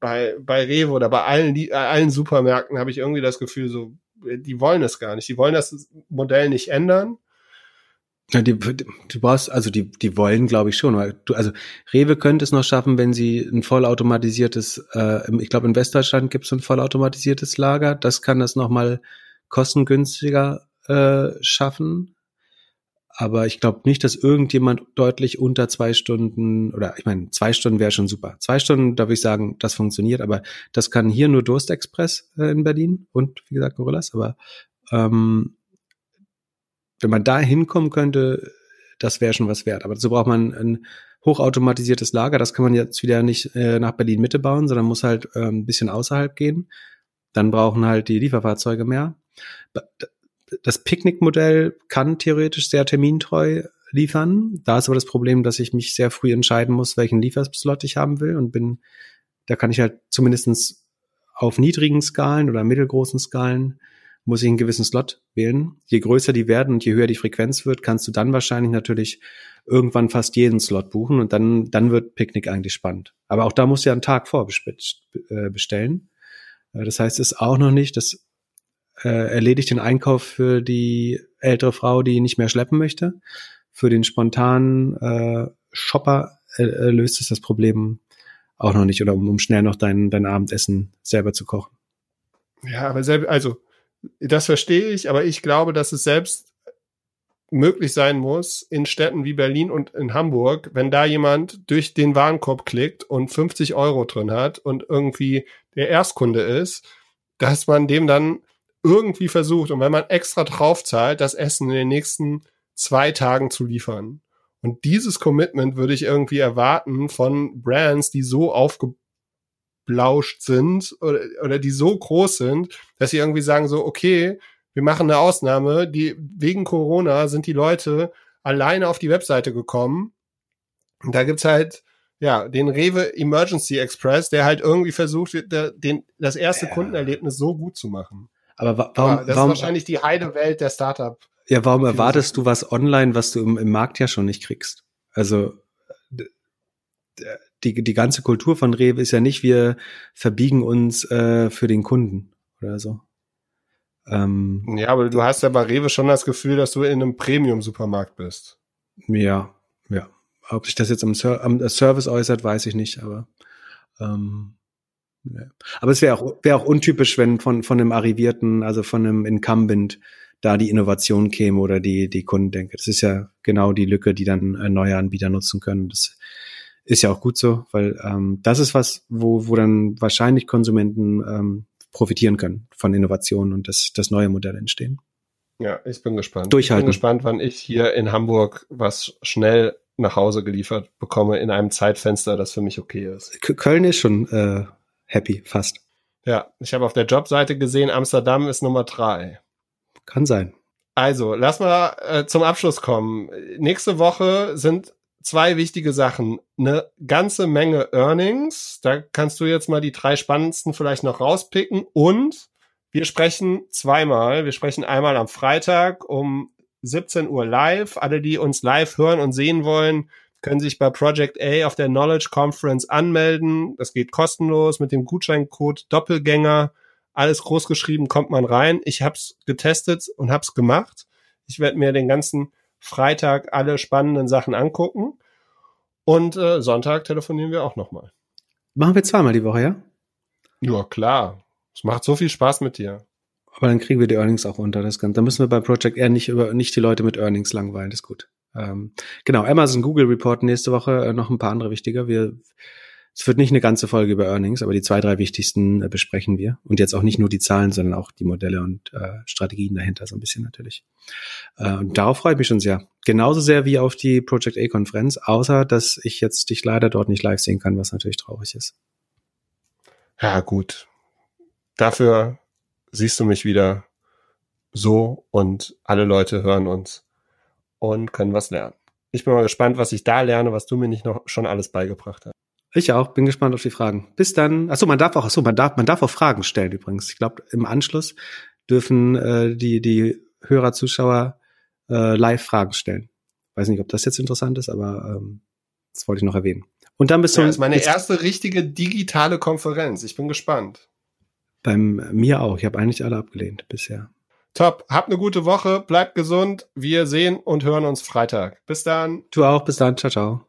bei, bei Rewe oder bei allen, allen Supermärkten habe ich irgendwie das Gefühl, so, die wollen es gar nicht. Die wollen das Modell nicht ändern. Ja, die, du brauchst, also die, die wollen, glaube ich schon, weil du, also Rewe könnte es noch schaffen, wenn sie ein vollautomatisiertes, äh, ich glaube in Westdeutschland gibt es ein vollautomatisiertes Lager, das kann das nochmal kostengünstiger äh, schaffen aber ich glaube nicht, dass irgendjemand deutlich unter zwei Stunden oder ich meine, zwei Stunden wäre schon super. Zwei Stunden, da würde ich sagen, das funktioniert, aber das kann hier nur Durstexpress äh, in Berlin und wie gesagt Gorillas, aber ähm, wenn man da hinkommen könnte, das wäre schon was wert. Aber dazu braucht man ein hochautomatisiertes Lager. Das kann man jetzt wieder nicht äh, nach Berlin Mitte bauen, sondern muss halt äh, ein bisschen außerhalb gehen. Dann brauchen halt die Lieferfahrzeuge mehr das Picknick-Modell kann theoretisch sehr termintreu liefern. Da ist aber das Problem, dass ich mich sehr früh entscheiden muss, welchen Lieferslot ich haben will und bin, da kann ich halt zumindestens auf niedrigen Skalen oder mittelgroßen Skalen muss ich einen gewissen Slot wählen. Je größer die werden und je höher die Frequenz wird, kannst du dann wahrscheinlich natürlich irgendwann fast jeden Slot buchen und dann, dann wird Picknick eigentlich spannend. Aber auch da musst du ja einen Tag vorbestellen. Äh, das heißt, es ist auch noch nicht, dass äh, erledigt den Einkauf für die ältere Frau, die nicht mehr schleppen möchte. Für den spontanen äh, Shopper äh, äh, löst es das Problem auch noch nicht oder um, um schnell noch dein, dein Abendessen selber zu kochen. Ja, aber selber, also Das verstehe ich, aber ich glaube, dass es selbst möglich sein muss in Städten wie Berlin und in Hamburg, wenn da jemand durch den Warenkorb klickt und 50 Euro drin hat und irgendwie der Erstkunde ist, dass man dem dann irgendwie versucht und wenn man extra drauf zahlt, das Essen in den nächsten zwei Tagen zu liefern. Und dieses Commitment würde ich irgendwie erwarten von Brands, die so aufgeblauscht sind oder, oder die so groß sind, dass sie irgendwie sagen so, okay, wir machen eine Ausnahme, die wegen Corona sind die Leute alleine auf die Webseite gekommen. Und da gibt's halt ja, den Rewe Emergency Express, der halt irgendwie versucht, den, das erste ja. Kundenerlebnis so gut zu machen. Aber wa warum, Aber das warum, ist wahrscheinlich die Heidewelt der Startup. Ja, warum erwartest du was online, was du im, im Markt ja schon nicht kriegst? Also die, die ganze Kultur von Rewe ist ja nicht, wir verbiegen uns äh, für den Kunden oder so. Ähm, ja, aber du hast ja bei Rewe schon das Gefühl, dass du in einem Premium-Supermarkt bist. Ja, ja. Ob sich das jetzt am, Ser am Service äußert, weiß ich nicht, aber ähm. Aber es wäre auch, wäre auch untypisch, wenn von, von einem Arrivierten, also von einem Incumbent, da die Innovation käme oder die, die Kunden denken. Das ist ja genau die Lücke, die dann äh, neue Anbieter nutzen können. Das ist ja auch gut so, weil ähm, das ist was, wo, wo dann wahrscheinlich Konsumenten ähm, profitieren können von Innovationen und dass, dass neue Modelle entstehen. Ja, ich bin gespannt. Durchhalten. Ich bin gespannt, wann ich hier in Hamburg was schnell nach Hause geliefert bekomme in einem Zeitfenster, das für mich okay ist. Köln ist schon äh, happy, fast. Ja, ich habe auf der Jobseite gesehen, Amsterdam ist Nummer drei. Kann sein. Also, lass mal äh, zum Abschluss kommen. Nächste Woche sind zwei wichtige Sachen. Eine ganze Menge Earnings. Da kannst du jetzt mal die drei spannendsten vielleicht noch rauspicken. Und wir sprechen zweimal. Wir sprechen einmal am Freitag um 17 Uhr live. Alle, die uns live hören und sehen wollen, können sich bei Project A auf der Knowledge Conference anmelden. Das geht kostenlos mit dem Gutscheincode Doppelgänger. Alles groß geschrieben, kommt man rein. Ich hab's getestet und hab's gemacht. Ich werde mir den ganzen Freitag alle spannenden Sachen angucken. Und äh, Sonntag telefonieren wir auch nochmal. Machen wir zweimal die Woche, ja? Ja, klar. Es macht so viel Spaß mit dir. Aber dann kriegen wir die Earnings auch unter. Das Ganze. Da müssen wir bei Project R nicht über nicht die Leute mit Earnings langweilen. Das ist gut. Ähm, genau, Amazon Google Report nächste Woche äh, noch ein paar andere wichtiger. Wir es wird nicht eine ganze Folge über Earnings, aber die zwei, drei wichtigsten äh, besprechen wir. Und jetzt auch nicht nur die Zahlen, sondern auch die Modelle und äh, Strategien dahinter so ein bisschen natürlich. Äh, und darauf freue ich mich schon sehr. Genauso sehr wie auf die Project A-Konferenz, außer dass ich jetzt dich leider dort nicht live sehen kann, was natürlich traurig ist. Ja, gut. Dafür siehst du mich wieder so und alle Leute hören uns und können was lernen. Ich bin mal gespannt, was ich da lerne, was du mir nicht noch schon alles beigebracht hast. Ich auch, bin gespannt auf die Fragen. Bis dann. Achso, man darf auch, achso, man darf, man darf auch Fragen stellen übrigens. Ich glaube, im Anschluss dürfen äh, die, die Hörer, Zuschauer äh, live Fragen stellen. Weiß nicht, ob das jetzt interessant ist, aber ähm, das wollte ich noch erwähnen. Und dann bist du. Ja, das ist meine erste richtige digitale Konferenz. Ich bin gespannt. Beim mir auch. Ich habe eigentlich alle abgelehnt bisher. Top. Habt eine gute Woche. Bleibt gesund. Wir sehen und hören uns Freitag. Bis dann. Du auch. Bis dann. Ciao, ciao.